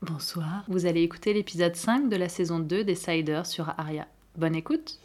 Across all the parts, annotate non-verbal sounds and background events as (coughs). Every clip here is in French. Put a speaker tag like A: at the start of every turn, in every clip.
A: Bonsoir, vous allez écouter l'épisode 5 de la saison 2 des Siders sur Aria. Bonne écoute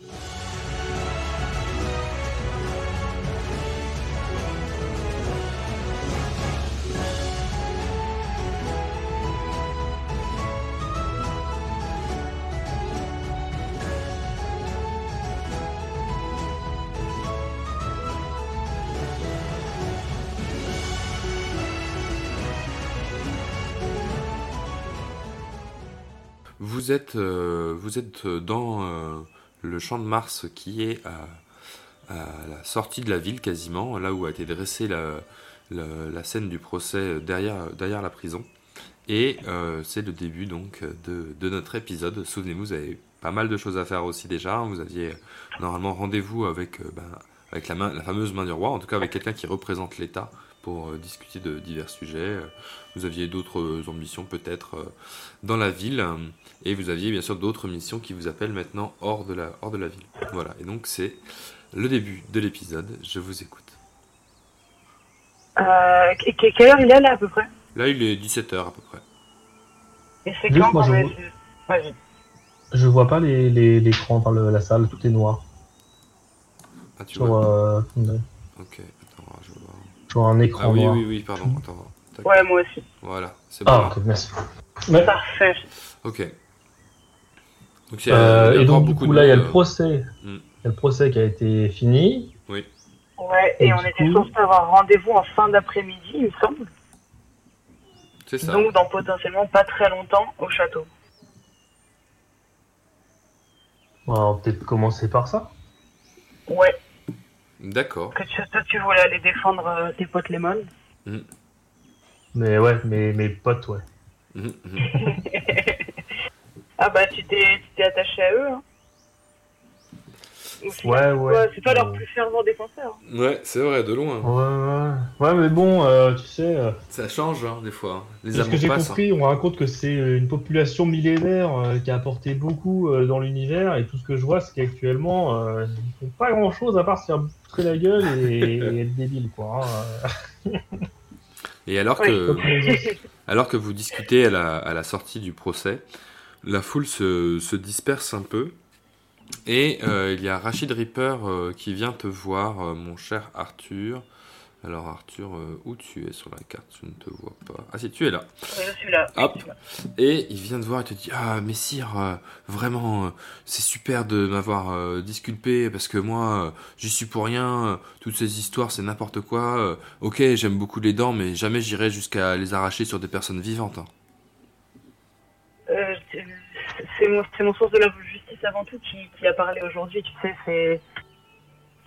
B: Vous êtes, euh, vous êtes dans euh, le champ de Mars qui est à, la sortie de la ville quasiment, là où a été dressée la, scène du procès derrière, la prison. Et euh, c'est le début donc de, notre épisode. Souvenez-vous, vous avez pas mal de choses à faire aussi déjà. Vous aviez normalement rendez-vous avec, ben, la fameuse main du roi, en tout cas avec quelqu'un qui représente l'État pour euh, discuter de divers sujets. Vous aviez d'autres ambitions peut-être euh, dans la ville. euh, Et vous aviez bien sûr d'autres missions qui vous appellent maintenant hors de la, hors de la ville. Voilà, et donc c'est le début de l'épisode. Je vous écoute.
C: Euh, que- que- quelle heure il est là à peu près?
B: Là, il est 17h à peu près.
C: Et c'est quand
D: moi, je vois pas les- les- l'écran dans le- la salle, tout est noir.
B: Ah, tu
D: Sur,
B: vois
D: euh,
B: Ok,
D: un écran
B: Ah oui,
D: noir.
B: oui, oui, pardon. Attends, tac.
C: Ouais, moi aussi.
B: Voilà, c'est bon.
D: Ah, ok, merci.
C: Parfait.
B: Ok. Donc, il y a,
D: Euh, et donc, du
B: beaucoup
D: coup,
B: de
D: là, il y a le procès.
B: Mm.
D: Il y a le procès qui a été fini.
B: Oui.
C: Ouais,
D: Et
C: et on était
D: coup-
C: censé avoir rendez-vous en fin d'après-midi, il me semble.
B: C'est ça.
C: Donc, dans potentiellement pas très longtemps, au château.
D: On va peut-être commencer par ça.
C: Ouais.
B: D'accord.
C: Que tu, toi, tu voulais aller défendre euh, tes potes Lemon.
D: Mais ouais, mes, mes potes, ouais.
B: Mhm, mhm. (laughs)
C: Ah bah, tu t'es tu t'es attaché à eux, hein.
D: Ouais, ouais.
C: ouais, C'est pas leur plus fervent défenseur.
B: Ouais, c'est vrai, de loin.
D: Ouais, ouais. Ouais, mais bon, euh, tu sais, euh,
B: Ça change, hein, des fois. Les
D: de ce que j'ai
B: hein.
D: compris, on raconte que c'est une population millénaire euh, qui a apporté beaucoup euh, dans l'univers, et tout ce que je vois, c'est qu'actuellement, euh, ils font pas grand-chose à part se faire bouffer la gueule et, et être débile, quoi. hein.
B: Et alors que, (laughs) alors que vous discutez à la, à la sortie du procès, la foule se, se disperse un peu. Et euh, il y a Rachid Ripper euh, qui vient te voir, euh, mon cher Arthur. Alors Arthur, où tu es sur la carte? Je ne te vois pas. Ah si, tu es là.
C: Je suis là.
B: Hop. Et il vient te voir et te dit Ah, messire, vraiment, c'est super de m'avoir disculpé parce que moi, j'y suis pour rien. toutes ces histoires, c'est n'importe quoi. ok, j'aime beaucoup les dents, mais jamais j'irai jusqu'à les arracher sur des personnes vivantes. hein.
C: C'est- mon, mon source de la avant tout qui, a parlé aujourd'hui. Tu sais, c'est.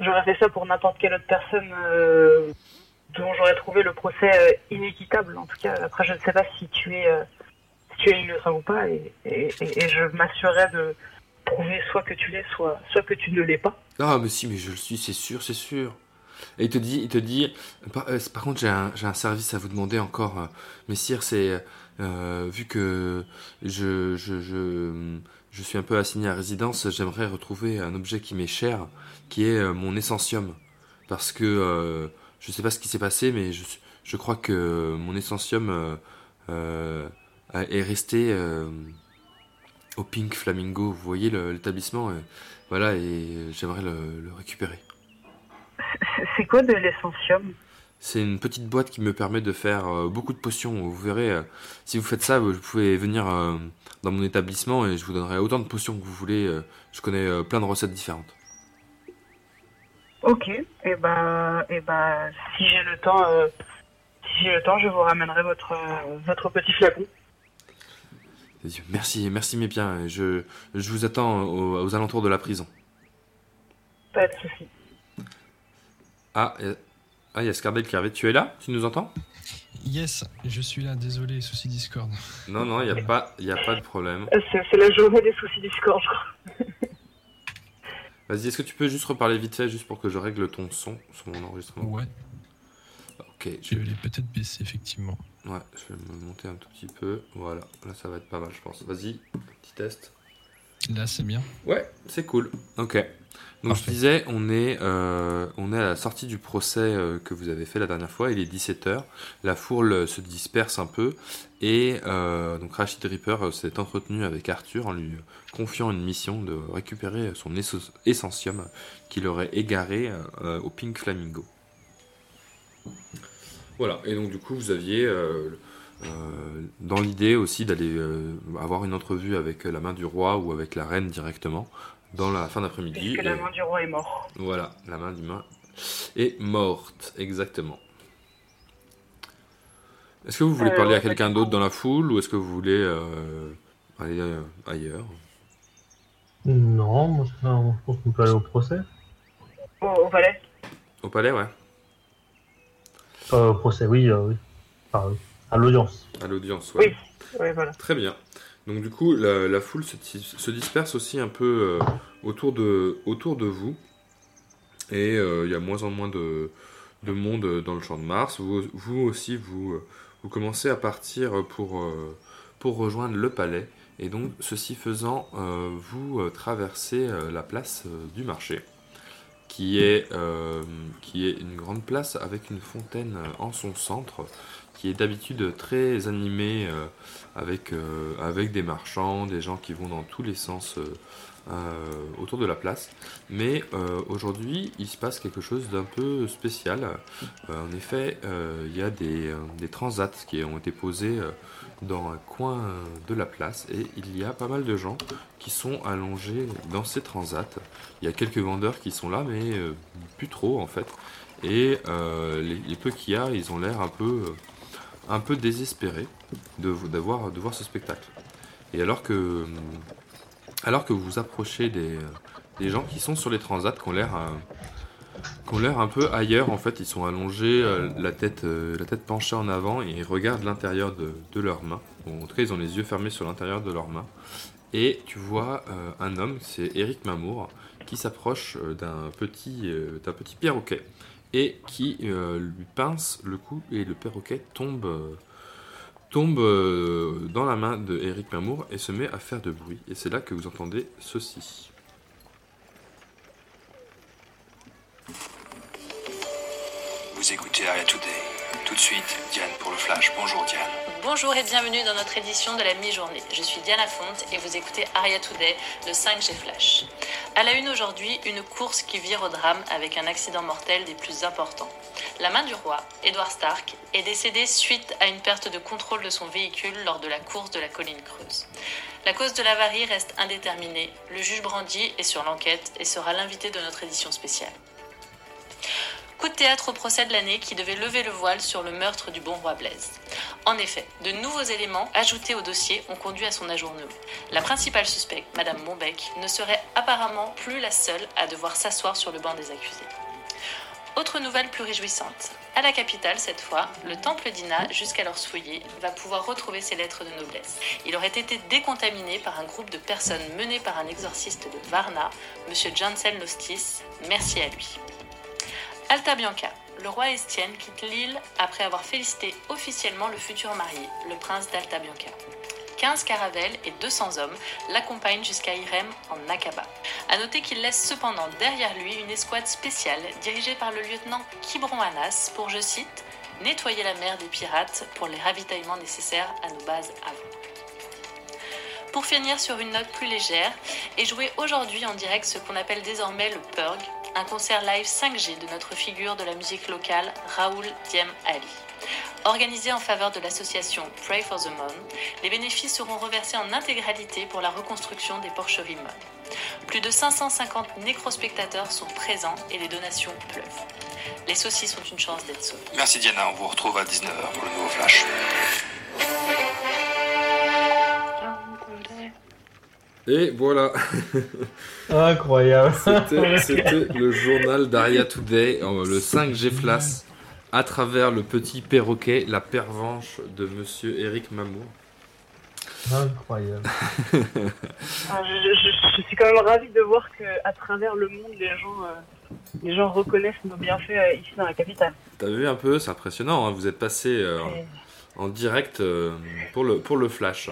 C: J'aurais fait ça pour n'importe quelle autre personne euh, dont j'aurais trouvé le procès euh, inéquitable. En tout cas, après, je ne sais pas si tu es, euh, si tu es innocent ou pas, et, et, je m'assurerai de prouver soit que tu l'es, soit, soit que tu ne l'es pas.
B: Ah, mais si, mais je le suis, c'est sûr, c'est sûr. Et il te dit, il te dit, par, euh, contre, j'ai un, un service à vous demander encore, messire, c'est vu que je, je, je suis un peu assigné à résidence, j'aimerais retrouver un objet qui m'est cher, qui est euh, mon essentium, parce que euh, je sais pas ce qui s'est passé, mais je, crois que mon essentium euh, euh, est resté au Pink Flamingo. Vous voyez l'établissement, voilà, et j'aimerais le, récupérer.
C: C'est quoi de l'essentium?
B: C'est une petite boîte qui me permet de faire euh, beaucoup de potions. Vous verrez, euh, si vous faites ça, vous pouvez venir euh, dans mon établissement et je vous donnerai autant de potions que vous voulez. je connais plein de recettes différentes.
C: Ok, et ben, et ben, si j'ai le temps, si j'ai le temps, je vous ramènerai votre, votre petit flacon.
B: Merci, merci mes biens. Je, je vous attends aux, aux alentours de la prison.
C: Pas de souci.
B: Ah, ah, il y a Scardel qui arrive. Tu es là? Tu nous entends?
E: Yes, je suis là, désolé, souci Discord.
B: Non, non, il n'y a, pas- y a pas de problème.
C: Euh, C'est c'est la journée des soucis Discord, je crois. (laughs)
B: Vas-y, est-ce que tu peux juste reparler vite fait, juste pour que je règle ton son sur mon enregistrement?
E: Ouais,
B: Ok,
E: je vais les peut-être baisser, effectivement.
B: Ouais, je vais me monter un tout petit peu. Voilà, là ça va être pas mal, je pense. Vas-y, petit test.
E: Là, c'est bien.
B: Ouais, c'est cool. Ok. Donc
E: Parfait.
B: je disais, on est, euh, on est à la sortie du procès euh, que vous avez fait la dernière fois. Il est 17h. La foule euh, se disperse un peu. Et euh, donc Rachid Ripper euh, s'est entretenu avec Arthur en lui confiant une mission de récupérer son essentium qu'il aurait égaré euh, au Pink Flamingo. Voilà. Et donc du coup, vous aviez dans l'idée aussi d'aller euh, avoir une entrevue avec la main du roi ou avec la reine directement dans la fin d'après-midi.
C: Puisque la main du roi est mort.
B: voilà, la main du main est morte, exactement. Est-ce que vous voulez
C: Euh,
B: parler à quelqu'un d'autre dans la foule ou est-ce que vous voulez euh, aller euh, ailleurs?
D: Non, moi, je pense qu'on peut aller au procès.
C: Au, au palais?
B: Au palais, ouais,
D: Euh, au procès, oui, euh, oui. Enfin, oui. À l'audience.
B: à l'audience, ouais.
C: Oui. Oui, voilà.
B: Très bien. Donc du coup, la, la foule se, se disperse aussi un peu euh, autour, de, autour de vous. Et euh, il y a moins en moins de, de monde dans le champ de Mars. Vous, vous aussi, vous, euh, vous commencez à partir pour, euh, pour rejoindre le palais. Et donc, ceci faisant, euh, vous traversez euh, la place euh, du marché, qui est, euh, qui est une grande place avec une fontaine en son centre, qui est d'habitude très animée euh, avec, euh, avec des marchands, des gens qui vont dans tous les sens euh, autour de la place. Mais aujourd'hui, il se passe quelque chose d'un peu spécial. En effet, il y a des, des transats qui ont été posés dans un coin de la place et il y a pas mal de gens qui sont allongés dans ces transats. Il y a quelques vendeurs qui sont là, mais plus trop en fait. Et les, peu qu'il y a, ils ont l'air un peu, un peu désespérés de, voir ce spectacle. Et alors que, alors que vous vous approchez des, gens qui sont sur les transats, qui ont l'air, euh, qui ont l'air un peu ailleurs, en fait, ils sont allongés, euh, la, tête, euh, la tête penchée en avant, et ils regardent l'intérieur de, de leurs mains. Bon, en tout cas, ils ont les yeux fermés sur l'intérieur de leurs mains. Et tu vois un homme, c'est Eric Mamour, qui s'approche d'un petit, d'un petit perroquet et qui euh, lui pince le cou et le perroquet tombe, tombe euh, dans la main de Eric Mamour et se met à faire de bruit. Et c'est là que vous entendez ceci.
F: Vous écoutez Aria Today. Tout de suite, Diane pour le flash. Bonjour Diane.
A: Bonjour et bienvenue dans notre édition de la mi-journée. Je suis Diana Fonte et vous écoutez Aria Today, le 5G Flash. À la une aujourd'hui, une course qui vire au drame avec un accident mortel des plus importants. La main du roi, Edward Stark, est décédé suite à une perte de contrôle de son véhicule lors de la course de la colline creuse. La cause de l'avarie reste indéterminée. Le juge Brandy est sur l'enquête et sera l'invité de notre édition spéciale. Coup de théâtre au procès de l'année qui devait lever le voile sur le meurtre du bon roi Blaise. En effet, de nouveaux éléments ajoutés au dossier ont conduit à son ajournement. La principale suspecte, Madame Monbec, ne serait apparemment plus la seule à devoir s'asseoir sur le banc des accusés. Autre nouvelle plus réjouissante. À la capitale, cette fois, le temple d'Ina, jusqu'alors souillé, va pouvoir retrouver ses lettres de noblesse. Il aurait été décontaminé par un groupe de personnes mené par un exorciste de Varna, M. Jansel Nostis. Merci à lui. Alta Bianca. Le roi Estienne quitte l'île après avoir félicité officiellement le futur marié, le prince d'Alta Bianca. 15 caravelles et 200 hommes l'accompagnent jusqu'à Irem en Akaba. A noter qu'il laisse cependant derrière lui une escouade spéciale dirigée par le lieutenant Kibron Anas pour, je cite, nettoyer la mer des pirates pour les ravitaillements nécessaires à nos bases avant. Pour finir sur une note plus légère, et jouer aujourd'hui en direct ce qu'on appelle désormais le Purg, un concert live 5G de notre figure de la musique locale, Raoul Diem Ali. Organisé en faveur de l'association Pray for the Moon, les bénéfices seront reversés en intégralité pour la reconstruction des porcheries Moon. Plus de 550 nécrospectateurs sont présents et les donations pleuvent. Les saucisses ont une chance d'être sauvées.
F: Merci Diana, on vous retrouve à 19h pour le nouveau flash.
B: Et voilà, (laughs)
D: Incroyable. (laughs)
B: c'était le journal d'Aria Today, euh, le 5G Flash, à travers le petit perroquet, la pervenche de monsieur Eric Mamour.
D: Incroyable. (laughs)
C: Ah, je, je- je suis quand même ravie de voir que à travers le monde, les gens, euh, les gens reconnaissent nos bienfaits euh, ici dans la capitale.
B: T'as vu un peu, c'est impressionnant, hein, vous êtes passé euh, en direct euh, pour, le, pour le flash.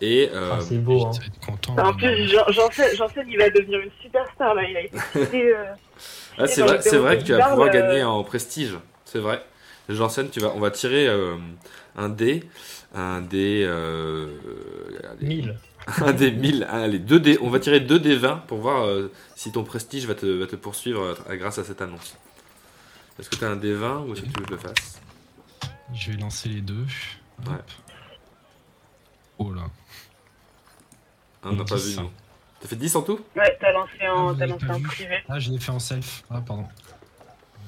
B: Et euh,
D: Ah, c'est beau. Hein.
E: Content.
C: En plus, Jean- Janssen, il va devenir une superstar là. Il a été (laughs) euh,
B: ah, c'est vrai, c'est vrai que tu vas pouvoir
C: euh,
B: gagner en prestige. C'est vrai. Janssen, tu vas, on va tirer euh, un dé, un dé, euh, allez,
D: 1000. (laughs)
B: un dé 1000, allez, deux dés, on va tirer deux dés 20 pour voir euh, si ton prestige va te, va te poursuivre euh, grâce à cette annonce. Est-ce que tu as un dé 20 ou est-ce que tu veux que je le fasse?
E: Je vais lancer les deux. Hop.
B: Ouais.
E: Oh là.
B: Hein, On n'a pas vu,
E: 10.
B: nous. T'as fait 10 en tout?
C: Ouais, t'as lancé
E: Ah,
C: en, t'as
E: avez
C: lancé en privé.
E: Ah, je l'ai fait en self. Ah, pardon.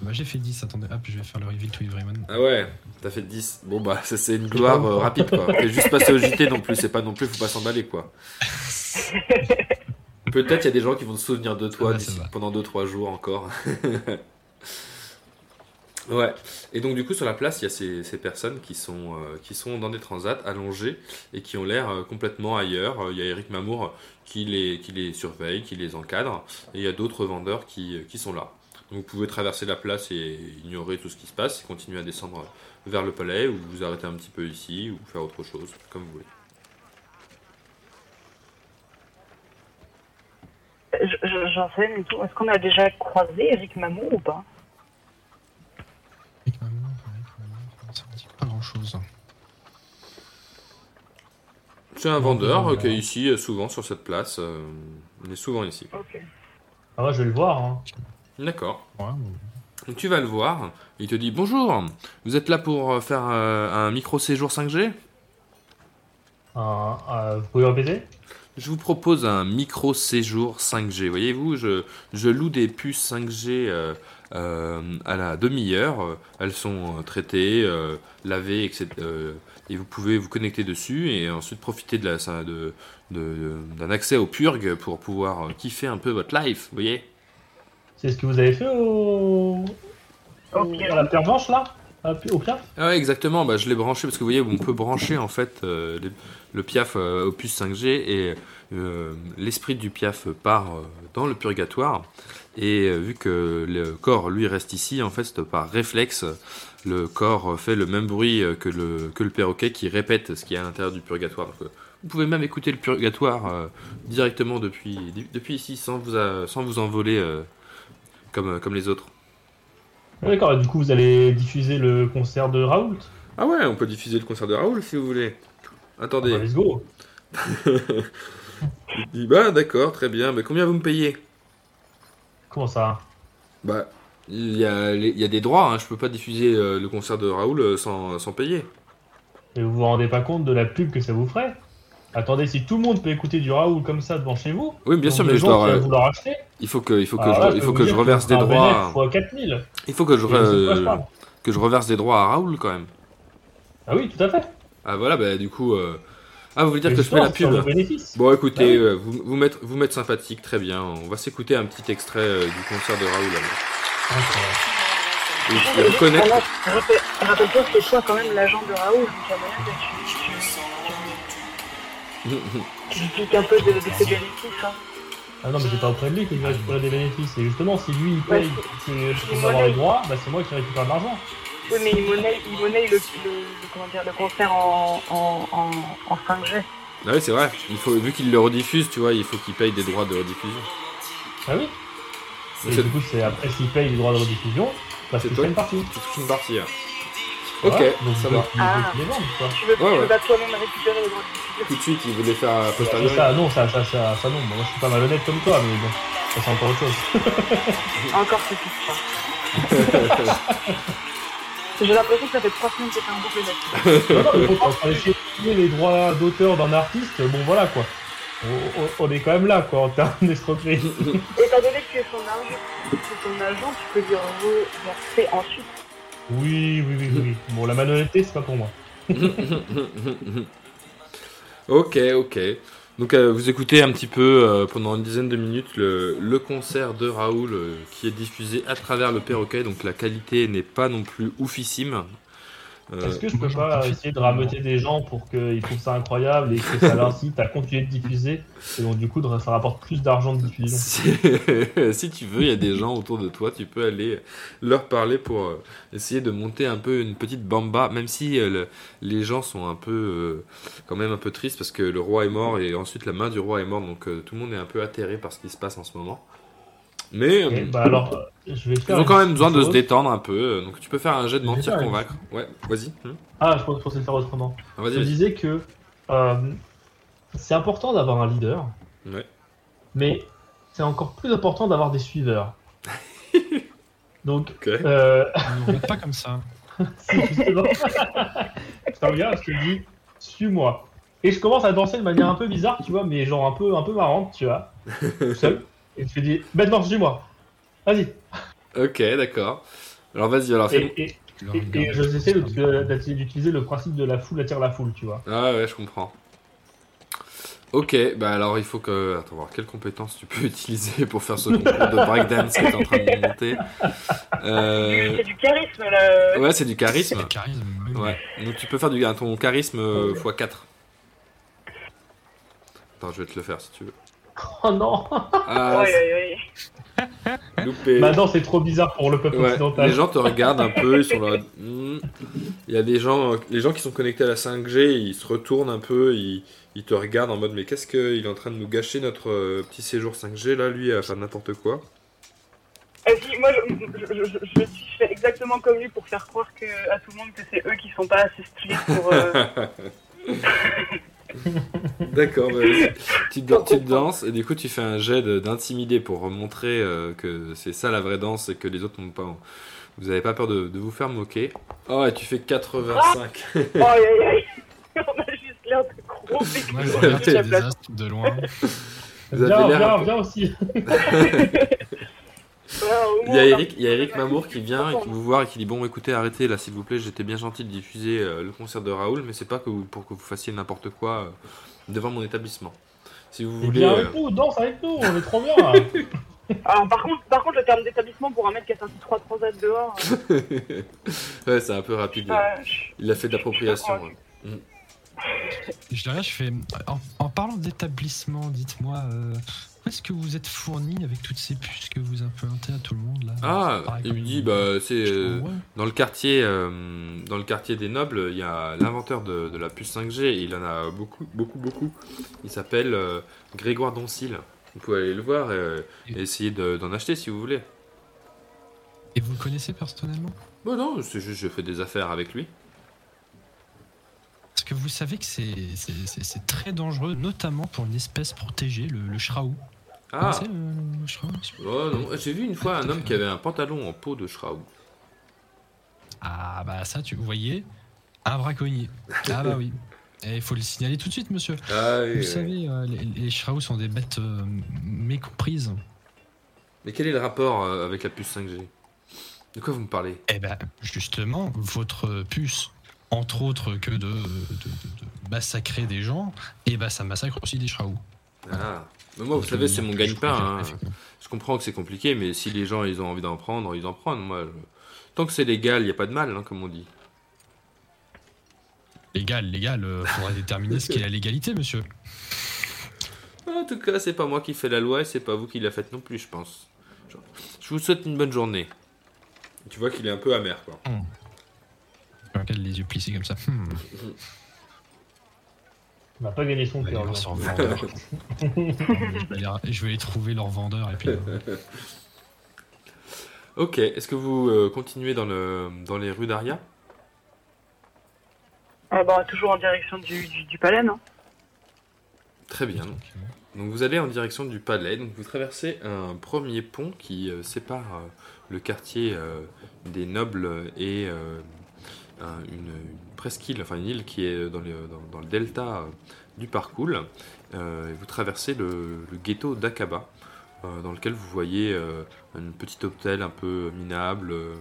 E: Bah, j'ai fait 10. Attendez, hop, je vais faire le reveal to everyone.
B: Ah ouais, t'as fait 10. Bon bah, ça, c'est une gloire euh, rapide quoi. T'es juste passé au JT non plus, c'est pas non plus, faut pas s'emballer quoi. (laughs) Peut-être il y a des gens qui vont se souvenir de toi pendant 2-3 jours encore. (laughs) ouais, et donc du coup sur la place, il y a ces, personnes qui sont, euh, qui sont dans des transats allongés et qui ont l'air euh, complètement ailleurs. Euh, Il y a Eric Mamour qui les, qui les surveille, qui les encadre, et il y a d'autres vendeurs qui, qui sont là. Donc vous pouvez traverser la place et ignorer tout ce qui se passe et continuer à descendre vers le palais ou vous arrêter un petit peu ici ou faire autre chose, comme vous voulez.
C: Je- je- Janssen et tout, est-ce qu'on a déjà croisé Eric Mamour ou pas?
E: Avec ma main, avec ma main, ça me dit pas grand chose.
B: C'est un vendeur
D: euh,
B: euh, qui est ici euh, souvent sur cette place. euh, il est souvent ici.
C: Ok.
D: Ah ouais, je vais le voir. Hein.
B: D'accord.
E: Ouais, bon.
B: Donc tu vas le voir. Il te dit bonjour. Vous êtes là pour euh, faire euh, un micro séjour 5G
D: Un- un- vous pouvez répéter?
B: Je vous propose un micro séjour 5G. Voyez-vous, je, je loue des puces 5G euh, euh, à la demi-heure. Euh, Elles sont euh, traitées, euh, lavées, etc. euh, et vous pouvez vous connecter dessus et ensuite profiter de la, d'un accès au purg pour pouvoir euh, kiffer un peu votre life. Vous voyez?
D: C'est ce que vous avez fait au...
C: Au
D: à la Blanche là? À- Au Pierre
B: Ah ouais, exactement. Bah, je l'ai branché parce que vous voyez, on peut brancher en fait euh, les- le Piaf euh, au puce 5G et euh, l'esprit du Piaf part euh, dans le purgatoire. Et euh, vu que le corps lui reste ici, en fait, c'est par réflexe, le corps fait le même bruit euh, que le, que le perroquet qui répète ce qu'il y a à l'intérieur du purgatoire. Donc, euh, vous pouvez même écouter le purgatoire euh, directement depuis, depuis ici sans vous, a- sans vous envoler euh, comme, comme les autres.
D: Ah, D'accord, du coup vous allez diffuser le concert de Raoult?
B: Ah ouais, on peut diffuser le concert de Raoul si vous voulez. Attendez.
D: Ah bah, let's go (laughs)
B: Il dit bah d'accord, très bien, mais combien vous me payez?
D: Comment ça
B: Bah il y a, il y a des droits, hein, je peux pas diffuser euh, le concert de Raoul euh, sans, sans payer.
D: Et vous vous rendez pas compte de la pub que ça vous ferait? Attendez, si tout le monde peut écouter du Raoult comme ça devant chez vous,
B: Oui bien sûr, mais je dois,
D: vouloir acheter,
B: il faut que, il faut que
D: alors
B: je, il faut
D: vous
B: que je reverse des
D: vous
B: droits,
D: bénéfice fois 4000
B: il faut que je, que je reverse des droits à Raoul quand même.
D: Ah oui, tout à fait.
B: Ah voilà, bah du coup, euh, ah vous voulez dire que je fais la pub. Bon écoutez,
D: Ah oui.
B: euh, vous, vous mettre, vous mettre sympathique, très bien. On va s'écouter un petit extrait euh, du concert de Raoul.
D: D'accord.
B: Et puis reconnaître.
C: Alors, rappelle- Rappelle-toi que c'est toi quand même l'agent de Raoul, donc il y a moyen que tu, expliques un peu de, de ses bénéfices. Hein.
D: Ah non, mais c'est pas auprès de lui que je récupérer des bénéfices. Et justement, si lui il
C: Ouais,
D: paye
C: c'est-
D: que- pour avoir les droits, bah, c'est moi qui récupère de l'argent.
C: Oui, mais il monnaie, il monnaie le, le, le- comment dire, le concert en, en, en, en 5G.
B: Ah oui c'est vrai, il faut, vu qu'il le rediffuse, tu vois, il faut qu'il paye des droits de rediffusion.
D: Ah oui Et
B: C'est-
D: du coup, c'est après s'il paye les droits de rediffusion, bah,
B: C'est
D: c'est une partie.
B: Touches une partie. hein. Ok.
D: Donc,
B: ça va.
C: Ah.
D: les.
C: Tu veux,
B: Ouais,
C: tu veux
B: ouais.
C: pas toi-même récupérer les droits de diffusion
B: Tout de suite, il voulait faire un
D: Et
B: posteriori.
D: ça, non, ça, ça, ça, ça, non. Moi, je suis pas malhonnête comme toi, mais bon, ça c'est encore autre chose.
C: Encore ce qui se (laughs) J'ai l'impression que ça fait trois semaines que t'es un boucle là-dessus.
D: non, non, mais bon, quand on essaie de les droits d'auteur d'un artiste, bon voilà quoi. On, on- on est quand même là quoi en termes d'escroquerie.
C: Étant donné que tu es son agent, c'est ton agent, tu peux lui reverser ensuite.
D: Oui, oui, oui, oui. Bon, la malhonnêteté, c'est pas pour moi. (laughs)
B: ok, ok. Donc euh, vous écoutez un petit peu euh, pendant une dizaine de minutes le, concert de Raoul euh, qui est diffusé à travers le perroquet, donc la qualité n'est pas non plus oufissime. Euh,
D: Est-ce que je peux pas (laughs) essayer de rameuter des gens pour qu'ils trouvent ça incroyable et que ça (laughs) l'incite à continuer de diffuser Et donc, du coup, ça rapporte plus d'argent de diffusion.
B: Si, (laughs) si tu veux, il y a des gens autour de toi, tu peux aller leur parler pour euh, essayer de monter un peu une petite bamba, même si euh, le- les gens sont un peu, quand même un peu tristes parce que le roi est mort et ensuite la main du roi est morte, donc tout le monde est un peu atterré par ce qui se passe en ce moment. Mais euh,
D: bah alors, euh, je vais
B: ils
D: faire.
B: ont quand même besoin de se détendre un peu, euh, donc tu peux faire un jet de mentir convaincre. Ouais, vas-y. Hum.
D: Ah, je pensais le faire autrement.
B: Ah,
D: Je disais que euh, c'est important d'avoir un leader,
B: Ouais.
D: mais c'est encore plus important d'avoir des suiveurs. (laughs) Donc,
B: Ok.
D: euh,
E: Ne pas comme ça. (laughs)
D: si justement, je te regarde, je te dis, suis-moi. Et je commence à danser de manière un peu bizarre, tu vois, mais genre un peu, un peu marrante, tu vois, tout seul. Et je te dis, maintenant, suis-moi. Vas-y.
B: Ok, d'accord. Alors vas-y, alors fais
D: Et, et,
E: Tu
D: et, et je de- d'utiliser le principe de la foule attire la foule, tu vois.
B: Ah ouais, je comprends. Ok, bah alors il faut que... Attends, voir quelles compétences tu peux (laughs) utiliser pour faire ce concours de breakdance que tu es en train de (laughs) monter. Euh,
C: C'est du charisme là.
B: Ouais, c'est du charisme.
E: Le charisme. oui.
B: Ouais, donc tu peux faire du, ton charisme euh, x4. Attends, je vais te le faire si tu veux. (laughs)
D: Oh non
B: Ah, c'est (laughs) loupé.
D: Maintenant, c'est trop bizarre pour le peuple
B: Ouais,
D: occidental.
B: les gens te regardent un peu, ils sont là. Hmm. Il y a des gens, euh, les gens qui sont connectés à la 5G, ils se retournent un peu, ils, ils te regardent en mode mais qu'est-ce qu'il est en train de nous gâcher notre euh, petit séjour 5G là, lui, à faire n'importe quoi?
C: Ah, si, moi, je, je, je, je- je fais exactement comme lui pour faire croire que, à tout le monde que c'est eux qui sont pas assez stylés pour. euh, (laughs) (laughs)
B: D'accord, bah, tu, te- tu danses et du coup tu fais un jet de- d'intimider pour montrer euh, que c'est ça la vraie danse et que les autres n'ont pas. Vous avez pas peur de, de vous faire moquer? Oh, et tu fais 85.
C: Aïe aïe aïe (laughs) On a juste l'air de gros (laughs)
E: Moi, je de loin.
B: Vous avez
D: Viens, viens, viens aussi.
B: Il y a Eric, il y a Eric Mamour qui vient et qui vous voit et qui dit bon écoutez arrêtez là s'il vous plaît j'étais bien gentil de diffuser euh, le concert de Raoul mais c'est pas que vous- pour que vous fassiez n'importe quoi euh, devant mon établissement. Si vous
D: Et
B: voulez
D: viens
B: euh,
D: avec nous, danse avec nous, on est trop bien.
C: Alors, (laughs) par contre, par contre, le terme d'établissement pour un mec qui a sorti 3 transats dehors. euh, (laughs)
B: ouais c'est un peu rapide.
C: ah,
B: Il a fait de l'appropriation. ouais.
E: Je dirais, je fais. En, en parlant d'établissement, dites-moi, euh, est-ce que vous êtes fourni avec toutes ces puces que vous implantez à tout le monde là?
B: Ah il me dit bah c'est euh, dans le quartier euh, dans le quartier des nobles il y a l'inventeur de, de la puce 5G et il en a beaucoup beaucoup beaucoup. Il s'appelle euh, Grégoire Doncil. Vous pouvez aller le voir et essayer de- d'en acheter si vous voulez.
E: Et vous le connaissez personnellement?
B: Bon non, c'est juste je fais des affaires avec lui.
E: Parce que vous savez que c'est très dangereux, notamment pour une espèce protégée, le, le shraou.
B: Ah
E: monsieur
B: oh, non, j'ai vu une fois un homme qui avait un pantalon en peau de Shraou.
E: Ah bah ça, tu voyez, un braconnier. Ah bah oui. Et il faut le signaler tout de suite, monsieur.
B: Ah oui,
E: Vous
B: oui.
E: savez, euh, les, les sont des bêtes euh, mécomprises.
B: Mais quel est le rapport euh, avec la puce 5G De quoi vous me parlez?
E: Eh ben, justement, votre puce, entre autres que de, de- de- de massacrer des gens, et ben ça massacre aussi des shraous.
B: Ah mais moi vous
E: Donc,
B: savez
E: euh,
B: c'est mon gagne-pain. hein. Je comprends que c'est compliqué mais si les gens ils ont envie d'en prendre, ils en prennent. Moi, je- Tant que c'est légal, il n'y a pas de mal, hein, comme on dit.
E: Légal, légal, euh, faudrait déterminer ce qu'est la légalité, monsieur.
B: En tout cas, c'est pas moi qui fais la loi et c'est pas vous qui la faites non plus, je pense. Je vous souhaite une bonne journée. Tu vois qu'il est un peu amer, quoi.
E: Je regarde les yeux plissés comme ça. Hmm, (laughs)
D: On n'a pas gagné son cœur.
E: je, vais aller, je vais aller trouver leur vendeur et puis. euh, (laughs)
B: Ok, est-ce que vous euh, continuez dans, le, dans les rues d'Aria?
C: Ah, bah, toujours en direction du, du, du palais, non?
B: Très bien. Donc vous allez en direction du palais, donc vous traversez un premier pont qui euh, sépare euh, le quartier euh, des nobles et euh, un- une, presqu'île, enfin une île qui est dans le, delta euh, du parcours. Euh, et vous traversez le, ghetto d'Akaba, euh, dans lequel vous voyez euh, un petit hôtel un peu minable, euh,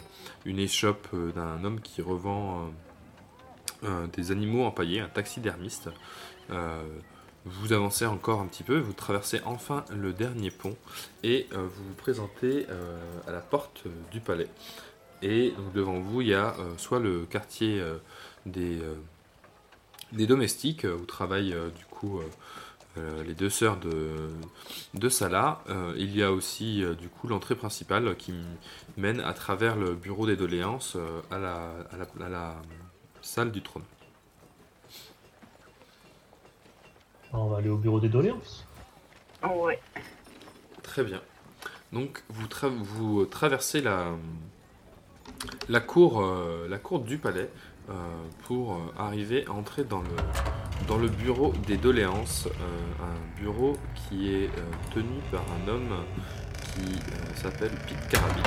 B: une échoppe d'un homme qui revend des animaux empaillés, un taxidermiste. Vous avancez encore un petit peu, vous traversez enfin le dernier pont et vous vous présentez à la porte du palais. Et donc devant vous, il y a euh, soit le quartier euh, des, euh, des domestiques, où travaillent euh, du coup euh, euh, les deux sœurs de, de Salah. Euh, il y a aussi euh, du coup l'entrée principale qui mène à travers le bureau des doléances euh, à, la, à, la, à la salle du trône.
D: On va aller au bureau des doléances.
C: Ouais.
B: Très bien. Donc vous, tra- vous traversez la, la, cour, euh, la cour du palais euh, pour euh, arriver à entrer dans le, bureau des doléances. un bureau qui est tenu par un homme qui s'appelle Pete Carabi.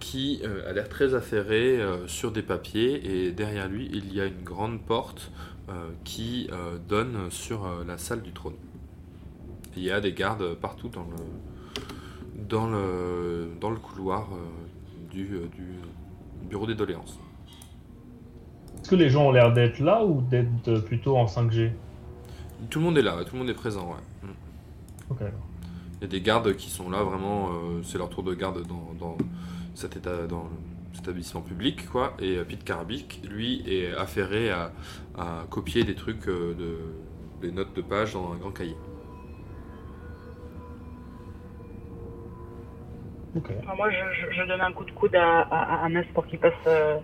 B: qui a l'air très affairé sur des papiers et derrière lui il y a une grande porte qui donne sur la salle du trône. Il y a des gardes partout dans le, dans le, dans le couloir du, euh, du bureau des doléances.
D: Est-ce que les gens ont l'air d'être là ou d'être plutôt en 5G
B: Tout le monde est là, tout le monde est présent. Ouais. Mm.
D: Ok.
B: Il y a des gardes qui sont là, vraiment, euh, c'est leur tour de garde dans, dans cet, état, dans cet établissement public. Quoi. Et euh, Pete Carabik, lui, est affairé à, à copier des trucs, euh, de, des notes de page dans un grand cahier.
C: Enfin, moi, je, je- je donne un coup de coude à, à, à pour qu'il passe euh,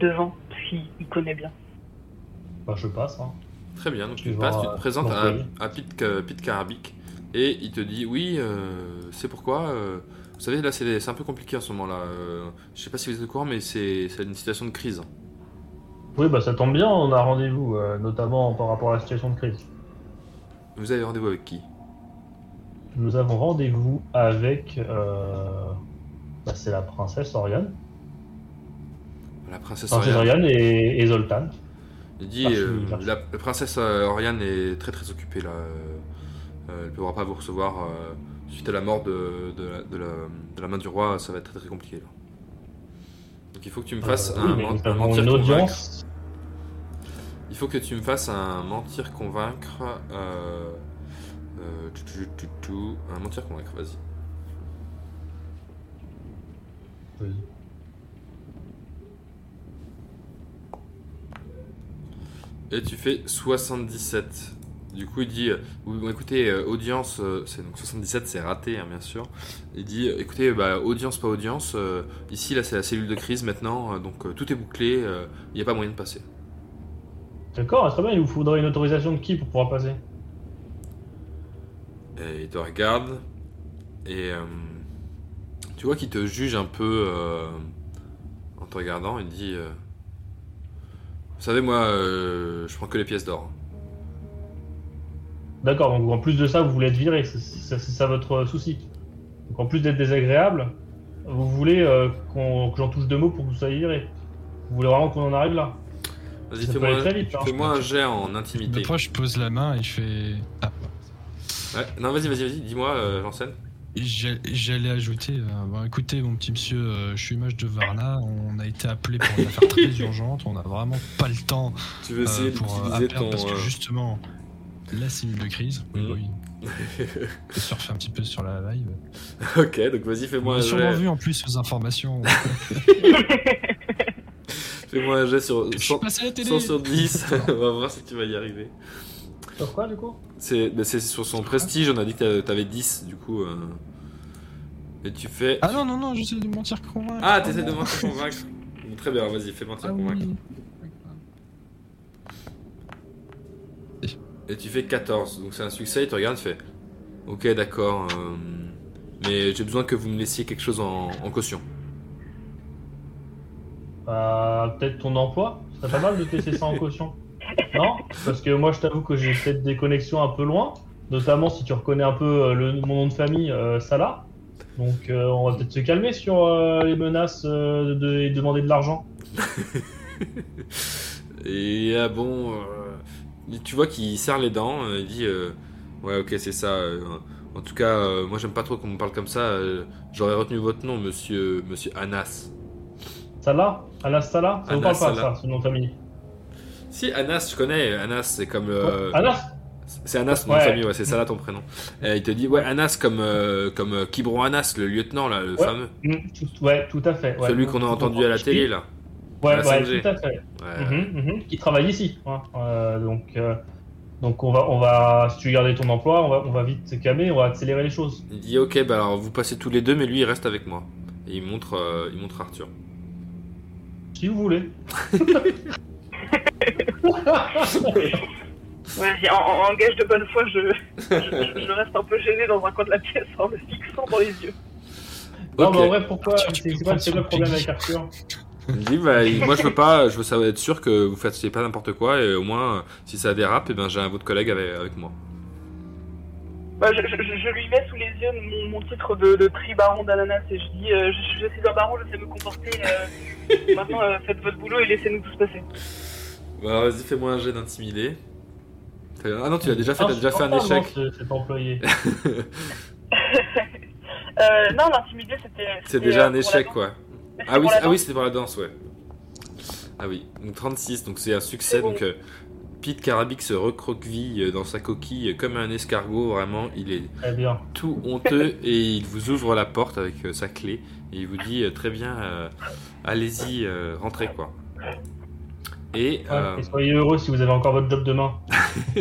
C: devant, qu'il il connaît bien.
D: Bah, je passe. Hein.
B: Très bien, donc tu passes, tu te présentes à, à Pete, Pete Carabik et il te dit oui, euh, c'est pourquoi. euh, vous savez, là c'est un peu compliqué en ce moment-là. euh, je sais pas si vous êtes au courant, mais c'est c'est une situation de crise.
D: Oui, bah ça tombe bien, on a rendez-vous, euh, notamment par rapport à la situation de crise.
B: Vous avez rendez-vous avec qui?
D: Nous avons rendez-vous avec. Euh... Bah, c'est la princesse Oriane.
B: La princesse
D: Princesse
B: Oriane.
D: Oriane et, et Zoltan.
B: Il dit euh, la, la princesse euh, Oriane est très très occupée là. euh, elle ne pourra pas vous recevoir suite à la mort de, de, la, de, la, de la main du roi. Ça va être très très compliqué là. Donc il faut que tu me fasses un, mentir
D: une
B: convaincre.
D: audience.
B: Il faut que tu me fasses un mentir convaincre. Euh, euh, tu- tu- tu- tu- un mentir convaincre, vas-y.
D: Oui.
B: Et tu fais 77. Du coup, il dit euh, bon, écoutez, euh, audience, euh, c'est donc 77, c'est raté, hein, bien sûr. Il dit écoutez, bah, audience, pas audience. ici, là, c'est la cellule de crise maintenant, donc tout est bouclé, il n'y a pas moyen de passer.
D: D'accord, très bien, il vous faudrait une autorisation de qui pour pouvoir passer?
B: Et il te regarde et euh, tu vois qu'il te juge un peu euh, en te regardant. Il dit euh, Vous savez, moi, euh, je prends que les pièces d'or.
D: D'accord, donc en plus de ça, vous voulez être viré, c'est ça votre souci. Donc en plus d'être désagréable, vous voulez euh, qu'on- que j'en touche deux mots pour que vous soyez viré. Vous voulez vraiment qu'on en arrive là
B: Vas-y, fais-moi
D: hein.
B: fais-moi un jet en intimité.
E: Après, je pose la main et je fais. Ah,
B: Ouais, non, vas-y, vas-y, vas-y, dis-moi, euh, Janssen.
E: J'allais ajouter, euh, bon, écoutez mon petit monsieur, euh, je suis mage de Varna, on a été appelé pour une affaire très (laughs) urgente, on n'a vraiment pas le temps
B: Tu veux essayer
E: pour euh,
B: d'utiliser
E: appeler,
B: ton.
E: parce que justement, la cellule de crise, oui,
B: Mhm.
E: oui, (laughs) je surfer un petit peu sur la vibe.
B: ok, donc vas-y, fais-moi un
E: sûrement
B: jet.
E: vu en plus aux informations. (laughs)
B: Fais-moi un jet sur
E: je suis
B: 100,
E: passé à la télé
B: 100 sur 10. on va voir si tu vas y arriver.
D: Sur quoi du coup
B: C'est bah, c'est sur son prestige, on a dit que t'avais 10, du coup. euh, Et tu fais.
E: Ah non, non, non, j'essaie de mentir convaincre.
B: Ah, t'essaies de mentir convaincre. Très bien, vas-y, fais mentir
E: Ah
B: convaincre.
E: oui.
B: Et tu fais 14, donc c'est un succès, il te regarde, il fait Ok, d'accord, euh, mais j'ai besoin que vous me laissiez quelque chose en, en caution.
D: Bah, peut-être ton emploi Ce serait pas mal de te laisser ça en caution. Non Parce que moi, je t'avoue que j'ai peut-être des connexions un peu loin, notamment si tu reconnais un peu euh, le, mon nom de famille, euh, Salah. Donc, euh, on va peut-être se calmer sur euh, les menaces de, et demander de l'argent. (laughs)
B: Et ah bon, tu vois qu'il serre les dents, il dit Ouais, ok, c'est ça. en tout cas, moi j'aime pas trop qu'on me parle comme ça. J'aurais retenu votre nom, monsieur, monsieur Anas.
D: Salah? Anas Salah? Ça vous
B: Anas
D: parle pas,
B: Salah.
D: ça, ce nom de famille?
B: Si, Anas, je connais. Anas, c'est comme. euh,
D: Anas
B: C'est Anas, mon
D: Ouais.
B: famille, ouais, c'est ça là ton prénom. Et il te dit, ouais, Anas comme, euh, comme euh, Kibron Anas, le lieutenant, là, le
D: Ouais.
B: fameux.
D: Mm, tout- ouais, tout à fait. ouais.
B: Celui qu'on a entendu à la télé, là.
D: Ouais,
B: à
D: ouais,
B: 5G.
D: tout à fait. Mhm, mhm, Qui travaille ici. hein. Euh, donc, euh, donc on va, on va, si tu gardais ton emploi, on va, on va vite se calmer, on va accélérer les choses.
B: Il dit, ok, bah alors vous passez tous les deux, mais lui, il reste avec moi. Et il montre, il montre Arthur.
D: Si vous voulez. (laughs) (laughs)
C: Ouais, en, en- en gage de bonne foi, je, je, je reste un peu gêné dans un coin de la pièce en me fixant dans les yeux.
D: Non, mais en vrai, pourquoi C'est quoi, le problème avec Arthur?
B: Il dit, bah, il- moi je veux pas, je veux savoir être sûr que vous fassiez pas n'importe quoi, et au moins, si ça dérape, et ben j'ai un autre collègue avec, avec moi.
C: Bah, je, je- je lui mets sous les yeux mon, mon titre de, de tri-baron d'ananas et je dis euh, je, je suis un baron, je sais me comporter. euh, (laughs) maintenant, euh, faites votre boulot et laissez-nous tout se passer.
B: Bah, alors, vas-y, fais-moi un jet d'intimider. Ah non, tu l'as déjà fait,
D: Ah,
B: t'as déjà
D: c'est
B: fait un échec.
D: ce- cet employé. (laughs)
C: Euh, non, l'intimider c'était.
B: C'est déjà
C: euh,
B: un échec, quoi. Ah oui, ah oui c'était pour la danse, ouais. Ah oui, donc 36, donc c'est un succès.
C: Bon.
B: Donc euh, Pete Carabik se recroqueville dans sa coquille comme un escargot, vraiment, il est
D: Très bien.
B: tout honteux (laughs) et il vous ouvre la porte avec euh, sa clé et il vous dit euh, très bien, euh, allez-y, euh, rentrez quoi. Et,
D: Ouais,
B: euh,
D: Et soyez heureux si vous avez encore votre job demain. (laughs)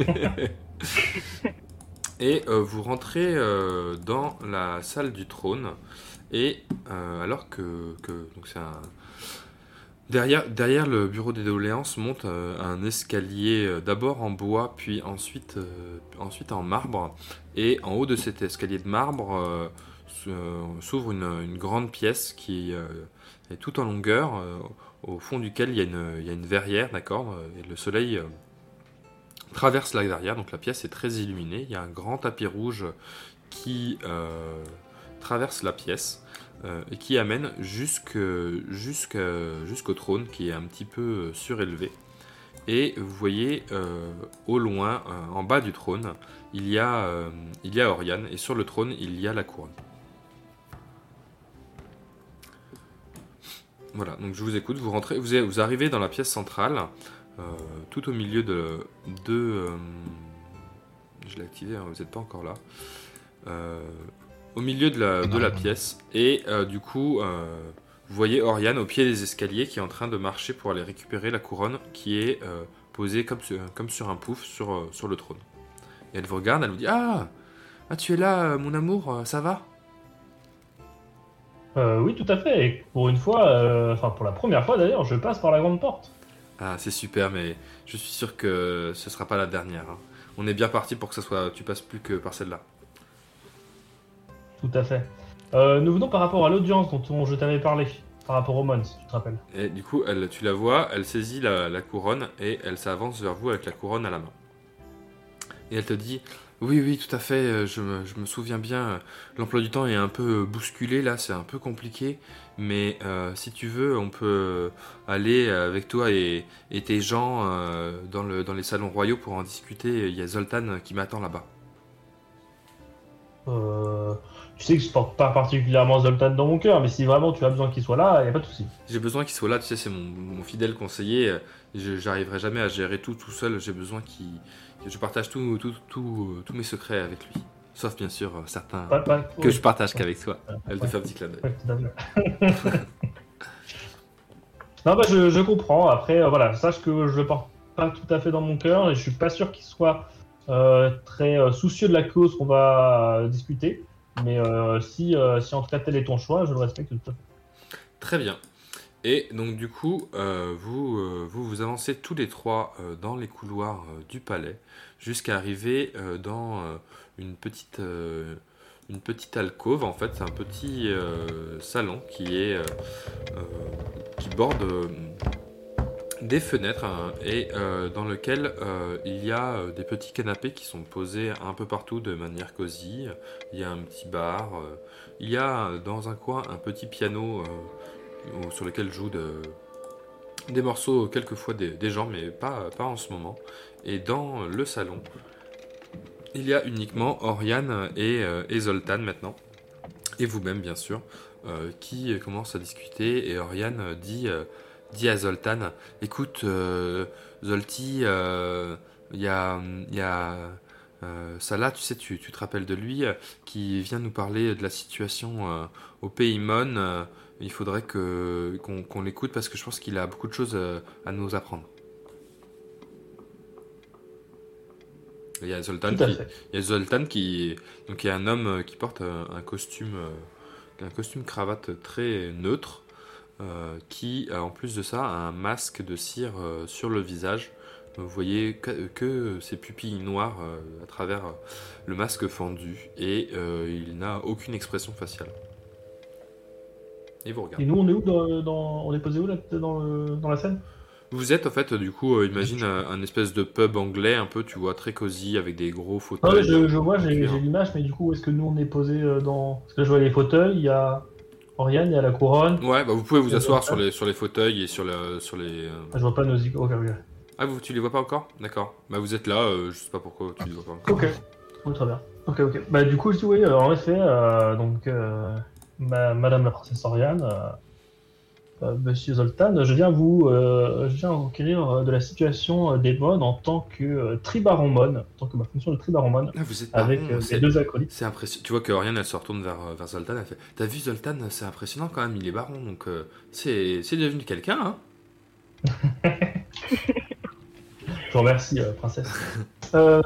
B: et euh, vous rentrez euh, dans la salle du trône et alors que, que donc c'est un derrière derrière le bureau des doléances monte euh, un escalier euh, d'abord en bois puis ensuite euh, ensuite en marbre et en haut de cet escalier de marbre s'ouvre une, une grande pièce qui est tout en longueur au fond duquel il y a une, verrière d'accord euh, et le soleil euh, traverse la verrière, donc la pièce est très illuminée. Il y a un grand tapis rouge qui euh, traverse la pièce et qui amène jusqu'au trône qui est un petit peu surélevé. Et vous voyez au loin, en bas du trône, il y a Oriane et sur le trône, il y a la couronne. Voilà, donc je vous écoute, vous rentrez, vous, vous arrivez dans la pièce centrale, euh, tout au milieu de, de euh, je l'ai activé, hein, vous n'êtes pas encore là. Euh, au milieu de la, de la pièce, et du coup, vous voyez Oriane au pied des escaliers qui est en train de marcher pour aller récupérer la couronne qui est posée comme sur, comme sur un pouf sur, sur le trône. Et elle vous regarde, elle vous dit Ah, ah tu es là, mon amour, ça va?
D: Euh, oui, tout à fait. Et pour une fois, euh, enfin pour la première fois d'ailleurs, je passe par la grande porte.
B: Ah, c'est super, mais je suis sûr que ce sera pas la dernière. hein. On est bien parti pour que ça soit, tu passes plus que par celle-là.
D: Tout à fait. Euh, nous venons par rapport à l'audience dont on- je t'avais parlé, par rapport au Mon, si tu te rappelles.
B: Et du coup, elle, tu la vois, elle saisit la, la couronne et elle s'avance vers vous avec la couronne à la main. Et elle te dit Oui, oui, tout à fait, euh, je me, je me souviens bien, euh, l'emploi du temps est un peu bousculé là, c'est un peu compliqué, mais euh, si tu veux, on peut aller avec toi et, et tes gens euh, dans, le, dans les salons royaux pour en discuter. Il y a Zoltan qui m'attend là-bas.
D: Euh, tu sais que je porte pas particulièrement Zoltan dans mon cœur, mais si vraiment tu as besoin qu'il soit là, il n'y a pas de souci.
B: J'ai besoin qu'il soit là, tu sais, c'est mon, mon fidèle conseiller. euh, Je j'arriverai jamais à gérer tout tout seul. J'ai besoin qu'il, je partage tout, tout, tout, euh, tous mes secrets avec lui. Sauf bien sûr euh, certains
D: Pas- pas-
B: que je partage qu'avec toi. Elle te fait un petit clin d'œil. (laughs)
D: Non, bah, je, je comprends. Après, euh, voilà, sache que je le porte pas tout à fait dans mon cœur et je suis pas sûr qu'il soit euh, très euh, soucieux de la cause qu'on va discuter. Mais si, si en tout cas tel est ton choix, je le respecte tout à fait.
B: Très bien. Et donc du coup, euh, vous, euh, vous vous avancez tous les trois euh, dans les couloirs du palais jusqu'à arriver dans une petite une petite alcôve en fait, c'est un petit salon qui est qui borde des fenêtres hein, et dans lequel il y a des petits canapés qui sont posés un peu partout de manière cosy. Il y a un petit bar. il y a dans un coin un petit piano sur lequel jouent de- des morceaux, quelquefois des, gens, mais pas, pas en ce moment. Et dans le salon, il y a uniquement Oriane et, euh, Zoltan maintenant, et vous-même bien sûr, euh, qui commencent à discuter. Et Oriane dit, euh, à Zoltan Écoute, Zolti, il y a. y là, tu sais, tu, tu te rappelles de lui, qui vient nous parler de la situation au pays Mon. Il faudrait que qu'on qu'on l'écoute parce que je pense qu'il a beaucoup de choses euh, à nous apprendre. Il y a Zoltan qui, il y a Zoltan qui, donc il y a un homme euh, qui porte euh, un costume, un costume cravate très neutre, euh, qui en plus de ça a un masque de cire sur le visage. Vous voyez que, que ses pupilles noires à travers le masque fendu et euh, il n'a aucune expression faciale. Et vous regardez.
D: Et nous, on est où dans, dans- On est posé où là, dans, le- dans la scène?
B: Vous êtes en fait du coup, euh, imagine un, un espèce de pub anglais un peu, tu vois, très cosy avec des gros
D: Ah
B: fauteuils.
D: ouais, je, je vois, j'ai l'image, mais du coup, où est-ce que nous, on est posé euh, dans. Parce que je vois les fauteuils, il y a Oriane, il y a la couronne.
B: Ouais, bah vous pouvez vous asseoir sur les, sur les fauteuils et sur, le, sur les. euh,
D: Ah, je vois pas nos icônes.
B: Ah, vous, tu les vois pas encore? D'accord. Bah vous êtes là, euh, je sais pas pourquoi tu les vois pas encore.
D: Ok. Oui, très bien. Ok, ok. Bah, du coup, je dis oui, euh, en effet, euh, donc, euh, ma- Madame la princesse Oriane, euh, euh, Monsieur Zoltan, je viens vous, euh, je viens vous requérir de la situation des Mon en tant que euh, tribaron Mon, en tant que ma fonction de tribaron Mon,
B: Ah, vous êtes
D: avec euh,
B: c'est-
D: mes deux acolytes.
B: C'est impressionnant. Tu vois que Oriane, elle se retourne vers, vers Zoltan, elle fait T'as vu Zoltan C'est impressionnant quand même, il est baron, donc euh, c'est c'est devenu quelqu'un, hein (laughs) (laughs)
D: Je vous remercie, euh, princesse. (laughs) Euh,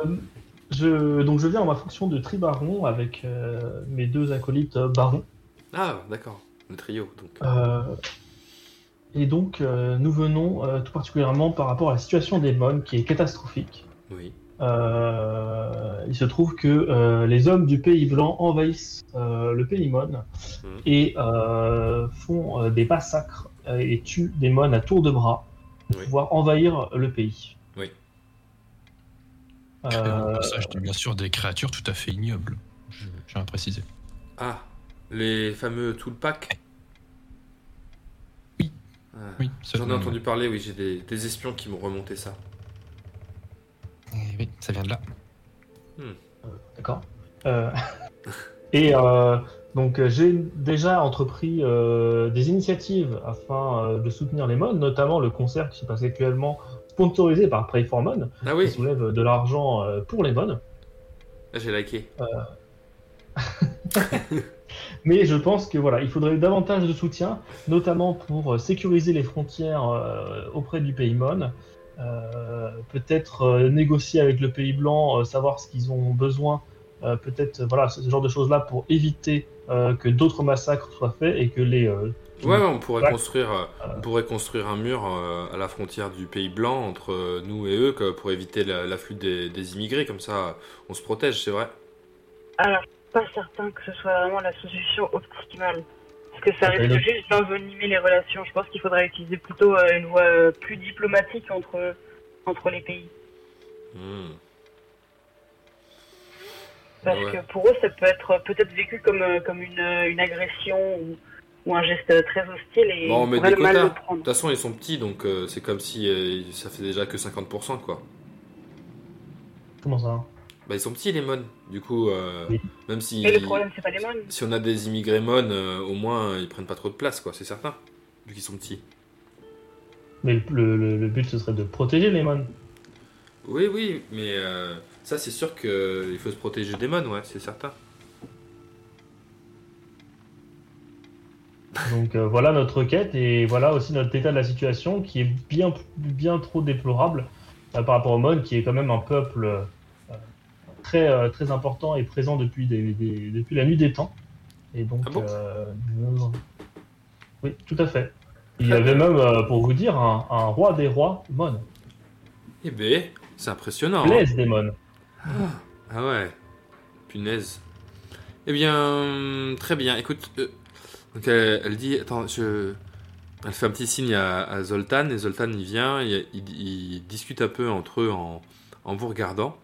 D: je, donc, je viens en ma fonction de tribaron avec euh, mes deux acolytes euh, barons.
B: Ah, d'accord, le trio, donc.
D: Euh, et donc, euh, nous venons euh, tout particulièrement par rapport à la situation des Mon qui est catastrophique.
B: Oui.
D: Euh, il se trouve que euh, les hommes du Pays Blanc envahissent euh, le Pays Mon et euh, font euh, des massacres et tuent des Mon à tour de bras pour
B: Oui.
D: pouvoir envahir le pays.
B: Oui.
D: Euh,
E: passage, bien sûr des créatures tout à fait ignobles. Je tiens à préciser.
B: Ah, les fameux Toolpack
E: Oui.
B: Ah,
E: Oui,
B: J'en ai entendu parler, oui, j'ai des, des espions qui m'ont remonté ça.
E: Eh Oui, ça vient de là.
D: D'accord. Euh, (laughs) et euh, donc euh, j'ai déjà entrepris euh, des initiatives afin euh, de soutenir les modes, notamment le concert qui se passe actuellement sponsorisé par Pray for Mon,
B: Ah
D: qui
B: oui,
D: soulève de l'argent euh, pour les modes.
B: Ah, j'ai liké. (laughs)
D: Mais je pense que voilà, il faudrait davantage de soutien, notamment pour euh, sécuriser les frontières euh, auprès du pays Mon. Euh, peut-être euh, négocier avec le pays blanc, euh, savoir ce qu'ils ont besoin, euh, peut-être voilà ce genre de choses là pour éviter euh, que d'autres massacres soient faits et que les euh,
B: Ouais, on pourrait
D: Ouais.
B: construire, on pourrait construire un mur euh, à la frontière du Pays Blanc entre euh, nous et eux que- pour éviter la- l'afflux des, des immigrés. Comme ça, on se protège, c'est vrai.
C: Alors, pas certain que ce soit vraiment la solution optimale. Parce que ça risque juste d'envenimer les relations. Je pense qu'il faudrait utiliser plutôt euh, une voie euh, plus diplomatique entre, entre les pays.
B: Hmm.
C: Parce
B: Ouais.
C: que pour eux, ça peut être peut-être vécu comme, euh, comme une, une agression ou, ou un geste très hostile et
B: Bon, on met des quotas. De toute façon, ils sont petits, donc euh, c'est comme si euh, ça fait déjà que 50%, quoi.
D: comment ça?
B: Bah, ils sont petits, les mônes. Du coup, euh,
D: Oui.
B: même si,
C: le problème, c'est pas les mônes.
B: si on a des immigrés mônes, euh, au moins, ils prennent pas trop de place, quoi, c'est certain. Vu qu'ils sont petits.
D: Mais le, le- le but ce serait de protéger les mônes.
B: Oui, oui, mais euh, ça, c'est sûr qu'il faut se protéger des mônes, ouais, c'est certain. (laughs)
D: Donc euh, voilà notre quête et voilà aussi notre état de la situation qui est bien, bien trop déplorable euh, par rapport au Mon qui est quand même un peuple euh, très, euh, très important et présent depuis, des, des- depuis la nuit des temps. Et donc,
B: Ah bon
D: euh, nous- oui, tout à fait. Il y avait même, euh, pour vous dire, un, un roi des rois, Mon,
B: Eh ben, c'est impressionnant. hein.
D: Blaise des Mon.
B: Ah ouais, punaise. Eh bien, très bien. Écoute, euh, donc elle, elle dit, attends, je, elle fait un petit signe à, à Zoltan et Zoltan il vient, il, il discute un peu entre eux en, en vous regardant.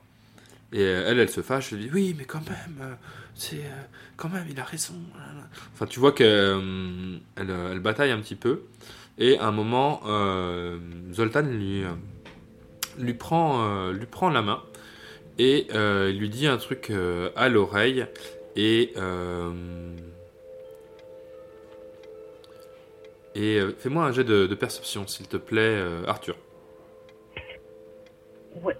B: Et euh, elle, elle se fâche, elle dit oui, mais quand même, euh, c'est euh, quand même, il a raison. Enfin, tu vois qu'elle elle, elle bataille un petit peu. Et à un moment, Zoltan lui, lui, prend, lui prend la main et lui dit un truc à l'oreille et et fais-moi un jet de, perception s'il te plaît Arthur
C: Ouais.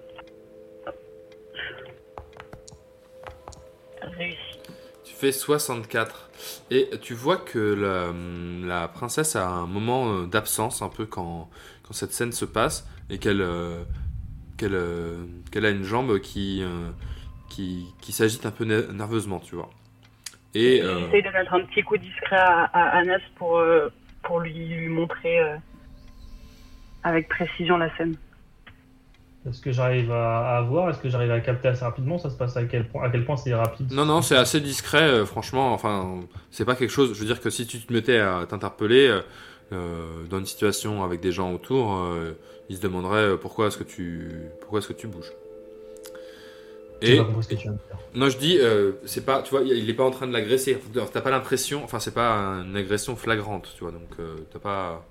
B: Fais 64. Et tu vois que la, la princesse a un moment euh, d'absence un peu quand, quand cette scène se passe et qu'elle euh, qu'elle euh, qu'elle a une jambe qui, euh, qui, qui s'agite un peu ne- nerveusement, tu vois. Et
C: J'essaye de mettre un petit coup discret à, à Anas pour, pour lui, lui montrer avec précision la scène.
D: Est-ce que j'arrive à, voir? Est-ce que j'arrive à capter assez rapidement? Ça se passe à quel point À quel point c'est rapide?
B: Non, non, c'est assez discret, euh, franchement. Enfin, c'est pas quelque chose. Je veux dire que si tu te mettais à t'interpeller euh, euh, dans une situation avec des gens autour, euh, ils se demanderaient pourquoi est-ce que tu, pourquoi est-ce que tu bouges? Et
D: pas ce que tu
B: non, je dis, c'est pas, tu vois, il est pas en train de l'agresser. T'as pas l'impression, enfin, c'est pas une agression flagrante, tu vois. Donc, t'as pas,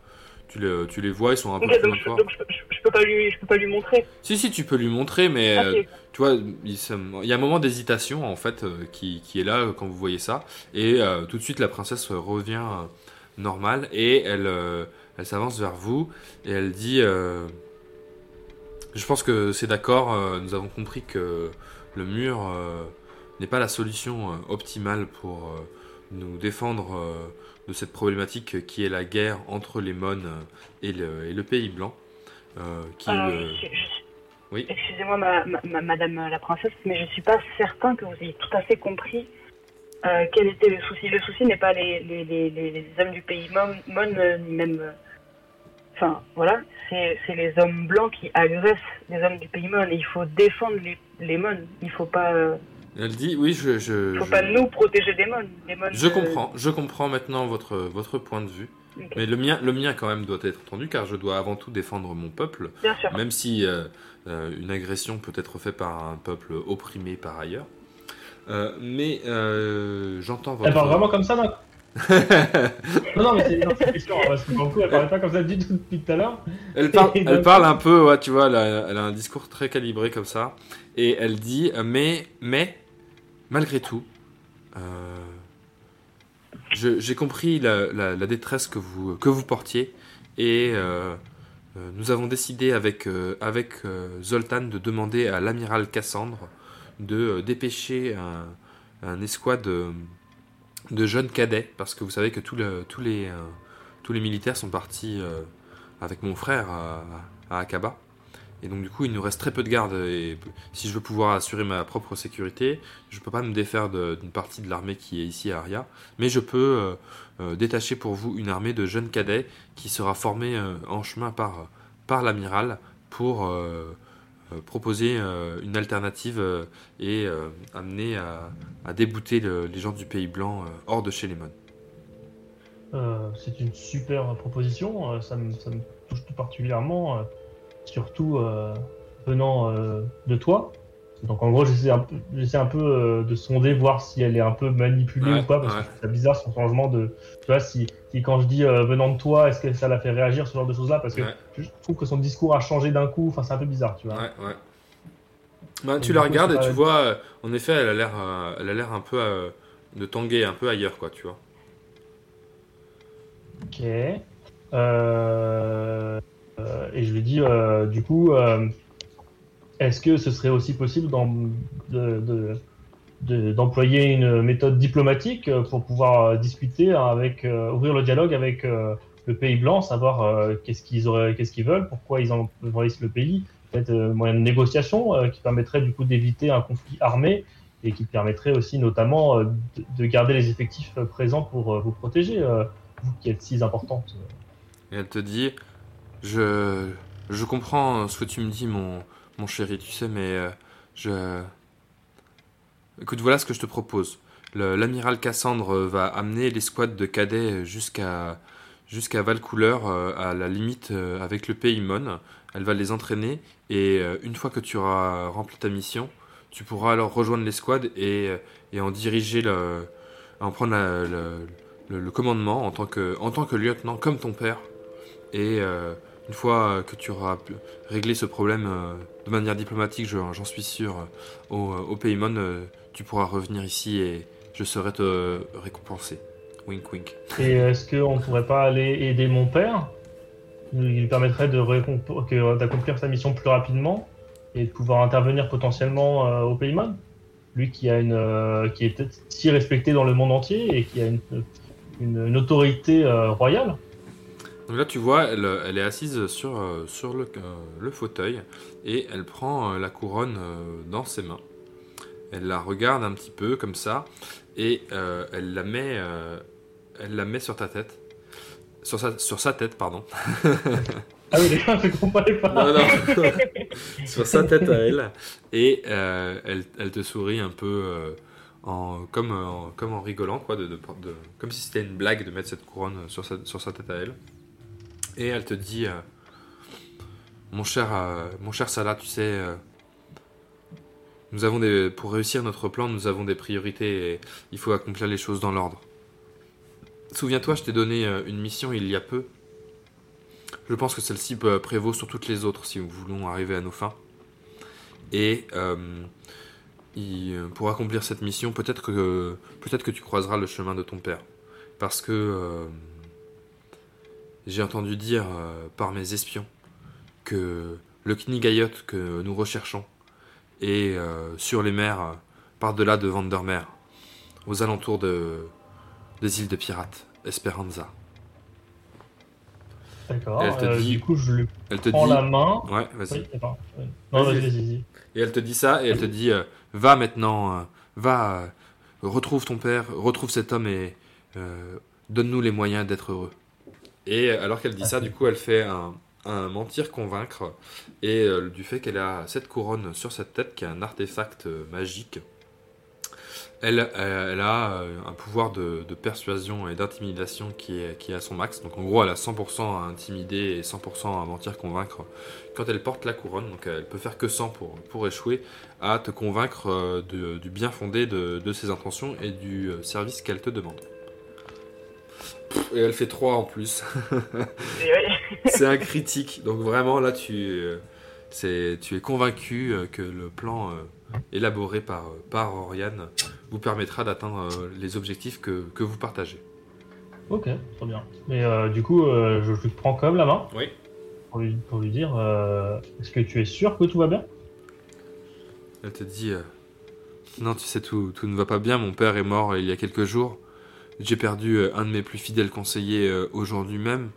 B: tu les, tu les vois, ils sont un peu plus
C: donc, je, donc peux- je- je peux pas lui, je peux pas lui montrer.
B: Si, si, tu peux lui montrer, mais
C: Ok.
B: euh, tu vois, il, y a un moment d'hésitation en fait euh, qui, qui est là euh, quand vous voyez ça, et euh, tout de suite la princesse revient euh, normale et elle, euh, elle s'avance vers vous et elle dit Je pense que c'est d'accord, nous avons compris que le mur n'est pas la solution optimale pour nous défendre de cette problématique qui est la guerre entre les mônes et le, et le pays blanc. euh, qui,
C: Alors, je suis- je suis-
B: oui.
C: Excusez-moi, ma, ma- ma- madame la princesse, mais je suis pas certain que vous ayez tout à fait compris euh, quel était le souci. Le souci n'est pas les, les, les, les, hommes du pays Mon, Mon, euh, ni même. euh, Enfin, voilà, c'est les hommes blancs qui agressent les hommes du pays Mon. Et il faut défendre les, les Mon. Il faut pas,
B: Elle dit oui, je, je,
C: faut
B: je,
C: pas nous protéger des Mon,
B: je
C: euh,
B: comprends, je comprends maintenant votre, votre point de vue. Mais le mien, le mien quand même doit être entendu car je dois avant tout défendre mon peuple,
C: Bien sûr.
B: même si euh, euh, une agression peut être faite par un peuple opprimé par ailleurs. Euh, mais euh, j'entends votre.
D: Elle parle vraiment comme ça, non Non, non, mais c'est c'est question, hein, parce que pour le coup, elle parlait pas comme ça du tout depuis tout à l'heure.
B: Elle parle, elle un peu, ouais, tu vois, elle a, elle a un discours très calibré comme ça. Et elle dit, mais, mais, malgré tout, euh, j'ai compris la, détresse que vous, portiez. Et euh, euh, nous avons décidé avec, Zoltan de demander à l'amiral Cassandre de dépêcher un, escouade de, jeunes cadets. Parce que vous savez que tous, les, militaires sont partis avec mon frère à, à Akaba. Et donc du coup, il nous reste très peu de gardes. Et si je veux pouvoir assurer ma propre sécurité, je peux pas me défaire d'une partie de l'armée qui est ici à Aria. Mais je peux euh, euh, détacher pour vous une armée de jeunes cadets qui sera formée euh, en chemin par, par l'amiral pour proposer une alternative et amener à, débouter le- les gens du Pays Blanc hors de chez les Mon.
D: Euh, c'est une super proposition, ça me, touche tout particulièrement, surtout euh, venant euh, de toi. Donc en gros, j'essaie un peu, j'essaie un peu euh, de sonder, voir si elle est un peu manipulée
B: Ouais,
D: ou pas, parce
B: ouais.
D: que c'est bizarre son changement de. Tu vois, si, si quand je dis euh, venant de toi, est-ce que ça la fait réagir, ce genre de choses-là Parce que
B: Ouais.
D: je trouve que son discours a changé d'un coup, enfin c'est un peu bizarre, tu vois.
B: Ouais, ouais. Bah,
D: Et
B: tu la
D: coup,
B: regardes et tu vois, euh, en effet, elle a l'air, elle a l'air un peu de tanguer un peu ailleurs, quoi, tu vois.
D: Ok. Euh, et je lui dis, euh, du coup, euh, est-ce que ce serait aussi possible d'employer une méthode diplomatique euh, pour pouvoir euh, discuter avec, euh, ouvrir le dialogue avec euh, le pays blanc, savoir euh, qu'est-ce qu'ils auraient, qu'est-ce qu'ils veulent, pourquoi ils envahissent le pays, peut-être euh, moyen de négociation euh, qui permettrait du coup d'éviter un conflit armé et qui permettrait aussi notamment euh, de, de garder les effectifs euh, présents pour euh, vous protéger, euh, vous qui êtes si importante.
B: Et elle te dit, je, comprends ce que tu me dis, mon, mon chéri, tu sais, mais euh, je... Écoute, voilà ce que je te propose. L'amiral Cassandre va amener l'escouade de cadets jusqu'à jusqu'à Valcouleur, euh, à la limite euh, avec le pays Mon. Elle va les entraîner et une fois que tu auras rempli ta mission, tu pourras alors rejoindre l'escouade et, et en diriger le, en prendre le, commandement en tant que lieutenant comme ton père. Et une fois que tu auras réglé ce problème euh, de manière diplomatique, je- j'en suis sûr, euh, au, au Pays Mon, euh, tu pourras revenir ici et je serai te récompenser. Wink wink.
D: Et est-ce qu'on ne pourrait pas aller aider mon père? Il lui permettrait d'accomplir sa mission plus rapidement et de pouvoir intervenir potentiellement euh, au Paymon? Lui qui a une euh, qui est si respecté dans le monde entier et qui a une, une, autorité euh, royale?
B: Donc là, tu vois, elle, elle est assise sur, euh, sur le, euh, le fauteuil et elle prend euh, la couronne dans ses mains. Elle la regarde un petit peu comme ça et euh, elle, la met, euh, elle la met sur ta tête. Sur sa, sur sa tête, pardon. (laughs)
D: Ah oui, je comprenais pas.
B: Non, non. (laughs) sur sa tête à elle. Et euh, elle, elle te sourit un peu en, comme, en, comme en rigolant, quoi, de, de- de- comme si c'était une blague de mettre cette couronne sur sa, sur sa tête à elle. Et elle te dit, euh, mon cher, euh, mon cher Salah, tu sais, euh, nous avons des, pour réussir notre plan, nous avons des priorités et il faut accomplir les choses dans l'ordre. Souviens-toi, je t'ai donné une mission il y a peu. Je pense que celle-ci prévaut sur toutes les autres si nous voulons arriver à nos fins. Et pour accomplir cette mission, peut-être que, peut que tu croiseras le chemin de ton père. Parce que j'ai entendu dire euh, par mes espions que le Knigayot que nous recherchons est euh, sur les mers euh, par-delà de Vandermeer, aux alentours de, des îles de pirates, Esperanza.
D: D'accord.
B: Elle te
D: euh,
B: dit-
D: Du coup, je lui
B: Elle te
D: prends
B: dit...
D: la main.
B: Ouais, vas-y.
D: Oui. Non.
B: Et elle te dit ça, et elle te dit, euh, va maintenant, euh, va, retrouve ton père, retrouve cet homme et donne-nous les moyens d'être heureux. Et alors qu'elle dit ça, du coup, elle fait un, mentir convaincre, et euh, du fait qu'elle a cette couronne sur cette tête, qui est un artefact euh, magique, elle, euh, a un pouvoir de, persuasion et d'intimidation qui est, à son max. Donc en gros, elle a 100% à intimider et 100% à mentir convaincre quand elle porte la couronne. Donc elle peut faire que 100 pour, échouer à te convaincre du bien fondé de, ses intentions et du service qu'elle te demande. Et elle fait 3 en plus. (laughs) C'est un critique. Donc vraiment là, tu, euh, c'est, tu es convaincu euh, que le plan euh, élaboré par, par Oriane vous permettra d'atteindre les objectifs que, que vous partagez.
D: Ok, très bien. Mais euh, du coup, euh, je lui prends quand même la main
B: Oui.
D: pour lui, pour lui dire euh, Est-ce que tu es sûr que tout va bien?
B: Elle te dit euh, Non, tu sais, tout, tout ne va pas bien. Mon père est mort il y a quelques jours. J'ai perdu euh, un de mes plus fidèles conseillers euh, aujourd'hui même.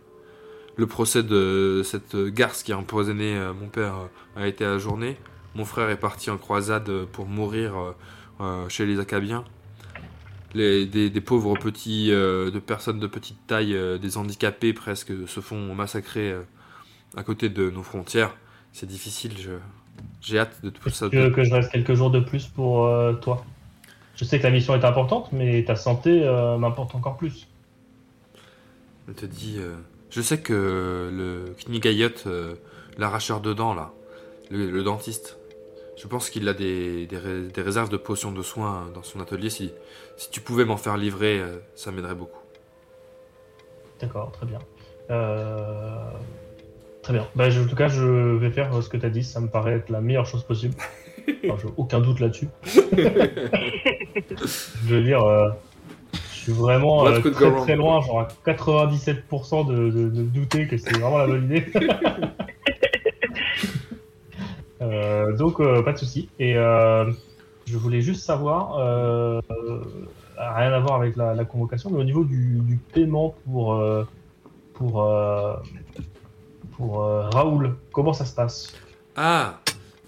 B: Le procès de cette garce qui a empoisonné euh, mon père a été ajourné. Mon frère est parti en croisade pour mourir chez les Accabiens. Les, des, pauvres petits, de personnes de petite taille, des handicapés presque, se font massacrer à côté de nos frontières. C'est difficile, je, j'ai hâte de tout ça.
D: Tu veux que je reste quelques jours de plus pour toi? Je sais que la mission est importante, mais ta santé euh, m'importe encore plus.
B: Elle te dit euh, Je sais que le Knigayot, euh, l'arracheur de dents, là, le, le dentiste, je pense qu'il a des, des, ré- des réserves de potions de soins dans son atelier. Si, si tu pouvais m'en faire livrer, ça m'aiderait beaucoup.
D: D'accord, très bien. Très bien. Bah, je- en tout cas, je vais faire ce que tu as dit. Ça me paraît être la meilleure chose possible. (laughs) Enfin, j'ai aucun doute là-dessus. (laughs) je veux dire, euh, je suis vraiment euh, très très loin, genre à 97% de, de- de douter que c'est vraiment la bonne idée. (laughs) Euh, donc, euh, pas de souci. Et euh, je voulais juste savoir, euh, euh, rien à voir avec la, la convocation, mais au niveau du, du paiement pour euh, pour euh, pour euh, Raoul, comment ça se passe?
B: Ah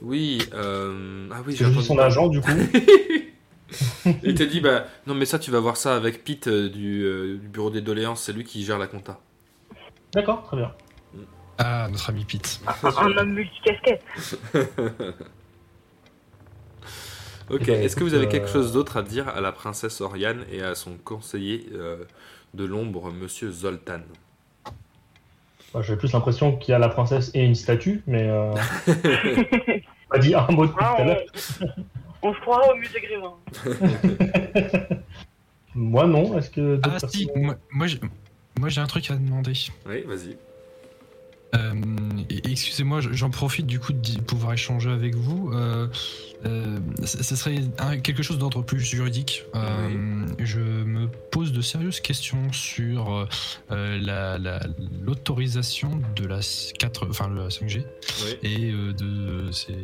B: Oui, euh... ah oui, j'ai
D: son agent du coup. (laughs) (laughs)
B: Il te dit Bah non, mais ça, tu vas voir ça avec Pete euh, du, euh, du bureau des doléances, c'est lui qui gère la compta.
D: D'accord, très bien.
E: Ah, notre ami Pete.
C: Un, un homme multicasquette. (laughs)
B: Ok,
D: Eh ben,
B: est-ce que vous avez quelque
D: euh,
B: chose d'autre à dire à la princesse Oriane et à son conseiller euh, de l'ombre, monsieur Zoltan?
D: Moi, J'ai plus l'impression qu'il y a la princesse et une statue, mais euh... (laughs) pas dit un mot depuis
C: Ah,
D: tout à l'heure.
C: On, se croira au musée Grévin. (laughs)
D: Moi non. Est-ce que
E: Ah si,
D: personnes-
E: moi, moi, j'ai- moi j'ai un truc à demander.
B: Oui, vas-y.
E: Euh, Excusez-moi, j'en profite du coup de pouvoir échanger avec vous. Euh, euh, ce serait quelque chose d'ordre plus juridique. Euh, Je me pose de sérieuses questions sur euh, la- la- l'autorisation de la 4, enfin la 5G
B: Oui.
E: et euh, de ses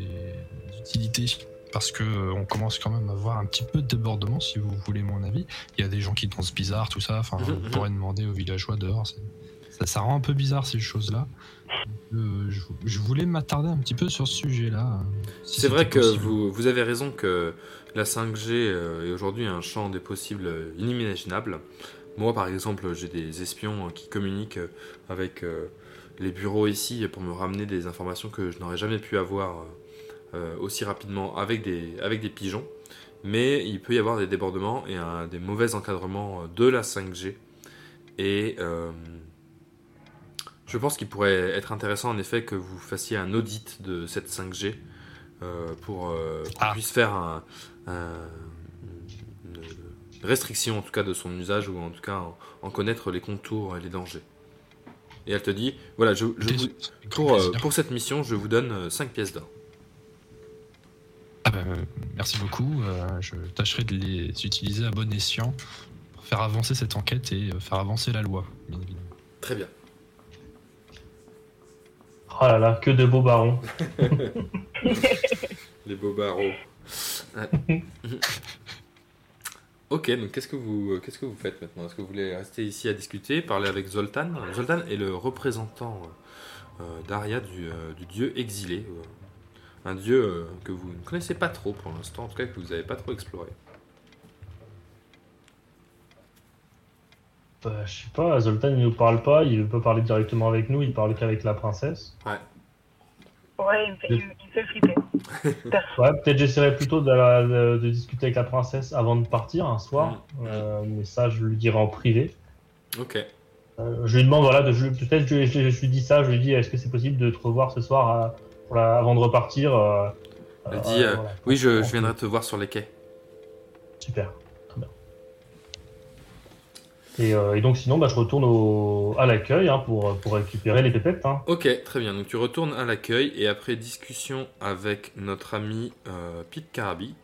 E: utilités. Parce que euh, on commence quand même à voir un petit peu de débordement, si vous voulez mon avis. Il y a des gens qui dansent bizarre, tout ça. Enfin,
B: Mhm,
E: on pourrait demander aux villageois dehors. Ça, ça rend un peu bizarre ces choses-là. Euh, je, je voulais m'attarder un petit peu sur ce sujet-là. si
B: C'est vrai que vous, vous avez raison que la 5G euh, est aujourd'hui un champ des possibles euh, inimaginable. Moi, par exemple, j'ai des espions qui communiquent avec les bureaux ici pour me ramener des informations que je n'aurais jamais pu avoir aussi rapidement avec des, avec des pigeons. Mais il peut y avoir des débordements et un, des mauvais encadrements euh, de la 5G. Et euh, je pense qu'il pourrait être intéressant en effet que vous fassiez un audit de cette 5G euh, pour euh, qu'on
E: Ah.
B: puisse faire un, un- une restriction en tout cas de son usage ou en tout cas en, en connaître les contours et les dangers. Et elle te dit, voilà, je, je vous- pour, euh, pour cette mission, je vous donne 5 pièces d'or.
E: Ah ben, euh, merci beaucoup. euh, je tâcherai de les utiliser à bon escient pour faire avancer cette enquête et euh, faire avancer la loi, bien évidemment.
B: Très bien.
D: Oh là là, que de beaux barons. (laughs) (laughs)
B: Les beaux. Ouais. ok, donc qu'est-ce que vous euh, qu'est-ce que vous faites maintenant? Est-ce que vous voulez rester ici à discuter, parler avec Zoltan? Zoltan est le représentant euh, d'Aria du, euh, du dieu exilé, euh, un dieu euh, que vous ne connaissez pas trop pour l'instant, en tout cas que vous n'avez pas trop exploré.
D: Bah, je sais pas, Zoltan il nous parle pas, il peut parler directement avec nous, il parle qu'avec la princesse.
C: Ouais, il me fait, il me- il me fait flipper. (laughs)
D: Ouais, peut-être j'essaierai plutôt de, la- de- de discuter avec la princesse avant de partir un soir,
B: Mm.
D: Euh, mais ça je lui dirai en privé.
B: Ok.
D: Euh, je lui demande, voilà, de, peut-être je, je, je lui dis ça, je lui dis est-ce que c'est possible de te revoir ce soir à- pour la- avant de repartir euh,
B: Elle
D: euh,
B: dit euh,
D: voilà.
B: Oui, je, je viendrai te voir sur les quais.
D: Super, très bien. Et, euh, et donc sinon, bah, je retourne au, à l'accueil hein, pour, pour récupérer les pépettes. Hein.
B: Ok, très bien. Donc tu retournes à l'accueil et après discussion avec notre ami euh, Pete Carabit,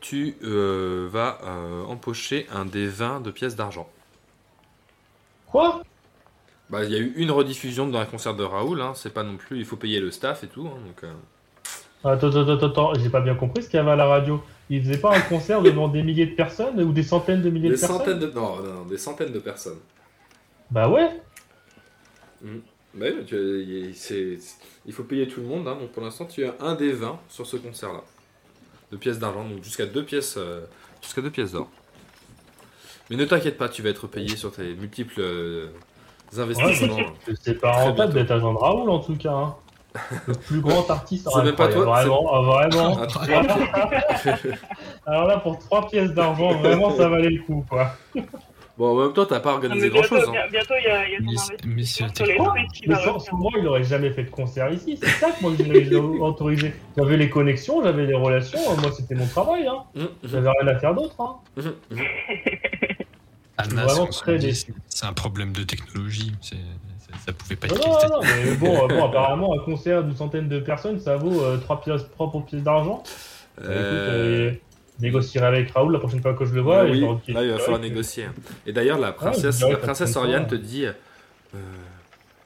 B: tu euh, vas euh, empocher un des 20 de pièces d'argent.
D: Quoi?
B: Bah, il y a eu une rediffusion dans un concert de Raoul, hein, c'est pas non plus, il faut payer le staff et tout. hein, donc, euh,
D: Attends, attends, attends, attends, j'ai pas bien compris ce qu'il y avait à la radio. Il faisait pas un concert devant des milliers de personnes ou des centaines de milliers
B: Des
D: de personnes
B: centaines de... Non, non, non, des centaines de personnes.
D: Bah ouais
B: Bah oui, tu- c'est- il faut payer tout le monde, hein, donc pour l'instant tu as un des 20 sur ce concert-là. De pièces d'argent, donc jusqu'à deux pièces, euh, jusqu'à deux pièces d'or. Mais ne t'inquiète pas, tu vas être payé sur tes multiples euh, investissements.
D: C'est pas rentable d'être agent de Raoul en tout cas. hein. Le plus grand artiste.
B: C'est même pas toi,
D: Vraiment, ah, vraiment.
B: Trois- (laughs)
D: Alors là, pour 3 pièces d'argent, vraiment, ça valait le coup, quoi.
B: bon, en même temps, t'as pas organisé
C: bientôt,
B: grand-chose.
C: bien- bientôt, il y a, y a
E: c'est
C: sur les
D: Quoi Mais sans, sans moi, il aurait jamais fait de concert ici. C'est ça que moi, je l'ai- je l'ai (laughs) autorisé. J'avais les connexions, j'avais les relations. Moi, c'était mon travail. Hein.
B: Hum, hum,
D: J'avais rien à faire d'autre. Hein. (laughs)
B: hum, hum.
E: Anna,
D: vraiment
E: c'est- un problème de technologie. c'est- Ça pouvait pas
D: Non,
E: être
D: non, mais bon, euh, (laughs) bon, apparemment, un concert d'une centaine de personnes, ça vaut 3 pièces, trois pour pièces d'argent. Bah, écoute,
B: Euh,
D: euh, je négocierai avec Raoul la prochaine fois que je le vois.
B: bah
D: et
B: là, il va falloir négocier. Et d'ailleurs, la princesse,
D: pas
B: princesse. Oriane te dit euh,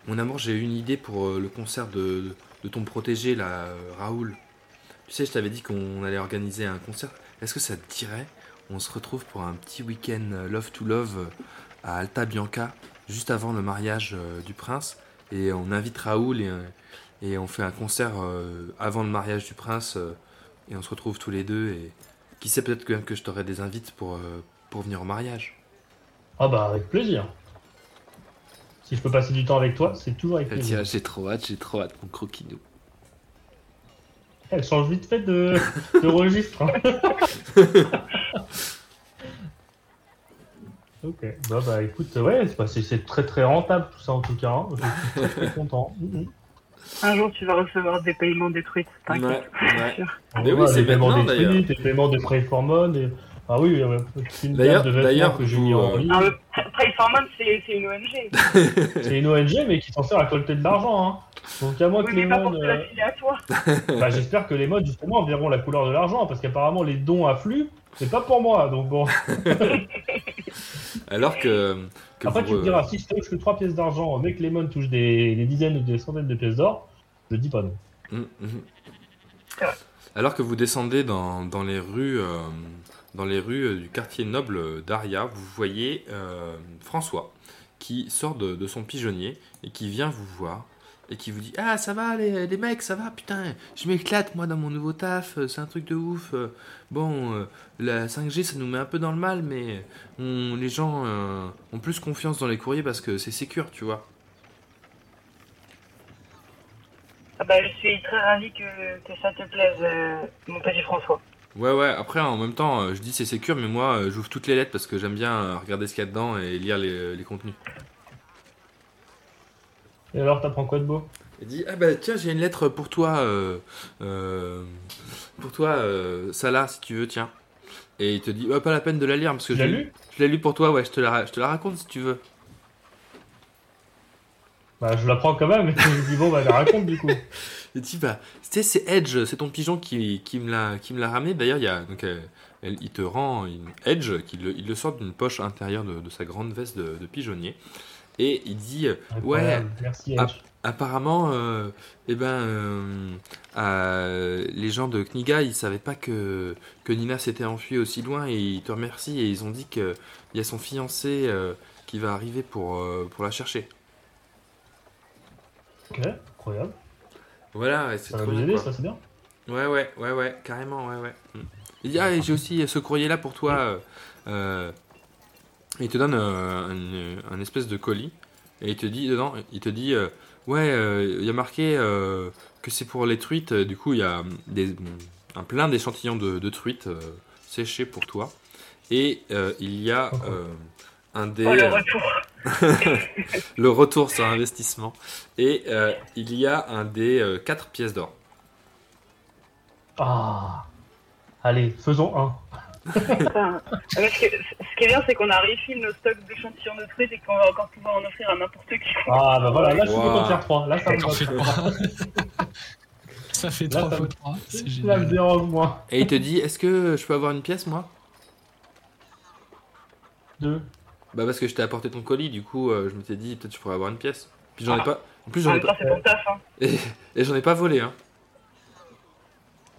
B: Mon amour, j'ai une idée pour euh, le concert de, de ton protégé, là, euh, Raoul. Tu sais, je t'avais dit qu'on allait organiser un concert. Est-ce que ça te dirait On se retrouve pour un petit week-end euh, Love to Love euh, à Alta Bianca, juste avant le mariage euh, du prince. Et on invite Raoul et, et on fait un concert avant le mariage du prince. et on se retrouve tous les deux. Et qui sait, peut-être que, que je t'aurai des invites pour, pour venir au mariage.
D: Ah bah, avec plaisir. Si je peux passer du temps avec toi, c'est toujours avec plaisir.
B: J'ai trop hâte, j'ai trop hâte, mon croquinou.
D: Elle change vite fait de, de (laughs) registre. hein. (laughs) ok, bah, bah écoute, ouais, c'est- bah, très très rentable tout ça en tout cas. hein. Je suis très très (laughs) content. Mhm.
C: Un jour, tu vas recevoir des paiements détruits. T'inquiète.
B: ouais. Mais oui, c'est
D: des paiements
B: maintenant,
D: détruits,
B: d'ailleurs.
D: des paiements de Pray for Mon, et- Ah oui, euh, une
B: D'ailleurs-
D: gamme de vêtements
B: d'ailleurs,
D: que j'ai
B: vous,
D: mis en
B: euh,
D: ligne.
C: Le Man, c'est c'est une ONG. (laughs)
D: C'est une ONG mais qui s'en sert à collecter de l'argent. Hein. Donc à moi
C: Oui,
D: que
C: mais
D: les
C: pas pour
D: modes, euh,
C: la filer à toi.
D: bah, j'espère que les modes justement verront la couleur de l'argent parce qu'apparemment les dons affluent, c'est pas pour moi. Donc bon. (laughs)
B: Alors que. que
D: Après
B: vous,
D: tu me
B: euh,
D: diras si je touche que 3 pièces d'argent, mais que les modes touchent des, des dizaines ou des centaines de pièces d'or, je dis pas non.
B: hum, hum.
C: C'est.
B: Alors que vous descendez dans, dans les rues, euh, dans les rues euh, du quartier noble d'Aria, vous voyez euh, François qui sort de, son pigeonnier et qui vient vous voir et qui vous dit Ah, ça va les, mecs, ça va, putain, je m'éclate moi dans mon nouveau taf, euh, c'est un truc de ouf. Bon, la 5G ça nous met un peu dans le mal, mais les gens ont plus confiance dans les courriers parce que c'est sécure, tu vois.
C: Ah bah, je suis très ravie que, que ça te plaise, mon petit François.
B: Ouais, ouais, après en même temps, euh, je dis c'est sécure, mais moi euh, j'ouvre toutes les lettres parce que j'aime bien euh, regarder ce qu'il y a dedans et lire les, les contenus.
D: Et alors, t'apprends quoi de beau?
B: Il dit Ah bah tiens, j'ai une lettre pour toi, euh, euh, pour toi, euh, Salah, si tu veux, tiens. Et il te dit, oh, pas la peine de la lire parce que
D: Tu
B: je
D: l'as
B: l'ai
D: lu?
B: je l'ai lu pour toi, ouais, je te, la, je te la raconte si tu veux.
D: Bah, je la prends quand même, et (laughs) je me dis, bon, bah, elle raconte du coup. (laughs)
B: Il dit, bah, c'est Edge, c'est ton pigeon qui, qui me l'a ramené. D'ailleurs, il, y a, donc, euh, elle- il te rend une Edge, qu'il le, il le sort d'une poche intérieure de, de sa grande veste de, de pigeonnier. Et il dit, euh, ouais,
D: Incroyable. Merci. Edge.
B: Apparemment, euh, eh ben, euh, les gens de Kniga, ils savaient pas que, que Nina s'était enfuie aussi loin et ils te remercient et ils ont dit qu'il y a son fiancé qui va arriver pour, pour la chercher.
D: Ok, incroyable.
B: Voilà, c'est trop bien,
D: ça, c'est bien.
B: Ouais, ouais, ouais, ouais, carrément, ouais, ouais. Mm. Il dit, ah, et j'ai aussi ce courrier-là pour toi. euh, euh, il te donne euh, un, un espèce de colis. Et il te dit, dedans, il te dit, euh, ouais, il y a marqué que c'est pour les truites. Du coup, il y a des, un plein d'échantillons de, de truites séchées pour toi. Et il y a. un des...
C: Oh, le retour. (laughs)
B: le retour sur investissement. Et euh, il y a un des euh, quatre pièces d'or.
D: Ah Allez, faisons un.
C: Enfin, ce, qui est, ce qui est bien, c'est qu'on a refil nos stocks d'échantillons de truites et qu'on va encore pouvoir en offrir à n'importe qui.
D: Ah, bah voilà, là, je suis
B: Wow.
D: content de faire 3. Là, ça me va.
E: trois. (laughs) Ça fait
D: Là,
E: 3
D: ça
E: fois
D: me-
E: 3. C'est
D: Ça me
E: génial.
D: dérange moins.
B: Et il te dit, est-ce que je peux avoir une pièce, moi?
D: 2.
B: Bah parce que je t'ai apporté ton colis, du coup, euh, je m'étais dit, peut-être tu pourrais avoir une pièce. Puis j'en ai
C: Ah.
B: pas... En plus,
C: En
B: j'en ai
C: même
B: pas...
C: temps, c'est ton taf. Hein.
B: Et, et j'en ai pas volé, hein.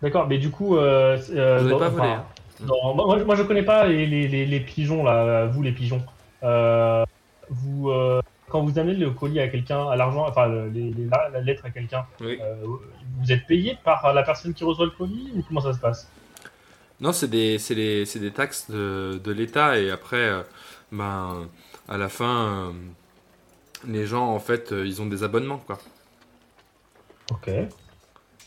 D: D'accord, mais du coup, euh, euh,
B: J'en ai pas volé, hein.
D: moi, moi, je connais pas les, les, les, les pigeons, là, vous, les pigeons. Euh, vous, euh, quand vous amenez le colis à quelqu'un, à l'argent, enfin, le- les, les- la, la lettre à quelqu'un,
B: Oui.
D: euh, vous êtes payé par la personne qui reçoit le colis ou comment ça se passe?
B: Non, c'est des, c'est les- c'est des taxes de, de l'État et après, euh, ben, à la fin, euh, les gens, en fait, euh, ils ont des abonnements, quoi.
D: Ok.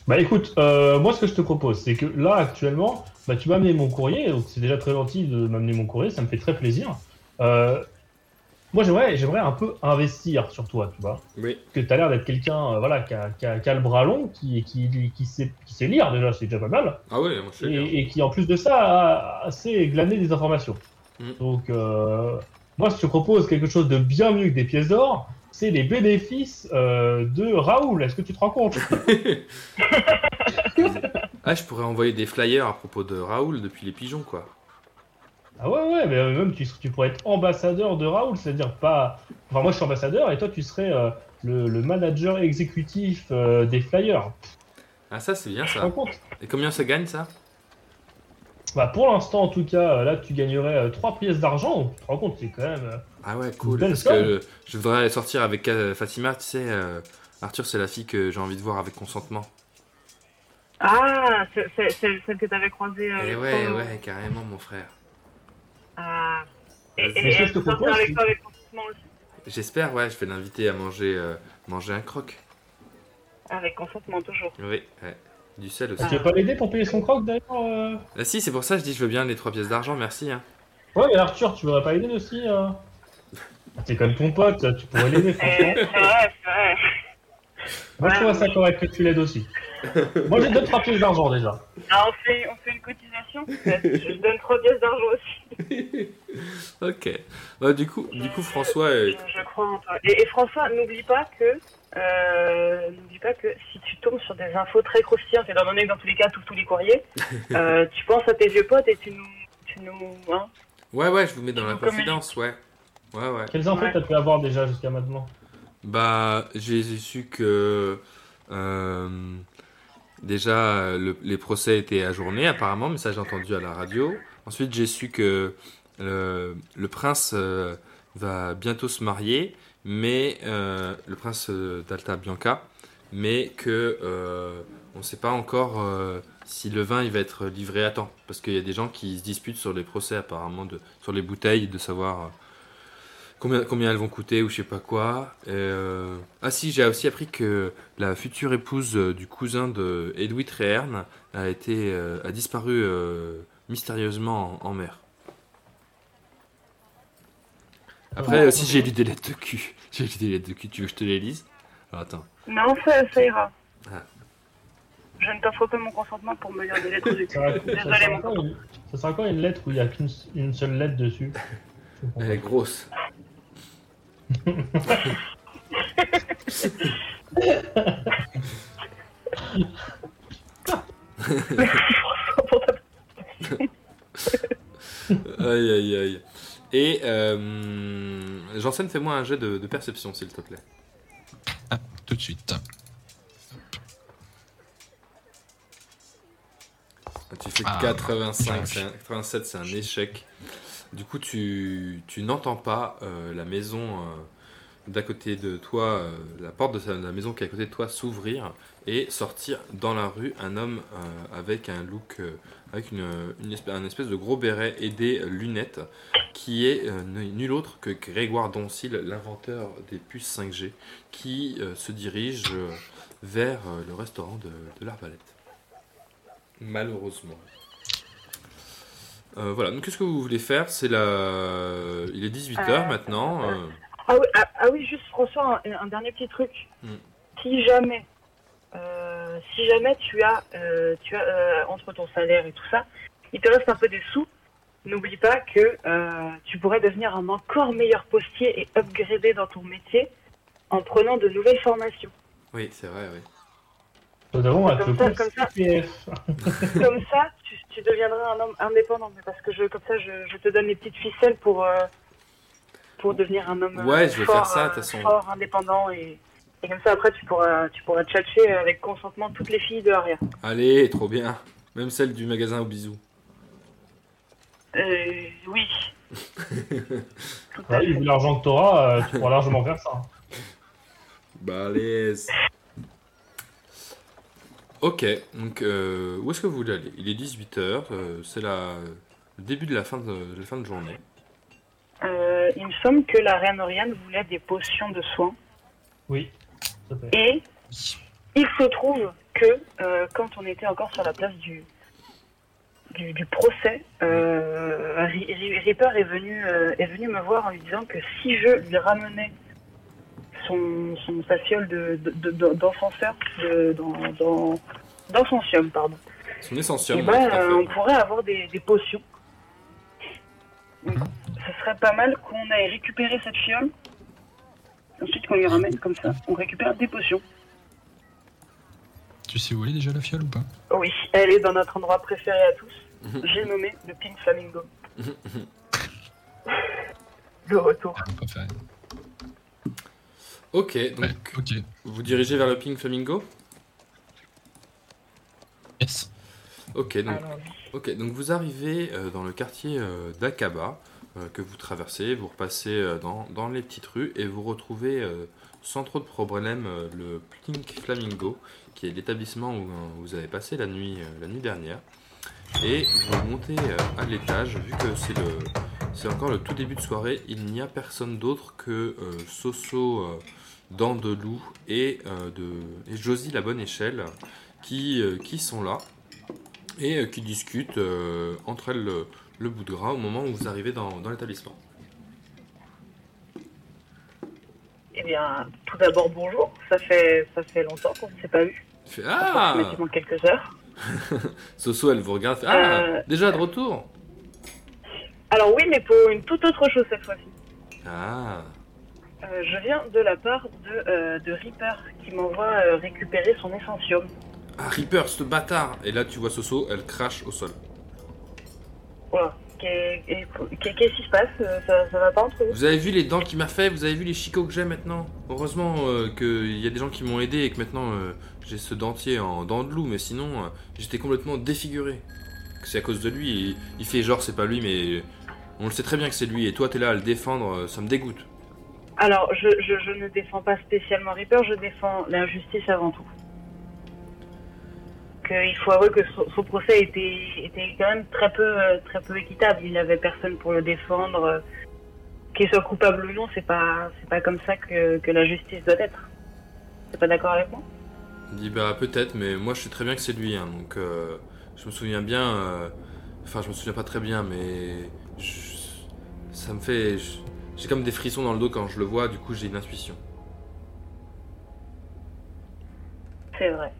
D: Bah écoute, euh, moi ce que je te propose, c'est que là actuellement, bah, tu m'as amené mon courrier, donc c'est déjà très gentil de m'amener mon courrier, ça me fait très plaisir. Euh, moi j'aimerais, j'aimerais un peu investir sur toi, tu vois.
B: Oui.
D: Parce que tu as l'air d'être quelqu'un euh, voilà, qui, a, qui a- qui a le bras long, qui, qui, qui, sait, qui sait lire déjà, c'est déjà pas mal,
B: Ah oui, moi je sais
D: et, et qui en plus de ça a, a- sait glaner des informations.
B: Mm.
D: Donc euh, moi je te propose quelque chose de bien mieux que des pièces d'or, c'est les bénéfices euh, de Raoul, est-ce que tu te rends compte? (laughs) (laughs)
B: Ah, je pourrais envoyer des flyers à propos de Raoul depuis les pigeons, quoi.
D: Ah ouais, ouais, mais même tu, tu pourrais être ambassadeur de Raoul, c'est-à-dire pas. Enfin, moi je suis ambassadeur et toi tu serais euh, le, le manager exécutif euh, des flyers.
B: Ah, ça, c'est bien,
D: Tu te rends
B: ça.
D: compte?
B: Et combien ça gagne, ça?
D: Bah, pour l'instant en tout cas, euh, là tu gagnerais 3 pièces d'argent, tu te rends compte, c'est quand même. euh,
B: Ah ouais, cool. Parce
D: somme.
B: que je voudrais sortir avec euh, Fatima, tu sais, euh, Arthur, c'est la fille que j'ai envie de voir avec consentement.
C: Ah, c'est celle que t'avais croisée. euh,
B: Eh
C: l'autre
B: ouais, ouais, carrément, mon frère.
C: Ah. Et, et, et
D: te
C: sortir avec toi avec consentement aussi.
B: J'espère, ouais, je vais l'inviter à manger, euh, manger un croc.
C: Avec consentement, toujours.
B: Oui, ouais. Du sel aussi.
D: Tu veux pas l'aider pour payer son croc d'ailleurs euh
B: Ah si, c'est pour ça que je dis je veux bien les trois pièces d'argent, merci. Hein.
D: Ouais, mais Arthur, tu voudrais pas l'aider aussi euh (laughs) C'est comme ton pote, tu pourrais l'aider (laughs) franchement.
C: c'est vrai, c'est vrai.
D: Moi je trouve ça correct que tu l'aides aussi. Moi j'ai deux 3 pièces d'argent déjà.
C: Ah, on, fait, on fait une cotisation peut-être. (laughs) Je donne 3 pièces d'argent aussi.
B: Ok. Bah, du coup, du coup, François, euh,
C: Je, je crois en toi. Et, et François, n'oublie pas que. Euh, n'oublie pas que si tu tombes sur des infos très croustillantes, étant donné que dans tous les cas, tous tous les courriers, (laughs) euh, tu penses à tes vieux potes et tu nous. Tu nous hein
B: ouais, ouais, je vous mets dans la confidence, ouais. Ouais, ouais.
D: Quelles infos
C: Ouais.
D: t'as pu avoir déjà jusqu'à maintenant?
B: Bah, j'ai su que. euh, déjà, le- les procès étaient ajournés apparemment, mais ça j'ai entendu à la radio. Ensuite, j'ai su que le, le prince euh, va bientôt se marier, mais euh, le prince euh, d'Alta Bianca, mais que euh, on ne sait pas encore euh, si le vin il va être livré à temps, parce qu'il y a des gens qui se disputent sur les procès apparemment, de, sur les bouteilles, de savoir combien, combien elles vont coûter ou je sais pas quoi. Et, Ah si, j'ai aussi appris que la future épouse du cousin de Edwin Treherne a été a disparu mystérieusement en, en mer. Après aussi j'ai lu des lettres de cul. J'ai lu des lettres de cul. Tu veux que je te les lise Alors, Attends.
C: Non, ça, ça ira.
B: Ah.
C: Je ne t'offre pas mon consentement pour me lire des lettres de
D: Ça,
C: cul.
D: ça
C: Désolé,
D: sera
C: mon
D: une, ça sera encore une lettre où il n'y a qu'une une seule lettre dessus.
B: Elle est grosse. (laughs) (laughs) (laughs) Aïe aïe aïe. Et euh, Janssen, fais-moi un jet de, de perception s'il te plaît.
E: Tout de suite.
B: Tu fais
E: Ah,
B: 85,
E: ouais.
B: c'est un- 87, c'est un échec. Du coup, tu, tu n'entends pas euh, la maison euh, d'à côté de toi, euh, la porte de sa- la maison qui est à côté de toi s'ouvrir et sortir dans la rue un homme avec un look, avec une, une espèce, un espèce de gros béret et des lunettes, qui est euh, nul autre que Grégoire Doncil, l'inventeur des puces 5G, qui euh, se dirige euh, vers le restaurant de, de l'Arbalète. Malheureusement. Voilà, donc qu'est-ce que vous voulez faire? C'est la... Il est 18h
C: Euh,
B: maintenant.
C: Ah oui, ah, ah oui, juste François, un, un dernier petit truc.
B: Hmm.
C: Si jamais, si jamais tu as, tu as entre ton salaire et tout ça, il te reste un peu des sous. N'oublie pas que euh, tu pourrais devenir un encore meilleur postier et upgrader dans ton métier en prenant de nouvelles formations.
B: Oui, c'est vrai, oui.
D: Nous avons un
C: Comme ça, comme ça. (laughs) Comme ça, tu, tu deviendras un homme indépendant. Mais parce que je, comme ça, je, je te donne les petites ficelles pour, euh, pour devenir un homme
B: Ouais,
C: euh,
B: je vais
C: fort,
B: faire ça, de
C: euh,
B: façon.
C: fort, indépendant. Et, et comme ça, après, tu pourras, tu pourras tchatcher avec consentement toutes les filles de Aria.
B: Allez, trop bien. Même celle du magasin au bisou.
C: Euh, oui. (laughs) Tout à
D: Ouais,
C: fait.
D: vu l'argent que tu auras, tu pourras largement faire ça.
B: Balèze. Ok, donc euh, où est-ce que vous voulez aller? Il est 18h, c'est la... le début de la fin de, de la fin de journée.
C: Euh, il me semble que la reine Oriane voulait des potions de soins.
D: Oui, à.
C: Et il se trouve que euh, quand on était encore sur la place du, du, du procès, euh, Reaper est venu, euh, est venu me voir en lui disant que si je lui ramenais son, son, sa fiole de, de, de- d'encenseur de, dans, dans, pardon,
B: Son essentiel,
C: eh
B: ouais,
C: ben, euh, on pourrait avoir des, des potions. Donc, ce serait pas mal qu'on aille récupérer cette fiole. Ensuite, qu'on lui ramène comme ça. On récupère des potions.
E: Tu sais où elle est déjà la fiole ou pas
C: Oui, elle est dans notre endroit préféré à tous. J'ai nommé le Pink Flamingo. (laughs) le retour.
E: Ah.
B: Ok, donc
E: Ouais,
B: vous dirigez vers le Pink Flamingo
E: Yes.
B: Ok, donc
C: Alors,
B: donc vous arrivez euh, dans le quartier euh, d'Akaba, euh, que vous traversez, vous repassez euh, dans, dans les petites rues et vous retrouvez euh, sans trop de problème euh, le Pink Flamingo, qui est l'établissement où vous avez passé la nuit, euh, la nuit dernière. Et vous montez euh, à l'étage, vu que c'est le, c'est encore le tout début de soirée, il n'y a personne d'autre que euh, Soso euh, Dent de Loup et, de, et Josie la Bonne Échelle qui, qui sont là et qui discutent entre elles le, bout de gras au moment où vous arrivez dans, dans l'établissement.
C: Eh bien, tout d'abord, bonjour. Ça fait, ça fait longtemps qu'on ne s'est pas eu.
B: Fait, ah
C: quelques heures. (laughs)
B: Soso, elle vous regarde. fait, ah
C: Euh.
B: Déjà de retour
C: Alors oui, mais pour une toute autre chose cette fois-ci.
B: Ah
C: Euh, je viens de la part de, euh, de Reaper qui m'envoie récupérer son essentium.
B: Ah, Reaper, ce bâtard Et là, tu vois Soso, elle crache au sol.
C: Voilà. Qu'est-ce qui se passe? Ça, ça va pas entre vous?
B: Vous avez vu les dents qu'il m'a fait? Vous avez vu les chicots que j'ai maintenant? Heureusement euh, qu'il y a des gens qui m'ont aidé et que maintenant euh, j'ai ce dentier en dents de loup, mais sinon euh, j'étais complètement défiguré. C'est à cause de lui. Il, fait genre c'est pas lui, mais on le sait très bien que c'est lui. Et toi t'es là à le défendre, euh, ça me dégoûte.
C: Alors, je, ne défends pas spécialement Reaper, je défends l'injustice avant tout. Il faut avouer que son, procès était, quand même très peu, euh, très peu équitable. Il n'avait personne pour le défendre. Qu'il soit coupable ou non, c'est pas, pas comme ça que, que la justice doit être. T'es pas d'accord avec moi?
B: Il dit bah peut-être, mais moi je sais très bien que c'est lui. hein, donc euh, je me souviens bien. euh, Enfin, je me souviens pas très bien, mais je- ça me fait. J'ai comme des frissons dans le dos quand je le vois. Du coup, j'ai une intuition.
C: C'est vrai.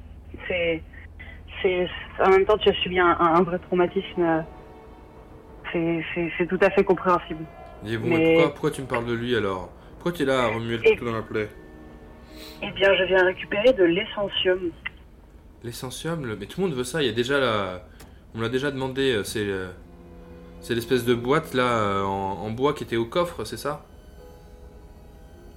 C: C'est, c'est, en même temps, tu as subi un, vrai traumatisme. euh, C'est, tout à fait compréhensible.
B: Dit bon,
C: Mais-
B: mais pourquoi, pourquoi tu me parles de lui alors? Pourquoi tu es là à remuer le
C: Et-
B: couteau dans la plaie?
C: Eh bien, je viens récupérer de l'essentium.
B: L'essentium, le- mais tout le monde veut ça. Il y a déjà la. On me l'a déjà demandé. euh, C'est. euh, C'est l'espèce de boîte là euh, en, en bois qui était au coffre, c'est ça?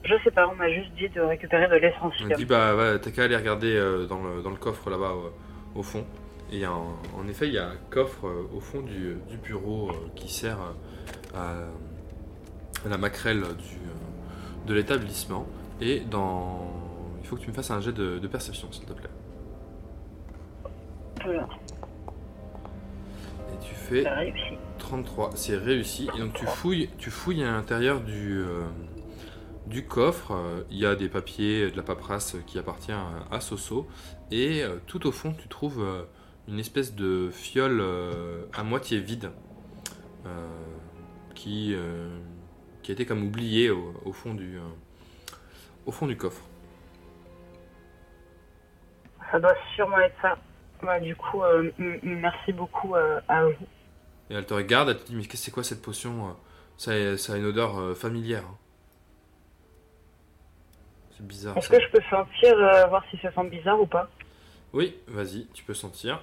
C: Je sais pas, on m'a juste dit de récupérer de
B: On
C: l'essentium.
B: m'a dit bah ouais, t'as qu'à aller regarder euh, dans, le, dans le coffre là-bas au fond. Et il y a un- en effet, il y a un coffre euh, au fond du, du bureau euh, qui sert à, à la maquerelle du, de l'établissement. Et dans. Faut que tu me fasses un jet de, de perception, s'il te plaît.
C: Voilà,
B: Et tu fais
C: ça réussi.
B: 33, c'est réussi. Et donc tu fouilles, tu fouilles à l'intérieur du, euh, du coffre. Euh, Il y a des papiers, de la paperasse qui appartient à, Soso. Et euh, tout au fond, tu trouves euh, une espèce de fiole à moitié vide qui, qui a été comme oubliée au, au fond du, au fond du coffre.
C: Ça doit sûrement être ça. Du coup, euh, merci beaucoup euh, à vous.
B: Et elle te regarde, elle te dit Mais qu'est-ce que c'est quoi cette potion euh? Ça, a- ça a une odeur euh, familière. hein. C'est bizarre.
C: Est-ce que je peux sentir, voir si ça sent bizarre ou pas?
B: Oui, vas-y, tu peux sentir.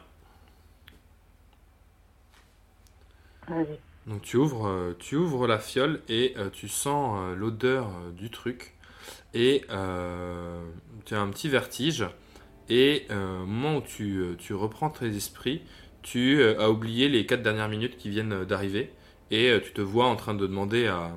C: Vas-y.
B: Donc tu ouvres, tu ouvres la fiole et tu sens l'odeur du truc. Et tu as un petit vertige. Et euh, au moment où tu, euh, tu reprends tes esprits, tu euh, as oublié les quatre dernières minutes qui viennent d'arriver. Et tu te vois en train de demander à...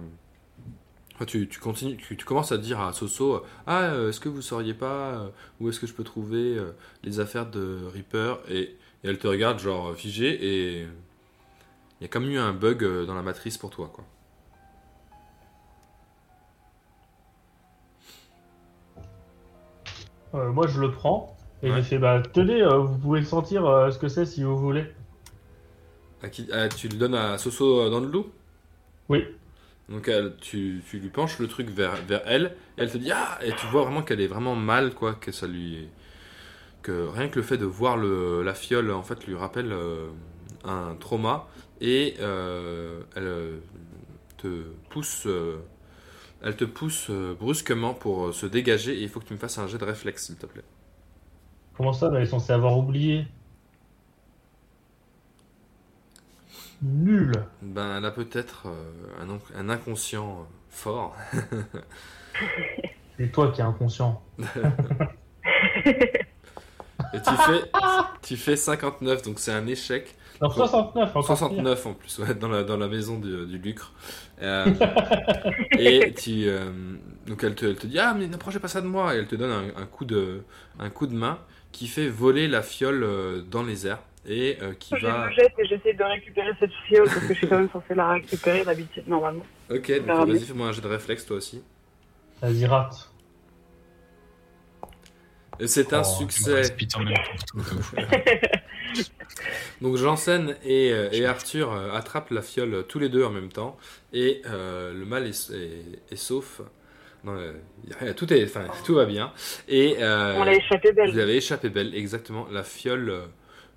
B: Tu, tu continues, tu, commences à dire à Soso, ah, est-ce que vous sauriez pas où est-ce que je peux trouver les affaires de Reaper et, et elle te regarde genre figée et il y a comme eu un bug dans la matrice pour toi quoi.
D: Moi, je le prends et
B: Ouais.
D: je fais bah tenez, euh, vous pouvez le sentir euh, ce que c'est si vous voulez.
B: À qui- ah, tu le donnes à Soso euh, dans le loup?
D: Oui.
B: Donc elle- tu, tu lui penches le truc vers, vers elle et elle te dit ah et tu vois vraiment qu'elle est vraiment mal quoi que ça lui que rien que le fait de voir le, la fiole en fait lui rappelle euh, un trauma et euh, elle euh, te pousse euh, elle te pousse euh, brusquement pour euh, se dégager et il faut que tu me fasses un jet de réflexe s'il te plaît.
D: Comment ça, bah, elle est censée avoir oublié Nul.
B: Ben elle a peut-être euh, un, inc- un inconscient euh, fort. (laughs)
D: C'est toi qui es inconscient. (laughs)
B: Et tu fais, tu fais 59, donc c'est un échec.
D: Non, 69, encore pire.
B: 69 en plus, ouais, dans la, dans la maison du, du Lucre. Euh, (laughs) et tu, euh, donc elle te, elle te dit Ah, mais n'approchez pas ça de moi. Et elle te donne un, un coup, de, un coup de main qui fait voler la fiole euh, dans les airs. Et euh, qui
C: Je
B: va.
C: me jette et j'essaie de récupérer cette fiole parce que je suis quand même censé la récupérer d'habitude normalement.
B: Ok, donc vas-y, fais-moi un jet de réflexe toi aussi.
D: Vas-y, rate.
B: C'est un
E: Oh,
B: succès. (laughs) Donc Janssen et, euh, et Arthur attrapent la fiole tous les deux en même temps et euh, le mal est, est- est sauf. Non, euh, y a rien, tout, est, enfin, tout va bien. Et euh,
C: On l'a échappé
B: vous
C: belle.
B: avez échappé belle, exactement. La fiole euh,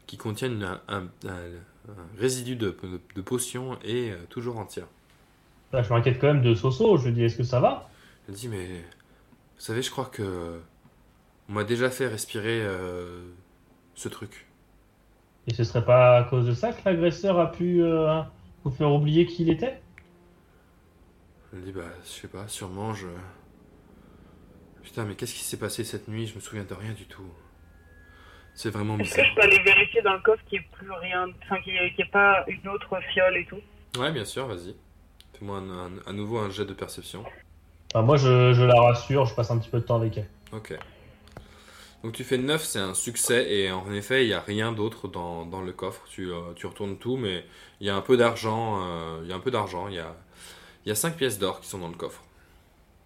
B: qui contient une- un, un- un- un résidu de, de, de potion est euh, toujours entière.
D: Là, je m'inquiète quand même de Soso. Je lui dis, est-ce que ça va?
B: Elle dit mais vous savez je crois que on m'a déjà fait respirer euh, ce truc.
D: Et ce serait pas à cause de ça que l'agresseur a pu euh, Vous faire oublier qui il était?
B: Je me dis, bah, je sais pas, sûrement je. Putain, mais qu'est-ce qui s'est passé cette nuit? Je me souviens de rien du tout. C'est vraiment
C: Est-ce que
B: bizarre.
C: je peux aller vérifier dans le coffre qu'il n'y ait plus rien, enfin qu'il n'y ait, pas une autre fiole et tout?
B: Ouais, bien sûr, vas-y. Fais-moi à nouveau un jet de perception.
D: Enfin, Moi, je, je la rassure, je passe un petit peu de temps avec elle.
B: Ok. Donc tu fais 9, c'est un succès, et en effet, il n'y a rien d'autre dans, dans le coffre. Tu, euh, tu retournes tout, mais il y a un peu d'argent. euh, Il y a un peu d'argent. Il y a, il y a 5 pièces d'or qui sont dans le coffre.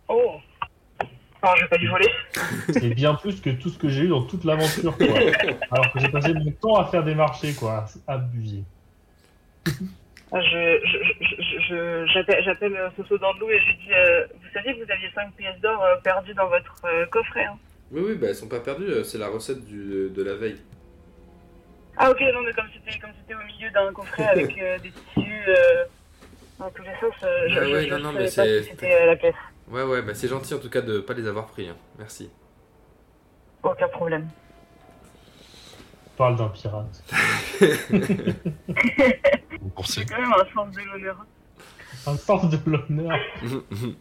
C: Oh Alors, j'ai pas dû voler.
D: C'est bien plus que tout ce que j'ai eu dans toute l'aventure, quoi. Alors que j'ai passé mon temps à faire des marchés, quoi. C'est abusé.
C: Ah, Je, je, je, je- j'appelle, j'appelle euh, Soso Dandelou et je lui dis euh, Vous saviez que vous aviez 5 pièces d'or euh, perdues dans votre euh, coffret hein
B: Oui, oui, bah, elles sont pas perdues. C'est la recette du- de la veille.
C: Ah, ok, non, mais comme c'était, comme c'était au milieu d'un coffret avec euh, des tissus euh, dans tous les sens, je,
B: Ah
C: je-
B: ouais,
C: je
B: non, non,
C: savais
B: mais
C: pas
B: c'est-
C: si c'était la pièce.
B: Ouais, ouais, bah c'est gentil en tout cas de pas les avoir pris. hein. Merci.
C: Aucun problème.
D: On parle d'un pirate.
E: Pour
C: J'ai
E: ces-
C: quand même un sens de l'honneur.
D: Un sens de l'honneur. (laughs)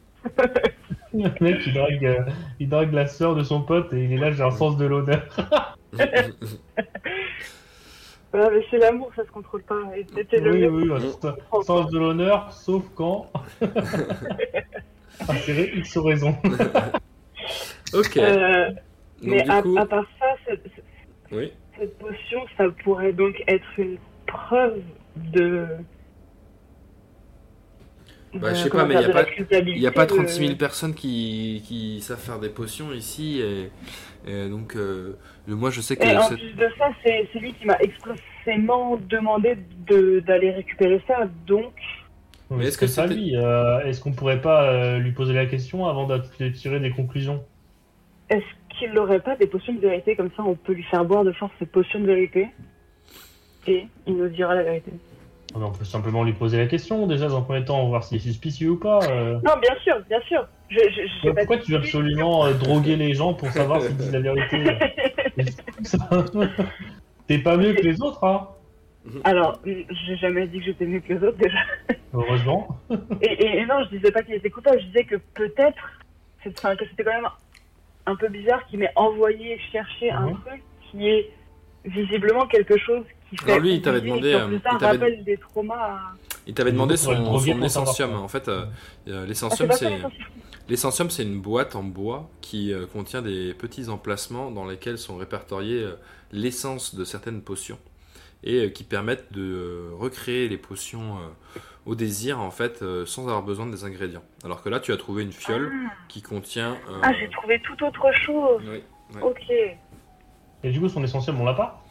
D: Le mec, il drague, euh, il drague la sœur de son pote et il est là, j'ai un sens de l'honneur. (laughs)
C: Ouais, mais c'est l'amour, ça se contrôle pas. Et c'était le
D: oui, oui. Sens de l'honneur, sauf quand. (laughs) Insérer X raison. (laughs)
B: ok.
C: Euh,
B: Donc
C: mais à,
B: coup,
C: à part ça, cette,
B: oui.
C: cette potion, ça pourrait donc être une preuve de.
B: Bah, je sais pas, mais il y a n'y a pas
C: de-
B: 36 000 personnes qui, qui savent faire des potions ici. Et, et donc, euh, moi je sais que.
C: Et en
B: cette-
C: plus de ça, c'est c'est lui qui m'a expressément demandé de- d'aller récupérer ça, donc.
B: Mais est-ce que
D: ça
B: c'était-
D: lui euh, Est-ce qu'on pourrait pas euh, lui poser la question avant de tirer des conclusions?
C: Est-ce qu'il n'aurait pas des potions de vérité? Comme ça On peut lui faire boire de force ces potions de vérité et il nous dira la vérité.
D: Ah, mais On peut simplement lui poser la question déjà dans un premier temps, voir s'il est suspicieux ou pas. euh.
C: Non, bien sûr, bien sûr. Je,
D: Pourquoi tu veux absolument euh, droguer les gens pour savoir s'ils disent la vérité? (laughs) T'es (laughs) pas mieux que les autres, hein
C: Alors, j'ai jamais dit que j'étais mieux que les autres déjà.
D: Heureusement. (laughs)
C: Et, et- et non, je disais pas qu'il était coupable, je disais que peut-être, enfin, que c'était quand même un peu bizarre qu'il m'ait envoyé chercher un
D: Mhm.
C: truc qui est visiblement quelque chose qui fait.
B: Alors lui, il t'avait demandé,
C: en
B: euh,
C: plus tard,
B: il t'avait-
C: rappelle des traumas.
B: Il t'avait demandé son, son essentium. En fait, euh, euh,
C: Ah, c'est
B: l'essentium, c'est. L'essentium, c'est une boîte en bois qui euh, contient des petits emplacements dans lesquels sont répertoriées euh, l'essence de certaines potions et euh, qui permettent de euh, recréer les potions euh, au désir en fait sans avoir besoin des ingrédients. Alors que là, tu as trouvé une fiole qui contient. euh,
C: Ah, j'ai trouvé tout autre chose.
B: oui. Ouais.
C: Ok.
D: Et du coup, son essentiel, on l'a pas?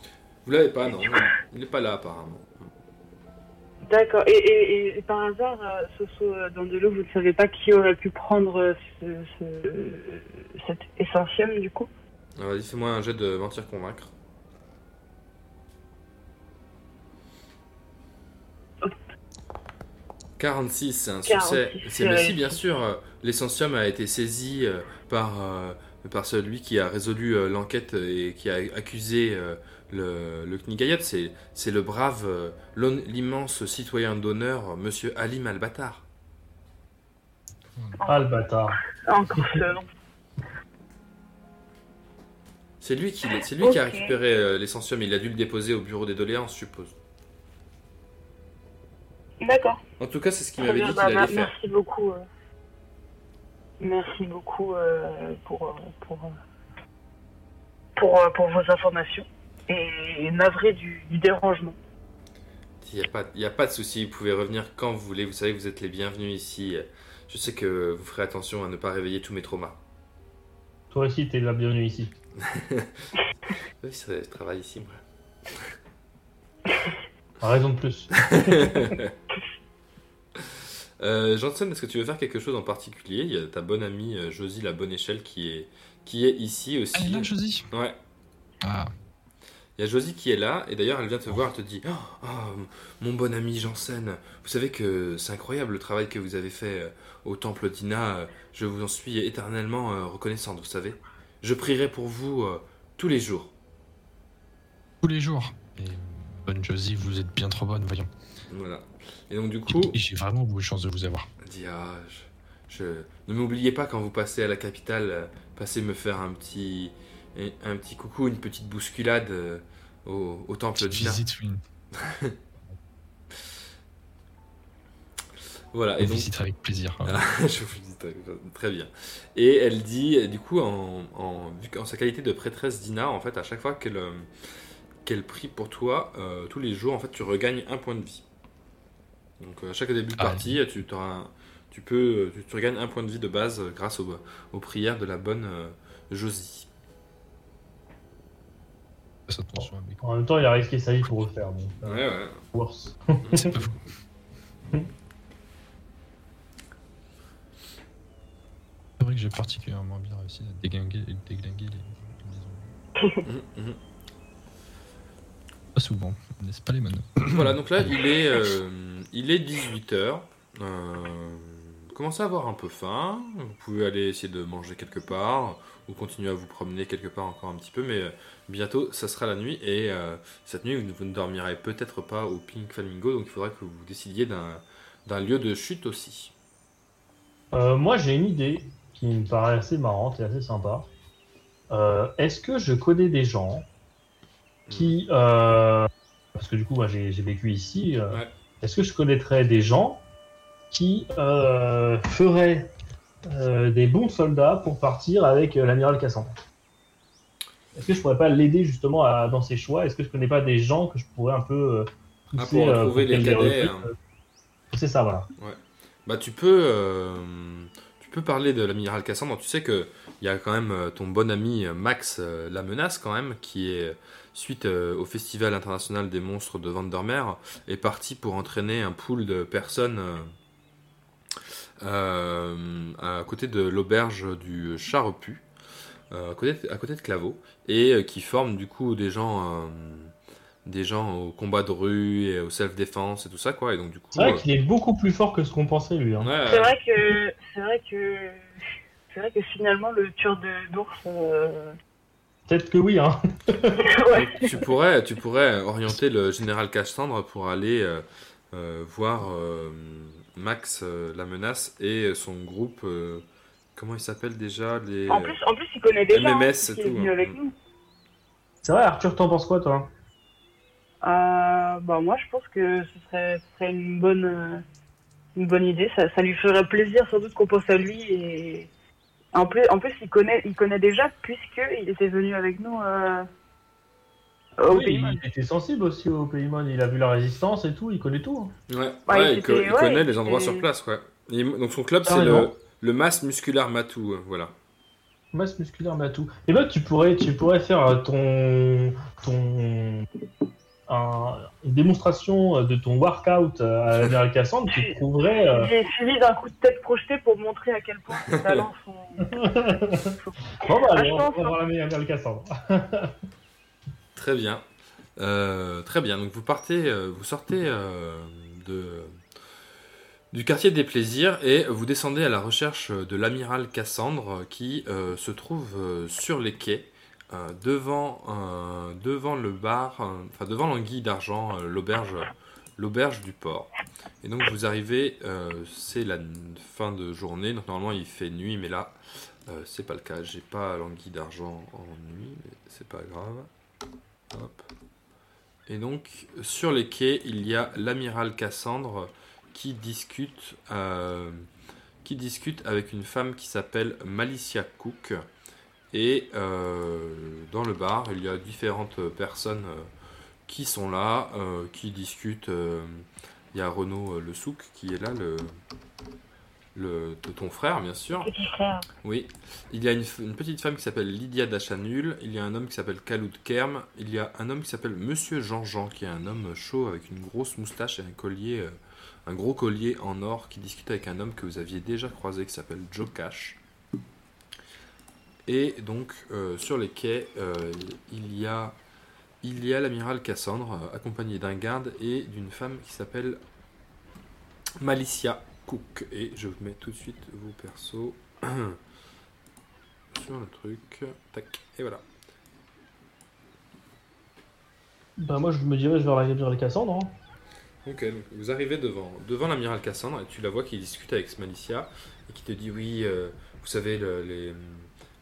B: Vous l'avez pas, non Il n'est pas là apparemment.
C: D'accord. Et, et, et par hasard, Soso Dandelot, vous ne savez pas qui aurait pu prendre ce, ce- cet essentiel du coup?
B: Alors, fais-moi un jet de mentir 46, c'est un
C: 46,
B: succès. C'est mais si, bien sûr, l'essentium a été saisi euh, par, euh, par celui qui a résolu euh, l'enquête et qui a accusé le, le Knigayat. C'est, c'est le brave, l'immense citoyen d'honneur, monsieur Alim Albatar.
C: Nom.
B: C'est lui qui, c'est lui qui a récupéré l'essentium. Il a dû le déposer au bureau des doléances, je suppose.
C: D'accord.
B: En tout cas, c'est ce qu'il m'avait dit
C: bah,
B: qu'il allait faire.
C: Merci beaucoup. euh. Merci beaucoup euh, pour, euh, pour, pour, pour vos informations. Et navré du, du dérangement.
B: Il n'y a, pas- il y a pas de souci, vous pouvez revenir quand vous voulez. Vous savez que vous êtes les bienvenus ici. Je sais que vous ferez attention à ne pas réveiller tous mes traumas.
D: Toi aussi, t'es la bienvenue ici. (laughs)
B: Oui, c'est- je travaille ici, moi. (laughs)
D: Raison de plus. (laughs)
B: Euh, Johnson, est-ce que tu veux faire quelque chose en particulier? Il y a ta bonne amie euh, Josie la bonne échelle qui est, qui est ici aussi.
E: Elle est là, Josie?
B: Ouais.
E: Ah,
B: Il y a Josie qui est là, et d'ailleurs elle vient te voir, elle te dit Oh, oh, mon bon ami Janssen, vous savez que c'est incroyable le travail que vous avez fait euh, au temple d'Ina, euh, je vous en suis éternellement reconnaissante, vous savez. Je prierai pour vous euh, tous les jours.
E: tous les jours. Et bonne Josie, vous êtes bien trop bonne, voyons.
B: Voilà. Et donc du coup,
E: j'ai vraiment beaucoup de chance de vous avoir.
B: elle dit ah, je, ne m'oubliez pas quand vous passez à la capitale, euh, passez me faire un petit un, petit coucou, une petite bousculade euh, au, au temple d'Ina.
E: visite, oui. (laughs)
B: Voilà. Et donc
E: visitera avec plaisir. hein. (laughs)
B: je vous dis très, très bien. Et elle dit, euh, du coup, en, en, qu'en sa qualité de prêtresse d'Ina, en fait, à chaque fois qu'elle euh, qu'elle prie pour toi, euh, tous les jours, en fait, tu regagnes un point de vie. Donc, euh, à chaque début de
E: Ah.
B: partie, tu, t'auras- tu peux, tu, tu regagnes un point de vie de base euh, grâce au- aux prières de la bonne euh, Josie.
D: En même temps, il a risqué sa vie pour le faire. Donc, euh,
B: Ouais, ouais.
D: worse. (laughs) (laughs)
E: C'est pas fou. C'est vrai que j'ai particulièrement bien réussi à déglinguer, déglinguer les, les zombies. Pas souvent, n'est-ce pas les (coughs) monos
B: Voilà, donc là, il est, euh, il est 18h. commencez à avoir un peu faim. Vous pouvez aller essayer de manger quelque part ou continuer à vous promener quelque part encore un petit peu. Mais euh, bientôt, ça sera la nuit. Et euh, cette nuit, vous, vous ne dormirez peut-être pas au Pink Flamingo. Donc il faudra que vous décidiez d'un d'un lieu de chute aussi.
D: Euh, moi, j'ai une idée qui me paraît assez marrante et assez sympa. Euh, Est-ce que je connais des gens qui, euh, parce que du coup, moi, j'ai vécu ici. euh,
B: Ouais.
D: Est-ce que je connaîtrais des gens qui euh, feraient des bons soldats pour partir avec l'amiral Cassandre? Est-ce que je pourrais pas l'aider justement à- dans ses choix? Est-ce que je connais pas des gens que je pourrais un peu
B: Ah,
D: pousser
B: pour les cadets, hein.
D: C'est ça, voilà.
B: Bah tu peux, tu peux parler de l'amiral Cassandre. Tu sais que il y a quand même ton bon ami Max la menace quand même, qui est suite euh, au festival international des monstres de Vandermeer, est parti pour entraîner un pool de personnes euh, euh, à côté de l'auberge du Charrepu, euh, à, côté de, à côté de Claveau, et euh, qui forment du coup des gens. euh, des gens au combat de rue et au self-défense et tout ça quoi et donc du coup
D: C'est vrai
B: euh,
D: qu'il est beaucoup plus fort que ce qu'on pensait, lui. hein.
B: ouais,
C: C'est vrai que c'est vrai que c'est vrai que finalement le tueur de d'ours euh,
D: Peut-être que oui, hein. (laughs)
C: ouais.
B: tu pourrais, tu pourrais orienter le général Cassandre pour aller euh, euh, voir euh, Max euh, la menace et son groupe. euh, comment il s'appelle déjà les
C: En plus en plus il connaît déjà
B: MMS
C: hein,
B: et tout,
C: venu
B: hein.
C: avec nous.
D: C'est vrai, Arthur, t'en penses quoi, toi?
C: Euh, bah moi je pense que ce serait, ce serait une bonne une bonne idée. Ça, ça lui ferait plaisir sans doute qu'on pense à lui et en plus en plus il connaît il connaît déjà puisque il était venu avec nous euh, au
D: Oui,
C: pays.
D: il était sensible aussi au Paymon, il a vu la résistance et tout, il connaît tout. hein.
B: Ouais,
C: Bah,
B: ouais,
C: il
B: il, co-
C: était-
B: il
C: ouais,
B: connaît les endroits sur place, ouais. Et donc son club
D: Ah,
B: c'est le, le Mass Muscular Matou, euh, voilà.
D: Masse musculaire, tout. Et ben, tu pourrais, tu pourrais faire euh, ton, ton, un- une démonstration de ton workout euh, à l'amiral Cassandre qui prouverait. euh,
C: J'ai suivi d'un coup de tête projeté pour montrer à quel point ses talents sont. (laughs)
D: Bon, bah,
C: Ah,
D: allez,
C: je
D: on
C: pense,
D: va voir l'amiral Cassandre. (laughs)
B: Très bien. Euh, très bien. Donc vous partez, euh, vous sortez euh, de, du quartier des plaisirs et vous descendez à la recherche de l'amiral Cassandre qui euh, se trouve euh, sur les quais euh, devant, euh, devant le bar, euh, enfin devant l'anguille d'argent, l'auberge, l'auberge du port. Et donc vous arrivez, c'est la fin de journée, donc normalement il fait nuit, mais là c'est pas le cas. J'ai pas l'anguille d'argent en nuit, mais c'est pas grave. Et donc, sur les quais, il y a l'amiral Cassandre qui discute, qui discute avec une femme qui s'appelle Malicia Cook. Et euh, dans le bar, il y a différentes personnes euh, qui sont là, euh, qui discutent. il y a Renaud Le Souk qui est là, le, le, de ton frère, bien sûr.
C: Petit frère.
B: Oui, il y a une, petite femme qui s'appelle Lydia Dachanul, il y a un homme qui s'appelle Kaloud Kerm, il y a un homme qui s'appelle Monsieur Jean-Jean, qui est un homme chaud avec une grosse moustache et un collier, un gros collier en or, qui discute avec un homme que vous aviez déjà croisé qui s'appelle Joe Cash. Et donc, euh, sur les quais, euh, il y a, il y a l'amiral Cassandre, euh, accompagné d'un garde et d'une femme qui s'appelle Malicia Cook. Et je vous mets tout de suite vos persos (clears throat) sur le truc. Tac, et voilà.
D: Bah, moi, je me dirige vers l'amiral Cassandre. hein.
B: Ok, donc vous arrivez devant, devant l'amiral Cassandre et tu la vois qui discute avec Malicia et qui te dit oui, euh, vous savez, le- les,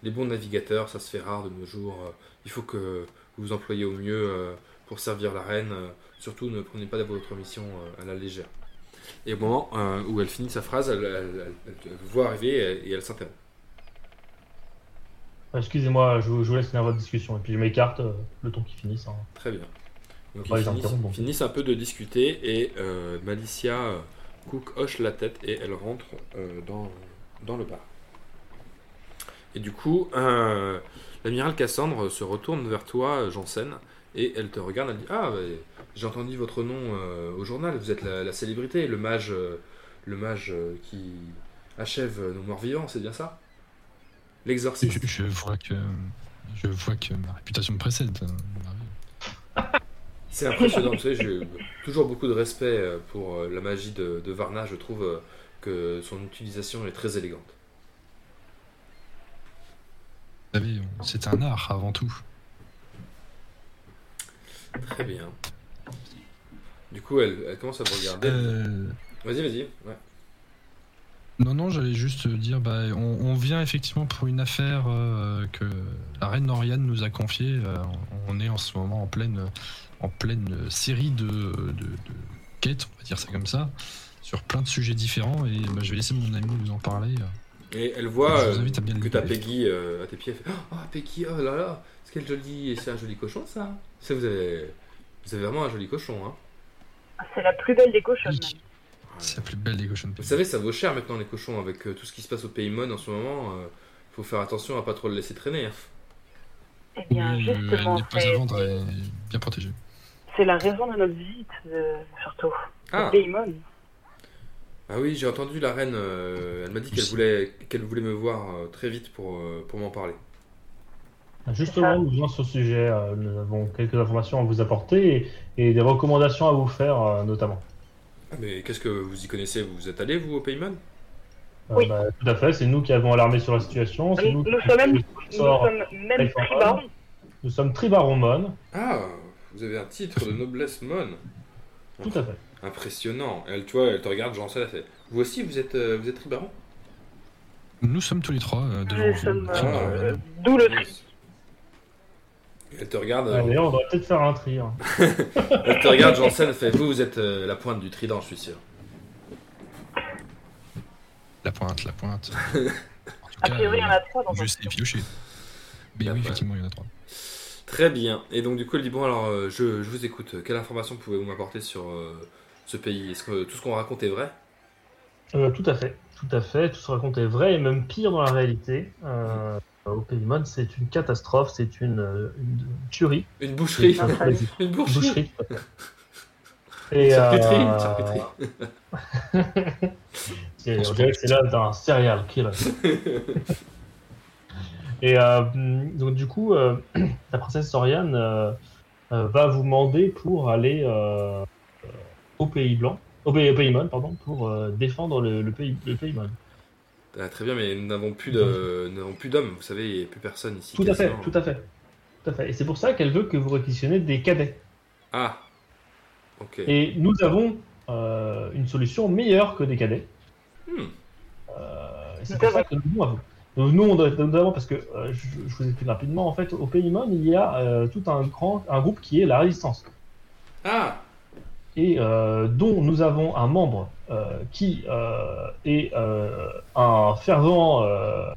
B: les bons navigateurs, ça se fait rare de nos jours. euh, il faut que vous vous employez au mieux euh, pour servir la reine. euh, surtout, ne prenez pas votre mission à la légère. Et au moment où elle finit sa phrase, elle, elle- elle- elle vous voit arriver et, elle s'interrompt.
D: Excusez-moi, je, vous- laisse finir votre discussion et puis je m'écarte le temps qui finisse. hein.
B: Très bien. Donc ils finissent, finissent un peu de discuter et euh, Malicia euh, Cook hoche la tête et elle rentre euh, dans, dans le bar. Et du coup, euh, l'amiral Cassandre se retourne vers toi, Janssen, et elle te regarde, elle dit Ah, bah, j'ai entendu votre nom euh, au journal, vous êtes la, la célébrité, le mage, euh, le mage qui achève nos morts vivants, c'est bien ça? L'exorciste.
E: je vois que je vois que ma réputation me précède. (laughs)
B: C'est impressionnant, vous savez, j'ai toujours beaucoup de respect pour la magie de, de Varna, je trouve que son utilisation est très élégante.
E: Vous savez, c'est un art avant tout.
B: Très bien. Du coup, elle, elle commence à vous regarder.
E: Euh,
B: Vas-y, vas-y. Ouais.
E: non, non, j'allais juste dire, bah, on, on vient effectivement pour une affaire euh, que la reine Noriane nous a confiée. Euh, on est en ce moment en pleine, en pleine série de, de, de quêtes, on va dire ça comme ça, sur plein de sujets différents. Et bah, je vais laisser mon ami vous en parler.
B: Et elle voit
E: Je vous
B: euh,
E: invite à bien
B: que t'as. Peggy euh, à tes pieds. Elle fait Oh, Peggy, oh là là, c'est quel joli, c'est un joli cochon ça. C'est vous avez, vous avez vraiment un joli cochon, hein.
C: C'est la plus belle des cochonnes.
E: Oui. C'est la plus belle des cochons de
B: Vous savez, ça vaut cher maintenant les cochons avec euh, tout ce qui se passe au Paymon en ce moment. euh, faut faire attention à pas trop le laisser traîner. hein.
C: Eh bien,
E: elle
C: justement,
E: n'est pas à
C: c'est
E: vendre, elle est bien protégée.
C: c'est la raison de notre visite, euh, surtout.
B: Ah,
C: Daemon.
B: Ah oui, j'ai entendu la reine. euh, elle m'a dit qu'elle voulait, qu'elle voulait me voir euh, très vite pour, euh, pour m'en parler.
D: Justement, nous venons sur ce sujet. euh, nous avons quelques informations à vous apporter et, et des recommandations à vous faire, euh, notamment.
B: Ah, mais qu'est-ce que vous y connaissez? Vous êtes allé vous au Paymon?
D: Euh,
C: Oui.
D: bah, tout à fait, c'est nous qui avons alarmé sur la situation. C'est
C: Nous-
D: nous,
C: nous
D: qui
C: sommes même-
D: le
C: Nous sommes même
D: Alexandre.
C: tribans.
D: Nous sommes Tribaromon.
B: Ah, vous avez un titre de noblesse mon.
D: Tout à fait.
B: Impressionnant. Elle, tu vois, elle te regarde, j'en sais, elle fait. Vous aussi, vous êtes, euh, vous êtes tribaron
E: Nous sommes tous les trois euh, devant
C: Nous sommes,
E: Enfin,
C: euh,
E: euh,
C: D'où le tri.
B: Elle te regarde, euh,
D: D'ailleurs, on devrait peut-être faire un tri. hein. (laughs) (laughs)
B: elle te regarde, Janssen, elle fait. Vous, vous êtes euh, la pointe du trident, je suis sûr.
E: La pointe, la pointe. (laughs) En tout
C: A
E: cas,
C: priori, il y en a trois dans
E: je
C: un
E: sais piocher. Mais
B: La
E: oui,
B: pointe.
E: effectivement, il y en a trois.
B: Très bien. Et donc, du coup, elle dit Bon, alors, euh, je, je vous écoute. Quelle information pouvez-vous m'apporter sur euh, ce pays Est-ce que tout ce qu'on raconte est vrai?
D: Euh, tout à fait, tout à fait. Tout ce raconte est vrai et même pire dans la réalité. Euh, au Paymon, c'est une catastrophe, c'est une, euh, une tuerie.
B: Une boucherie (laughs) Une boucherie.
D: Et,
B: Charcuterie,
D: euh,
B: charcuterie. (laughs)
D: c'est- on dirait que c'est l'œuvre d'un serial killer. Et euh, donc du coup, euh, (clears throat) la princesse Soriane euh, euh, va vous demander pour aller au Pays Blanc, au Pays, au Paymon, pardon, pour euh, défendre le, le pays, le Paymon.
B: Ah, très bien, mais nous n'avons plus d'hommes. Vous savez, il n'y a plus personne ici.
D: Tout à fait, tout à fait, tout à fait. Et c'est pour ça qu'elle veut que vous réquisitionnez des cadets.
B: Ah. Ok.
D: Et nous avons euh, une solution meilleure que des cadets.
B: Hmm.
D: Euh, c'est pour ça que nous vous. Nous, notamment parce que euh, je, je vous explique rapidement. En fait, au Paymon, il y a euh, tout un grand, un groupe qui est la Résistance,
B: Ah.
D: Et euh, dont nous avons un membre euh, qui euh, est euh, un fervent, euh,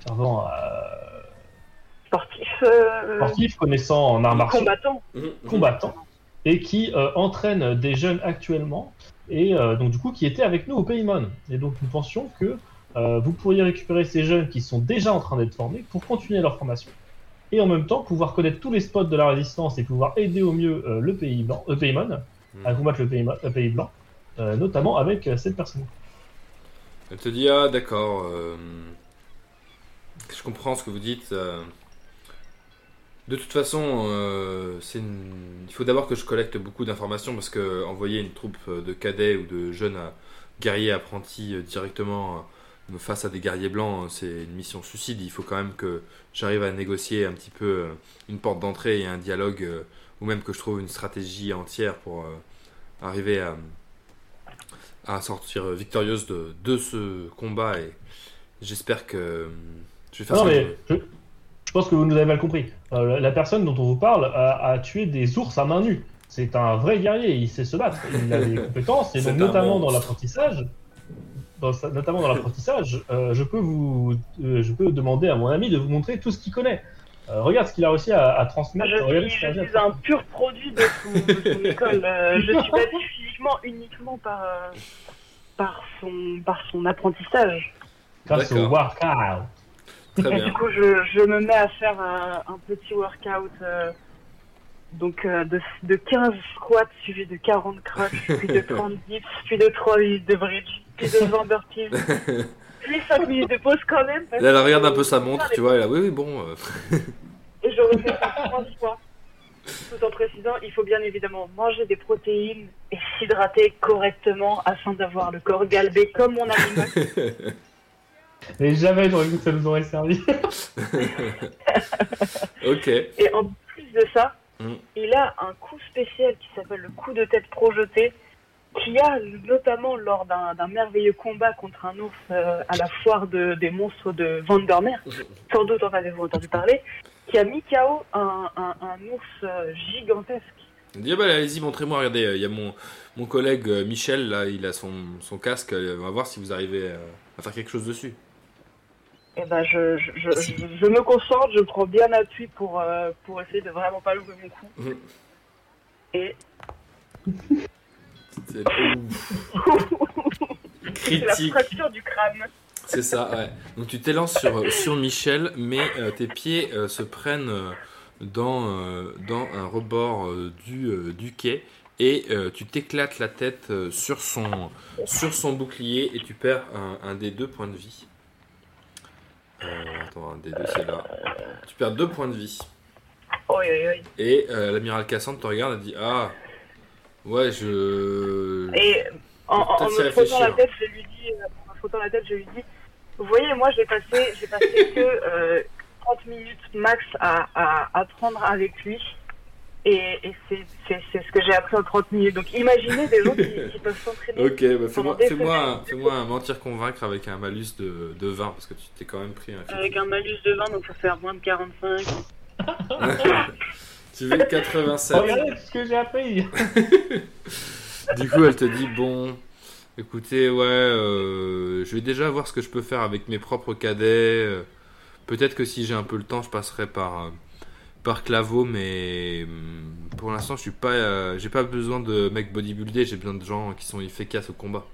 D: fervent euh,
C: Sportif. euh,
D: sportif, connaissant en arts martiaux.
C: combattant.
B: Mhm, mhm.
D: combattant et qui euh, entraîne des jeunes actuellement et euh, donc du coup qui était avec nous au Paymon. Et donc nous pensions que euh, vous pourriez récupérer ces jeunes qui sont déjà en train d'être formés pour continuer leur formation et en même temps pouvoir connaître tous les spots de la résistance et pouvoir aider au mieux euh, le pays blanc, Paymon à combattre le pays, le pays blanc, euh, notamment avec euh, cette personne.
B: Elle te dit Ah, d'accord. euh, je comprends ce que vous dites. De toute façon, euh, une- il faut d'abord que je collecte beaucoup d'informations parce que envoyer une troupe de cadets ou de jeunes guerriers apprentis directement face à des guerriers blancs, c'est une mission suicide. Il faut quand même que j'arrive à négocier un petit peu une porte d'entrée et un dialogue, ou même que je trouve une stratégie entière pour, euh, arriver à, à sortir victorieuse de, de ce combat et j'espère que euh, je vais faire
D: Non, mais je, je pense que vous nous avez mal compris. Euh, la- personne dont on vous parle a, a tué des ours à main nue. C'est un vrai guerrier, il sait se battre, il a des (laughs) compétences, et donc notamment dans l'apprentissage, dans notamment dans l'apprentissage, euh, je peux vous, euh, je peux demander à mon ami de vous montrer tout ce qu'il connaît. Euh, regarde ce qu'il a réussi à, à transmettre.
C: Je
D: regardez
C: suis, je suis un pur produit de son, de son (laughs) école. Euh, je suis basée physiquement uniquement par, euh, par, son, par son apprentissage.
D: grâce au workout.
B: Très
C: Et
B: bien.
C: du coup, je, je me mets à faire un, un petit workout euh, donc euh, de, de 15 squats suivis de 40 crunchs, puis de (laughs) 30 dips, puis de 3 minutes de bridge, puis de (laughs) 20 burpees, puis 5 minutes de pause quand même. parce
B: Là, elle regarde un peu sa montre, tu vois, et là, oui, oui, bon. euh, (laughs)
C: Et je refais ça trois fois. Tout en précisant, il faut bien évidemment manger des protéines et s'hydrater correctement afin d'avoir le corps galbé comme mon animal. (laughs)
D: Et jamais j'aurais cru que ça nous aurait servi. (laughs)
B: ok.
C: Et en plus de ça,
B: Mm.
C: il a un coup spécial qui s'appelle le coup de tête projeté, qui a notamment lors d'un merveilleux combat contre un ours euh, à la foire de- des monstres de Vandermeer, sans doute en avez-vous entendu parler, qui a mis KO un, un, un ours euh, gigantesque.
B: Dit, ah bah, allez-y, montrez-moi, regardez, euh, il y a mon, mon collègue euh, Michel, là, il a son, son casque, on va voir si vous arrivez à faire quelque chose dessus.
C: Et ben je, je, je, je, je me concentre, je prends bien appui pour, pour essayer de vraiment pas louper mon coup.
B: Mhm.
C: Et
B: C'est
C: la fracture du crâne.
B: C'est ça, ouais. Donc tu t'élances sur, sur Michel, mais euh, tes pieds euh, se prennent euh, dans, euh, dans un rebord euh, du, euh, du quai et euh, tu t'éclates la tête euh, sur, son, sur son bouclier et tu perds un, un des deux points de vie. Euh, attends, un des deux c'est là. Tu perds deux points de vie.
C: Oui, oui, oui.
B: Et euh, l'amiral Cassandre te regarde et dit Ah, ouais, je.
C: Et en, en- en me frottant la tête, je lui dis, euh, en me frottant la tête, je lui dis, vous voyez, moi j'ai passé, j'ai passé que euh, 30 minutes max à, à apprendre avec lui. Et, et c'est, c'est, c'est ce que j'ai appris en 30 minutes. Donc imaginez des gens qui, qui peuvent s'entraîner. (laughs)
B: Ok, bah fais-moi
C: des
B: fais-moi un,
C: semaines.
B: fais-moi un mentir convaincre avec un malus de, de 20 parce que tu t'es quand même pris un
C: Avec un malus de 20, donc ça fait moins de 45. (laughs) (laughs)
B: Tu veux 87.
D: Regardez ce que j'ai appris. (laughs)
B: Du coup, elle te dit Bon, écoutez, ouais, euh, je vais déjà voir ce que je peux faire avec mes propres cadets. euh, Peut-être que si j'ai un peu le temps, je passerai par, euh, par Claveau, mais hum, pour l'instant, je suis pas, euh, j'ai pas besoin de mecs bodybuildés, j'ai besoin de gens qui sont efficaces au combat.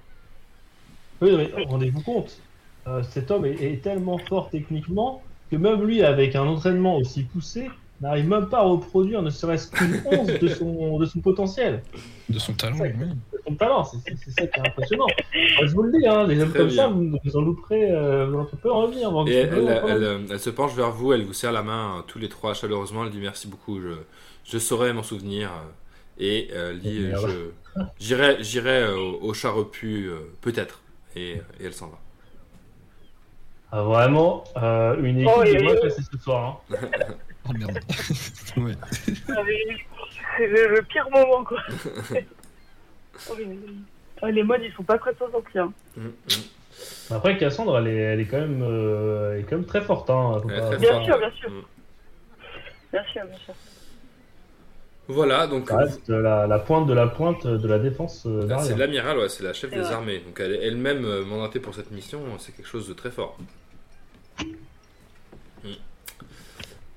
D: Oui, mais rendez-vous compte, euh, cet homme est, est tellement fort techniquement que même lui, avec un entraînement aussi poussé, n'arrive même pas à reproduire ne serait-ce qu'une (laughs) once de son, de son potentiel,
E: De son talent, oui.
D: de son talent. C'est ça qui est impressionnant. Je vous le dis, hein, des hommes comme
B: bien.
D: ça, vous, vous en louperez, euh, vous en peu revenir.
B: Et
D: ce soit
B: elle,
D: vraiment
B: elle, elle, elle se penche vers vous, elle vous serre la main euh, tous les trois chaleureusement. Elle dit merci beaucoup, je, je saurai m'en souvenir. Et euh, elle dit j'irai, j'irai euh, au, au chat repu, euh, peut-être. Et, et elle s'en va.
D: Ah, vraiment, euh, une équipe
C: Oh,
D: de moi passée ce soir. Hein. (laughs)
E: Oh merde. (laughs) ouais.
C: Ah, C'est le, le pire moment, quoi. (laughs) Oh, Ah, les modes, ils sont pas prêts de s'en sortir.
B: Hum, hum.
D: Après, Cassandre, elle est, elle est, quand, même, euh, elle est quand même très forte. Hein,
B: très
C: Bien sûr, bien sûr.
B: Hum.
C: Bien sûr, bien sûr.
B: Voilà, donc
D: Ça reste la, la pointe de la pointe de la défense euh,
B: Ah, c'est l'amiral, ouais, c'est la chef des
C: vrai.
B: armées. Donc elle est elle-même euh, mandatée pour cette mission, c'est quelque chose de très fort.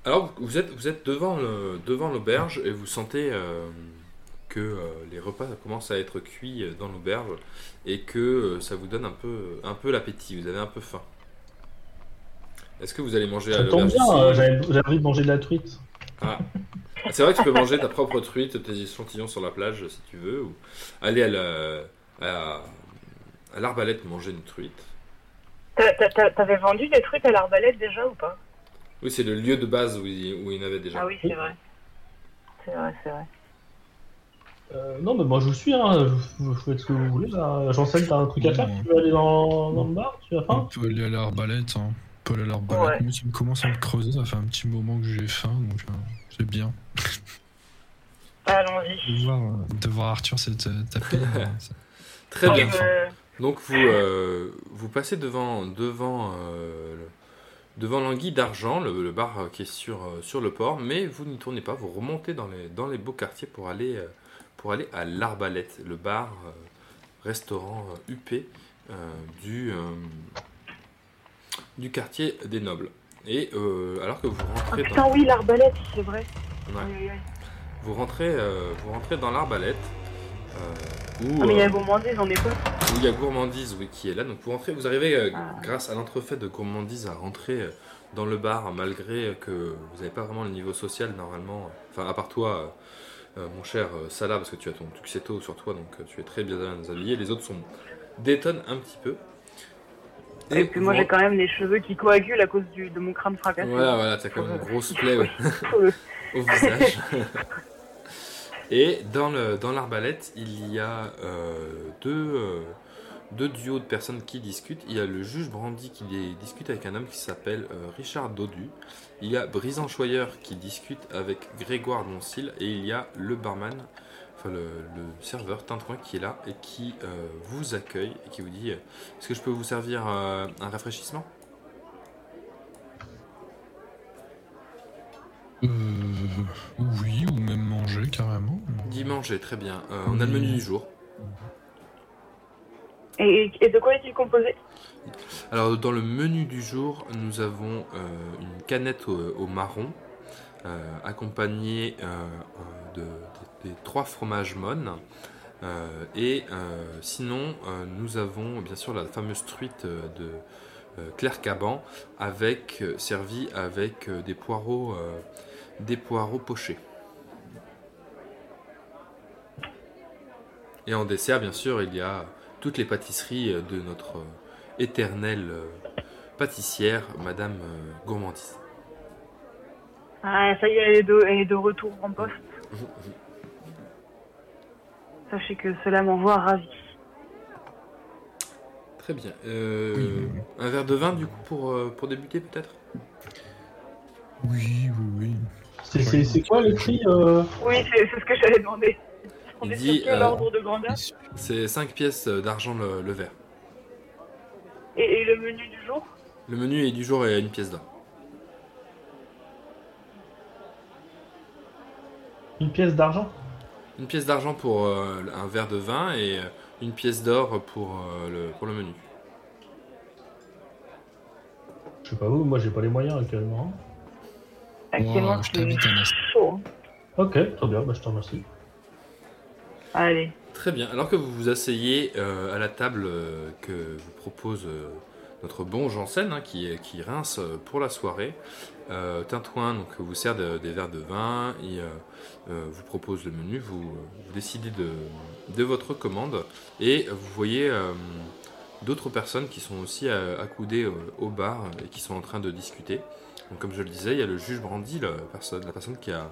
B: Alors vous êtes, vous êtes devant, le- devant l'auberge et vous sentez euh, que euh, les repas commencent à être cuits euh, dans l'auberge et que euh, ça vous donne un peu, un peu l'appétit, vous avez un peu faim. Est-ce que vous allez manger à
D: Ça tombe
B: l'auberge
D: bien,
B: ici
D: euh, j'avais j'avais envie de manger de la truite.
B: Ah. C'est vrai que tu peux (laughs) manger ta propre truite, tes échantillons sur la plage si tu veux, ou aller à la- à, à l'arbalète manger une truite.
C: T'a- t'a- t'a- T'avais vendu des trucs à l'arbalète déjà ou pas?
B: Oui, c'est le lieu de base où il, où il y en avait déjà.
C: Ah oui, c'est vrai. C'est vrai, c'est vrai.
D: Euh, non, mais moi je vous suis, hein. je, vous- vous faites ce que vous voulez. là. J'enseigne, t'as un truc à faire? Tu veux aller dans, dans le bar? Tu as
E: On
D: faim
E: peut aller à l'arbalète. Hein. On peut aller à l'arbalète.
C: Ouais.
E: Moi, me commence à me creuser. Ça fait un petit moment que j'ai faim, donc euh, c'est bien.
C: Allons-y.
E: De voir, euh, de voir Arthur s'est euh, tapé. euh, (laughs) ça-
B: Très bien. Donc vous, euh, vous passez devant, devant, euh, le- devant l'Anguille d'Argent, le, le bar euh, qui est sur, euh, sur le port, mais vous n'y tournez pas, vous remontez dans les, dans les beaux quartiers pour aller, euh, pour aller à l'Arbalète, le bar, restaurant huppé du, du quartier des Nobles. Et euh, alors que vous
C: Ah
B: rentrez
C: putain,
B: dans,
C: oui, l'arbalète, c'est vrai.
B: ouais,
C: Oui, oui, oui.
B: vous rentrez, euh, vous rentrez dans l'Arbalète, euh, où,
C: Ah, mais il y a
B: euh,
C: gourmandise, on est pas.
B: où il y a Gourmandise oui, qui est là. Donc vous rentrez, vous arrivez euh,
C: Ah.
B: grâce à l'entrefait de Gourmandise à rentrer euh, dans le bar malgré que vous n'avez pas vraiment le niveau social normalement. Enfin à part toi, euh, mon cher euh, Salah, parce que tu as ton tuxedo sur toi, donc euh, tu es très bien habillé. Les autres sont détonnent un petit peu.
C: Et puis moi, j'ai quand même les cheveux qui coagulent à cause du, de mon crâne fracassé.
B: Voilà, voilà, t'as quand même une grosse plaie ouais, (laughs) (laughs) au visage. (laughs) Et dans le dans l'arbalète, il y a euh, deux, euh, deux duos de personnes qui discutent. Il y a le juge Brandy qui discute avec un homme qui s'appelle euh, Richard Dodu. Il y a Brisan Choyeur qui discute avec Grégoire Doncil. Et il y a le barman, enfin le, serveur Tintouin qui est là et qui vous accueille et qui vous dit Est-ce que je peux vous servir un rafraîchissement?
E: Euh, oui, ou même manger carrément.
B: Dit manger, très bien. Euh, on a le menu du jour.
C: Et, et de quoi est-il composé?
B: Alors dans le menu du jour, nous avons euh, une canette au, au marron, euh, accompagnée de, de- des trois fromages Mon. Euh, et euh, sinon, euh, nous avons bien sûr la fameuse truite euh, de euh, Claire Caban, avec euh, servie avec euh, des poireaux, euh, des poireaux pochés. Et en dessert, bien sûr, il y a toutes les pâtisseries de notre éternelle pâtissière, Madame Gourmandise.
C: Ah, ça y est, elle est de, elle est de retour en poste. (laughs) Sachez que cela m'envoie ravi.
B: Très bien. Euh,
E: Oui.
B: Un verre de vin, du coup, pour, euh, pour débuter, peut-être?
E: Oui, oui, oui.
D: C'est- C'est c'est quoi le prix euh,
C: Oui, c'est c'est ce que j'allais demander. On
B: Il
C: est
B: dit,
C: sur quel
B: euh,
C: ordre de grandeur
B: C'est 5 pièces euh, d'argent le, le verre.
C: et, et le menu du jour?
B: Le menu est du jour est une pièce d'or.
D: Une pièce d'argent?
B: Une pièce d'argent pour euh, un verre de vin et une pièce d'or pour, euh, le, pour le menu.
D: Je sais pas vous, moi j'ai pas les moyens actuellement.
C: Actuellement,
E: Wow, je
C: c'est
E: t'invite à un
C: chaud. hein.
D: Ok, très bien, bah, je te remercie.
C: Allez.
B: Très bien. Alors que vous vous asseyez euh, à la table euh, que vous propose euh, notre bon Janssen, hein, qui, qui rince euh, pour la soirée, euh, Tintouin donc, vous sert de- des verres de vin, il euh, euh, vous propose le menu, vous, vous décidez de, de votre commande et vous voyez euh, d'autres personnes qui sont aussi euh, accoudées au bar et qui sont en train de discuter. Donc, comme je le disais, il y a le juge Brandy, la personne, qui a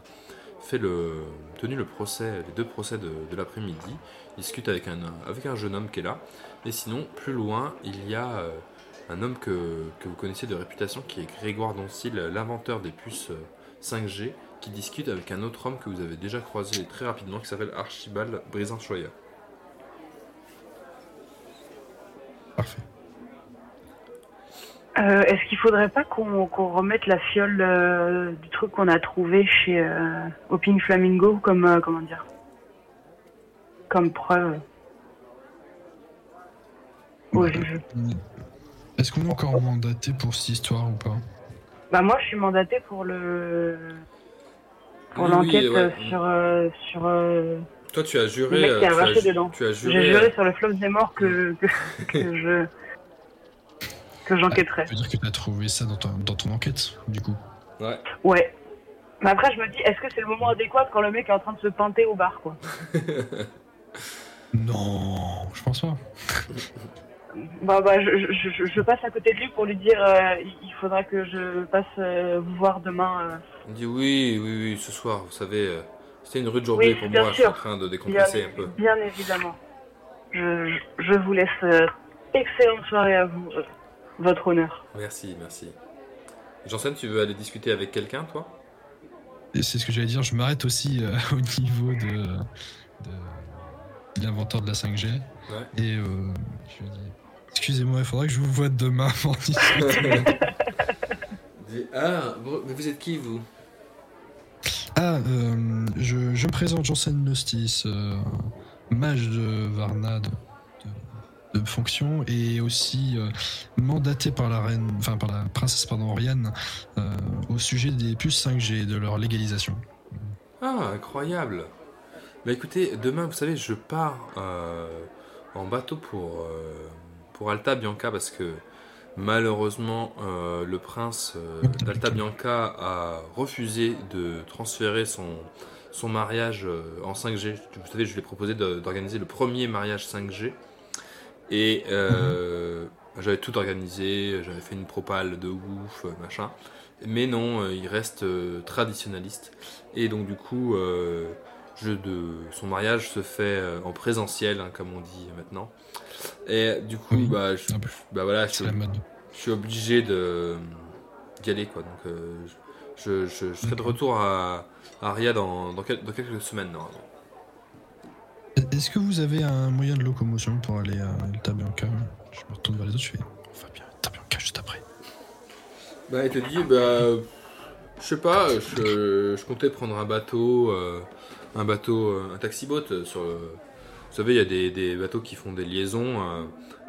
B: fait le, tenu le procès, les deux procès de, l'après-midi, discute avec un, avec un jeune homme qui est là. Et sinon, plus loin, il y a euh, un homme que, vous connaissez de réputation qui est Grégoire Doncil, l'inventeur des puces euh, 5G, qui discute avec un autre homme que vous avez déjà croisé très rapidement qui s'appelle Archibald Brisin-Choya.
E: Parfait.
C: Euh, Est-ce qu'il faudrait pas qu'on qu'on remette la fiole euh, du truc qu'on a trouvé chez euh, au Pink Flamingo comme euh, comment dire comme preuve? Au juge
E: Est-ce qu'on est encore mandaté pour cette histoire ou pas?
C: Bah moi je suis mandatée pour le pour
B: Oui,
C: l'enquête
B: oui, ouais.
C: sur euh, sur euh,
B: Toi, tu as juré.
C: Le mec qui a
B: tu, as,
C: dedans.
B: tu as
C: j'ai
B: juré.
C: juré
B: euh,
C: sur le fleuve des morts que que, que je que j'enquêterai.
E: Ça veut dire que tu as trouvé ça dans, ton- dans ton enquête, du coup.
B: ouais.
C: Ouais. Mais après je me dis est-ce que c'est le moment adéquat quand le mec est en train de se pinter au bar quoi (laughs)
E: Non, je pense pas.
C: Bah, bah, je, je, je- je passe à côté de lui pour lui dire euh, il faudra que je passe euh, vous voir demain. euh.
B: Il dit oui, oui, oui, ce soir, vous savez, euh, c'était une rude journée
C: Oui,
B: pour moi, je suis en train de
C: bien,
B: décompresser un peu.
C: bien évidemment. Je, je, je vous laisse euh, excellente soirée à vous, euh, votre honneur.
B: Merci, merci. Janssen, tu veux aller discuter avec quelqu'un, toi?
E: C'est ce que j'allais dire, je m'arrête aussi euh, (laughs) au niveau de, de, de l'inventeur de la 5G.
B: Ouais.
E: Et euh, je lui dis Excusez-moi, il faudra que je vous voie demain (laughs) pour discuter. (laughs)
B: Dis- Ah, vous- mais vous êtes qui vous?
E: Ah, euh, je, je me présente Janssen Nostis, euh, mage de Varna de, de fonction et aussi euh, mandaté par la reine, enfin par la princesse pardon, Oriane euh, au sujet des puces 5G et de leur légalisation.
B: Ah, incroyable. Bah écoutez, demain, vous savez, je pars euh, en bateau pour, euh, pour Alta Bianca parce que malheureusement, euh, le prince euh, (laughs) d'Alta Bianca a refusé de transférer son, son mariage euh, en 5G. Vous savez, je lui ai proposé d'organiser le premier mariage 5G. Et euh, j'avais tout organisé, j'avais fait une propale de ouf, euh, machin. Mais non, euh, il reste euh, traditionnaliste. Et donc du coup, euh, je de, son mariage se fait en présentiel, hein, comme on dit maintenant. Et du coup,
E: Oui,
B: bah, je, bah voilà, je, suis obligé d'y aller quoi. Donc je, je, je serai de retour à, à Aria dans, dans, quel- dans quelques semaines normalement.
E: Est-ce que vous avez un moyen de locomotion pour aller à Alta Bianca Je me retourne vers les autres, je fais On va bien à Bianca juste après.
B: Bah il te dit bah je sais pas, je, je comptais prendre un bateau, euh, un bateau, euh, un taxi boat sur le. Vous savez, il y a des, des bateaux qui font des liaisons. euh,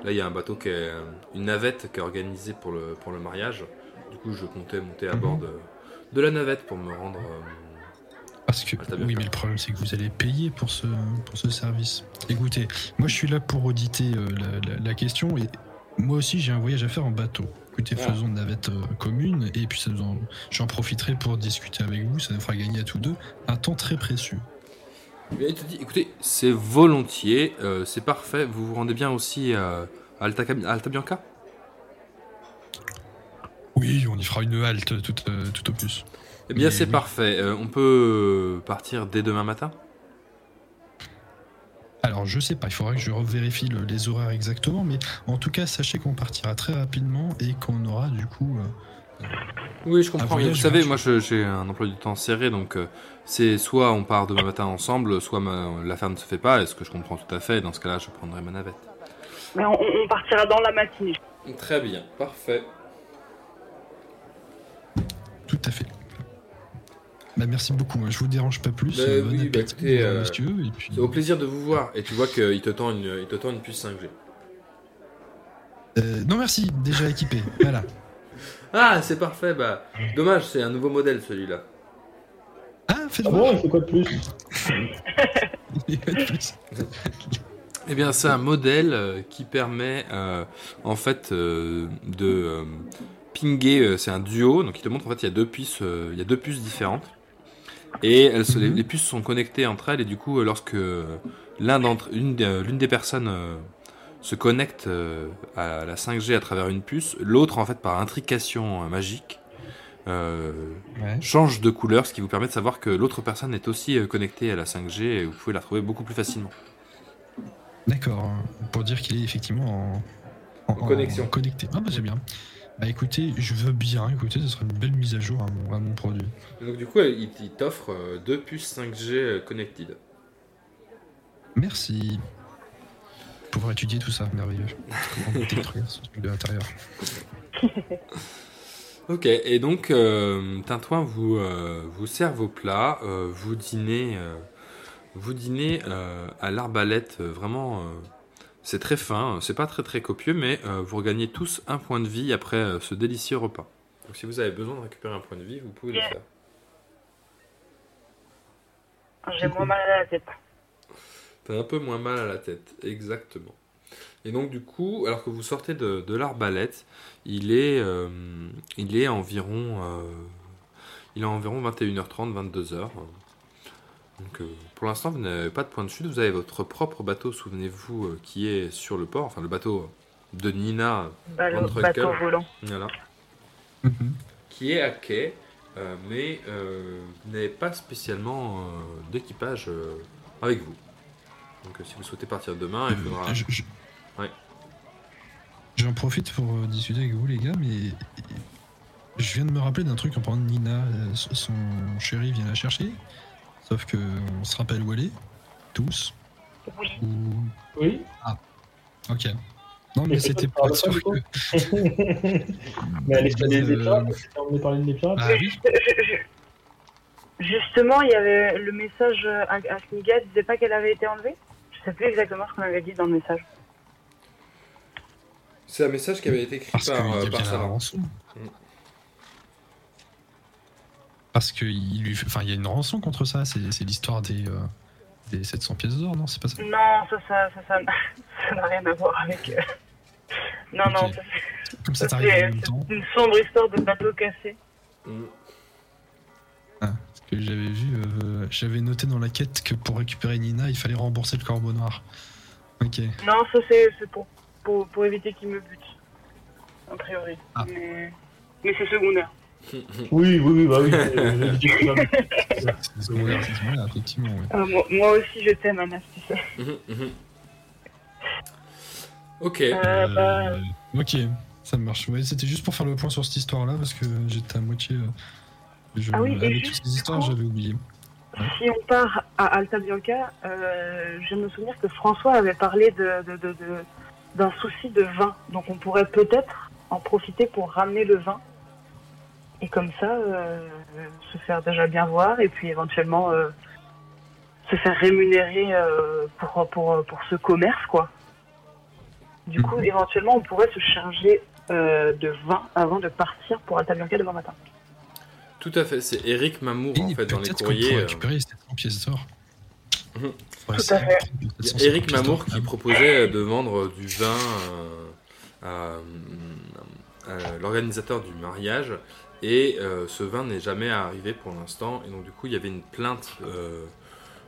B: là, il y a un bateau qui est une navette qui est organisée pour le pour le mariage. Du coup, je comptais monter à
E: Mhm.
B: bord de, de la navette pour me rendre. euh,
E: Parce que
B: Bianca.
E: oui, mais le problème c'est que vous allez payer pour ce pour ce service. Écoutez, moi je suis là pour auditer euh, la, la- la question et moi aussi j'ai un voyage à faire en bateau. Écoutez,
B: Ah.
E: faisons une navette euh, commune et puis ça nous en- j'en profiterai pour discuter avec vous. Ça nous fera gagner à tous deux un temps très précieux.
B: Mais écoutez, c'est volontiers, euh, c'est parfait. Vous vous rendez bien aussi à Alta, Bianca?
E: Oui, on y fera une halte tout, tout au plus.
B: Eh bien, c'est
E: oui.
B: parfait. Euh, on peut partir dès demain matin?
E: Alors je sais pas, il faudra que je revérifie le- les horaires exactement, mais en tout cas sachez qu'on partira très rapidement et qu'on aura du coup. euh,
B: Oui, je comprends. Vous savez, moi, je- j'ai un emploi du temps serré, donc euh, c'est soit on part demain matin ensemble, soit l'affaire ne se fait pas, et ce que je comprends tout à fait? Dans ce cas-là, je prendrai ma navette.
C: Mais on, on partira dans la matinée.
B: Très bien, parfait.
E: Tout à fait. Bah, merci beaucoup, hein. je vous dérange pas plus.
B: Bah,
E: euh, bon
B: oui, bah,
E: appétit,
B: écoutez,
E: euh,
B: euh,
E: monsieur, et puis...
B: C'est au plaisir de vous voir. Et tu vois qu'il te tend une, il te tend une puce 5G.
E: Euh, non merci, déjà équipé. (laughs) voilà.
B: Ah, c'est parfait. Bah, dommage, c'est un nouveau modèle celui-là.
E: Ah, faites
D: Ah bon, (laughs) (laughs) il fait quoi de plus
B: Eh bien, c'est un modèle euh, qui permet euh, en fait euh, de euh, pinguer. c'est un duo, donc il te montre en fait il y a deux puces, euh, il y a deux puces différentes et elles se- les,
E: Mhm.
B: les puces sont connectées entre elles et du coup euh, lorsque euh, l'un d'entre euh, l'une des personnes euh, se connecte euh, à la 5G à travers une puce, l'autre en fait par intrication euh, magique euh,
E: Ouais.
B: change de couleur, ce qui vous permet de savoir que l'autre personne est aussi connectée à la 5G et vous pouvez la trouver beaucoup plus facilement.
E: D'accord, pour dire qu'il est effectivement en,
B: En connexion.
E: connecté. Ah bah c'est bien. Bah écoutez, je veux bien, écoutez, ce serait une belle mise à jour à mon, à mon produit.
B: Donc du coup, il, il t'offre euh, deux puces 5G euh, connected.
E: Merci. Pouvoir étudier tout ça, merveilleux. Comment détruire ce truc de l'intérieur. (laughs)
B: Ok, et donc euh, Tintouin vous, euh, vous sert vos plats, euh, vous dînez, euh, vous dînez euh, à l'arbalète, euh, vraiment, euh, c'est très fin, c'est pas très très copieux, mais euh, vous regagnez tous un point de vie après euh, ce délicieux repas. Donc si vous avez besoin de récupérer un point de vie, vous pouvez le faire.
C: J'ai moins mal à la tête.
B: T'as un peu moins mal à la tête, exactement. Et donc du coup, alors que vous sortez de, de l'arbalète, il est, euh, il est environ, euh, il est environ 21h30, 22h. Donc pour l'instant, vous n'avez pas de point de chute. Vous avez votre propre bateau, souvenez-vous, euh, qui est sur le port, enfin le bateau de Nina,
C: bateau
B: cœurs.
C: volant.
B: voilà,
E: Mhm.
B: qui est à quai, euh, mais euh, vous n'avez pas spécialement euh, d'équipage euh, avec vous. Donc euh, si vous souhaitez partir demain, il faudra...
E: Euh, je- je-
B: Ouais.
E: J'en profite pour euh, discuter avec vous, les gars, mais je viens de me rappeler d'un truc en parlant de Nina. euh, Son chéri vient la chercher. Sauf que on se rappelle où elle est. Tous.
C: Oui.
E: Ou...
D: Oui.
E: Ok. Non, mais c'était être sûr
D: par
E: que. (laughs) (laughs)
D: Mais elle est des, des
E: Euh,
D: pirates, on est parlé des pirates.
E: Ah oui.
C: je- je- Justement, il y avait le message à, à Sniga disait pas qu'elle avait été enlevée. Je sais plus exactement ce qu'on avait dit dans le message.
B: C'est un message qui avait été écrit
E: Parce
B: par, euh, par Sarah.
E: Parce qu'il lui, enfin, il y a une rançon contre ça. C'est c'est l'histoire des, euh, des 700 pièces d'or, non C'est pas ça?
C: Non, ça, ça, ça, ça, (laughs) ça n'a rien à voir avec. euh, Non, non, ça,
E: Comme ça
C: Ça,
E: t'arrive en
C: c'est-
E: même temps.
C: c'est une sombre histoire de bateau cassé.
B: Mm.
E: Ah, parce que j'avais vu, euh, j'avais noté dans la quête que pour récupérer Nina, il fallait rembourser le corbeau noir. Ok.
C: Non, ça c'est c'est pour, pour, pour éviter qu'il me bute. A priori.
E: Ah.
C: Mais, mais c'est secondaire.
D: Oui, oui, oui, bah oui. (laughs) euh, ça
E: C'est c'est effectivement.
C: Ah, moi, aussi je t'aime, Anas, tu sais.
B: Mhm, mhm. Ok.
C: Euh, bah,
E: Euh, ok, ça marche. Ouais, c'était juste pour faire le point sur cette histoire-là parce que j'étais à moitié. je,
C: Ah oui,
E: avec
C: juste,
E: toutes ces histoires, j'avais oublié.
C: si on part à Alta Bianca, euh, je me souvenir que François avait parlé de, de, de, de- d'un souci de vin. Donc on pourrait peut-être en profiter pour ramener le vin. Et comme ça, euh, se faire déjà bien voir et puis éventuellement euh, se faire rémunérer euh, pour, pour, pour ce commerce, quoi. Du coup,
E: Mhm.
C: éventuellement, on pourrait se charger euh, de vin avant de partir pour Alta Bianca demain matin.
B: Tout à fait. C'est Eric Mamour
E: Et
B: en fait dans les
E: peut-être qu'on
B: courriers.
E: pourrait
B: euh,
E: récupérer les 700 pièces d'or.
B: Mhm.
E: Ouais,
C: Tout à
E: c'est
C: fait.
E: peut-être
B: Il y a
E: 750
B: Eric Mamour qui proposait de vendre du vin euh, à, à l'organisateur du mariage et euh, ce vin n'est jamais arrivé pour l'instant et donc du coup il y avait une plainte euh,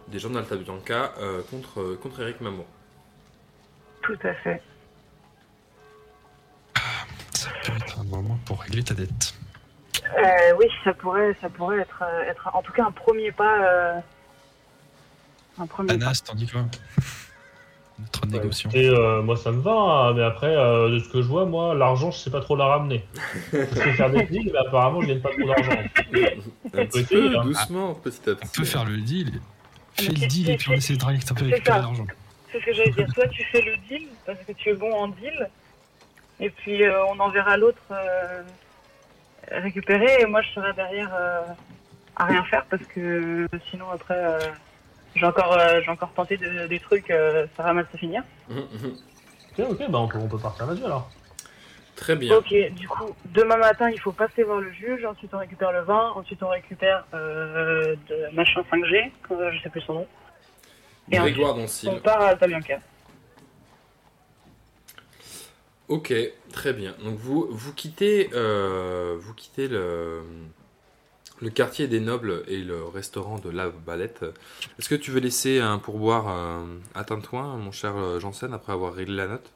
B: des gens d'Alta Bianca euh, contre, contre Eric Mamour.
C: Tout à fait.
E: Ça peut être un moment pour régler ta dette.
C: Euh, oui, ça pourrait, ça pourrait être, être en tout cas un premier pas. euh, un premier pas.
E: Anas, t'en dis quoi? Notre négociant.
D: Et euh, moi, ça me va, hein, mais après, euh, de ce que je vois, moi, l'argent, je sais pas trop la ramener. (laughs) Je sais faire des deals, mais apparemment, je gagne pas trop d'argent.
B: Un petit peu
D: hein.
B: doucement, petit à
E: On
B: petit.
E: peut faire le deal. Fais
C: Mais
E: le deal et puis on essaie de récupérer l'argent.
C: C'est ce que j'allais dire. Toi, tu fais le deal parce que tu es bon en deal, et puis euh, on enverra l'autre euh, récupérer, et moi je serai derrière euh, à rien faire parce que sinon après euh, j'ai encore, euh, j'ai encore tenté de- des trucs, euh, ça va mal se finir.
B: Mhm, mhm.
D: Ok, ok, bah on peut, on peut partir là-dessus alors.
B: Très bien.
C: Ok, du coup, demain matin, il faut passer voir le juge, ensuite on récupère le vin, ensuite on récupère euh, de machin 5G, euh, je sais plus son nom. Et
B: Grégoire
C: On
B: Doncil.
C: part à Altabianca.
B: Ok, très bien. Donc vous, vous quittez, euh, vous quittez le, le quartier des nobles et le restaurant de la Balette. Est-ce que tu veux laisser un pourboire euh, à Tintouin, mon cher euh, Janssen, après avoir réglé la note?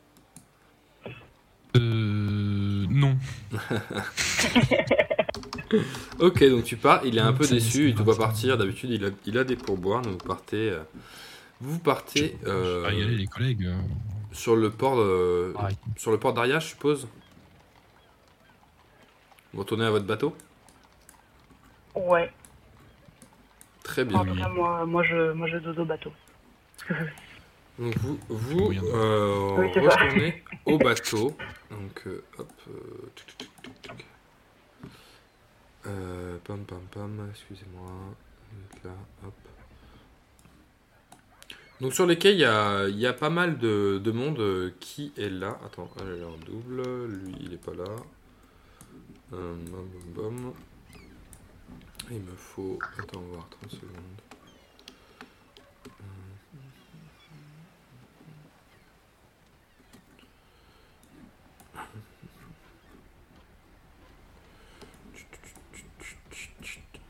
E: Euh. Non. (laughs)
B: Ok, donc tu pars. Il est un peu déçu. Il te voit partir. D'habitude, il a, il a des pourboires. Donc vous partez. euh, vous partez
E: Je
B: euh,
E: vais régaler les collègues.
B: sur le port,
E: pareil.
B: sur le port d'Aria, je suppose? Vous retournez à votre bateau?
C: Ouais,
B: Très bien.
C: en tout cas, moi, moi, je, moi je dodo bateau. (laughs)
B: Donc vous, vous
E: Oui,
B: euh,
C: Oui, c'est ça.
B: retournez au bateau. Donc euh, hop. euh, tuc, tuc, tuc, tuc, tuc. Euh, pam pam pam, excusez-moi. Là, hop. Donc sur les quais, il y a, il y a pas mal de, de monde qui est là. Attends, elle est en double. Lui, il est pas là. Euh, bam, bam, bam. Il me faut. Attends, voir 30 secondes.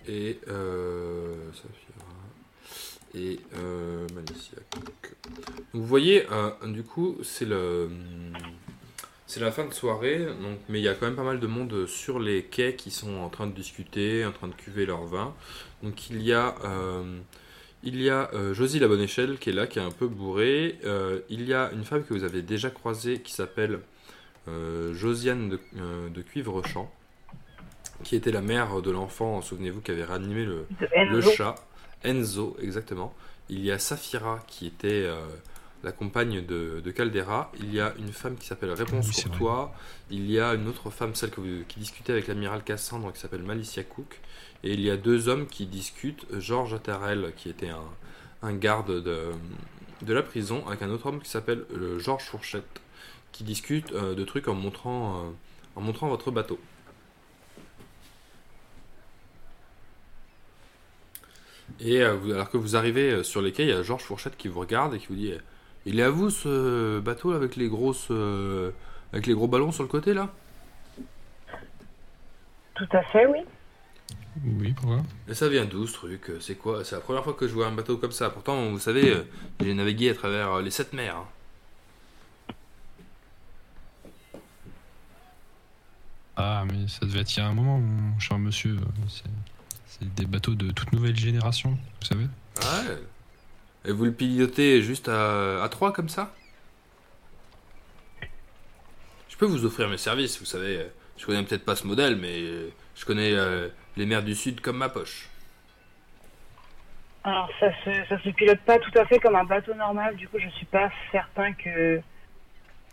B: Et euh, Saphira. Et euh, Malicia. Donc, vous voyez, euh, du coup, c'est le. C'est la fin de soirée, donc, mais il y a quand même pas mal de monde sur les quais qui sont en train de discuter, en train de cuver leur vin. Donc il y a, euh, il y a euh, Josie la Bonne Échelle qui est là, qui est un peu bourrée. Euh, il y a une femme que vous avez déjà croisée qui s'appelle euh, Josiane de, euh, de Cuivrechamp. qui était la mère de l'enfant, souvenez-vous, qui avait réanimé le, le chat, Enzo, exactement. Il y a Safira qui était euh, la compagne de, de Caldera. Il y a une femme qui s'appelle Réponse
E: Oui, c'est
B: Courtois. Il y a une autre femme, celle que vous- qui discutait avec l'amiral Cassandre, qui s'appelle Malicia Cook. Et il y a deux hommes qui discutent. Georges Attarel, qui était un, un garde de, de la prison, avec un autre homme qui s'appelle euh, Georges Fourchette, qui discute euh, de trucs en montrant, euh, en montrant votre bateau. Et alors que vous arrivez sur les quais, il y a Georges Fourchette qui vous regarde et qui vous dit Il est à vous ce bateau là, avec les grosses euh, avec les gros ballons sur le côté là?
C: Tout à fait, oui.
E: Oui, pourquoi
B: Et ça vient d'où ce truc? C'est quoi? C'est la première fois que je vois un bateau comme ça. Pourtant, vous savez, euh, j'ai navigué à travers euh, les sept mers. hein.
E: Ah, mais ça devait être il y a un moment, mon cher monsieur. C'est- C'est des bateaux de toute nouvelle génération, vous savez?
B: Ouais. Et vous le pilotez juste à, à trois comme ça? Je peux vous offrir mes services, vous savez. Je connais peut-être pas ce modèle, mais je connais euh, les mers du Sud comme ma poche.
C: Alors ça se, ça se pilote pas tout à fait comme un bateau normal, du coup je suis pas certain que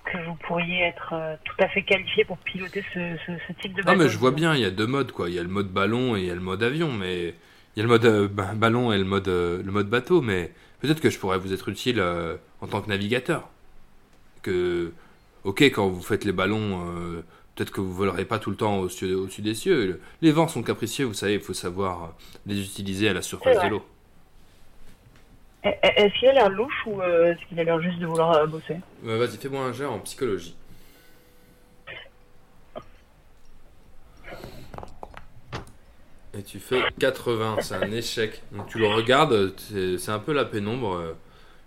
C: que vous pourriez être euh, tout à fait qualifié pour piloter ce, ce, ce type de
B: Non,
C: bateau.
B: mais je vois bien, il y a deux modes, quoi. Il y a le mode ballon et il y a le mode avion, mais... Il y a le mode euh, ba- ballon et le mode, le mode bateau, mais peut-être que je pourrais vous être utile euh, en tant que navigateur. Que... Ok, quand vous faites les ballons, euh, peut-être que vous volerez pas tout le temps au-dessus au-dessus des cieux. Les vents sont capricieux, vous savez, il faut savoir les utiliser à la surface de l'eau.
C: Est-ce qu'il a l'air louche ou euh, est-ce qu'il a l'air juste de vouloir bosser?
B: Vas-y, fais-moi un jet en psychologie. Et tu fais 80, c'est un échec. Donc tu le regardes, c'est un peu la pénombre. euh,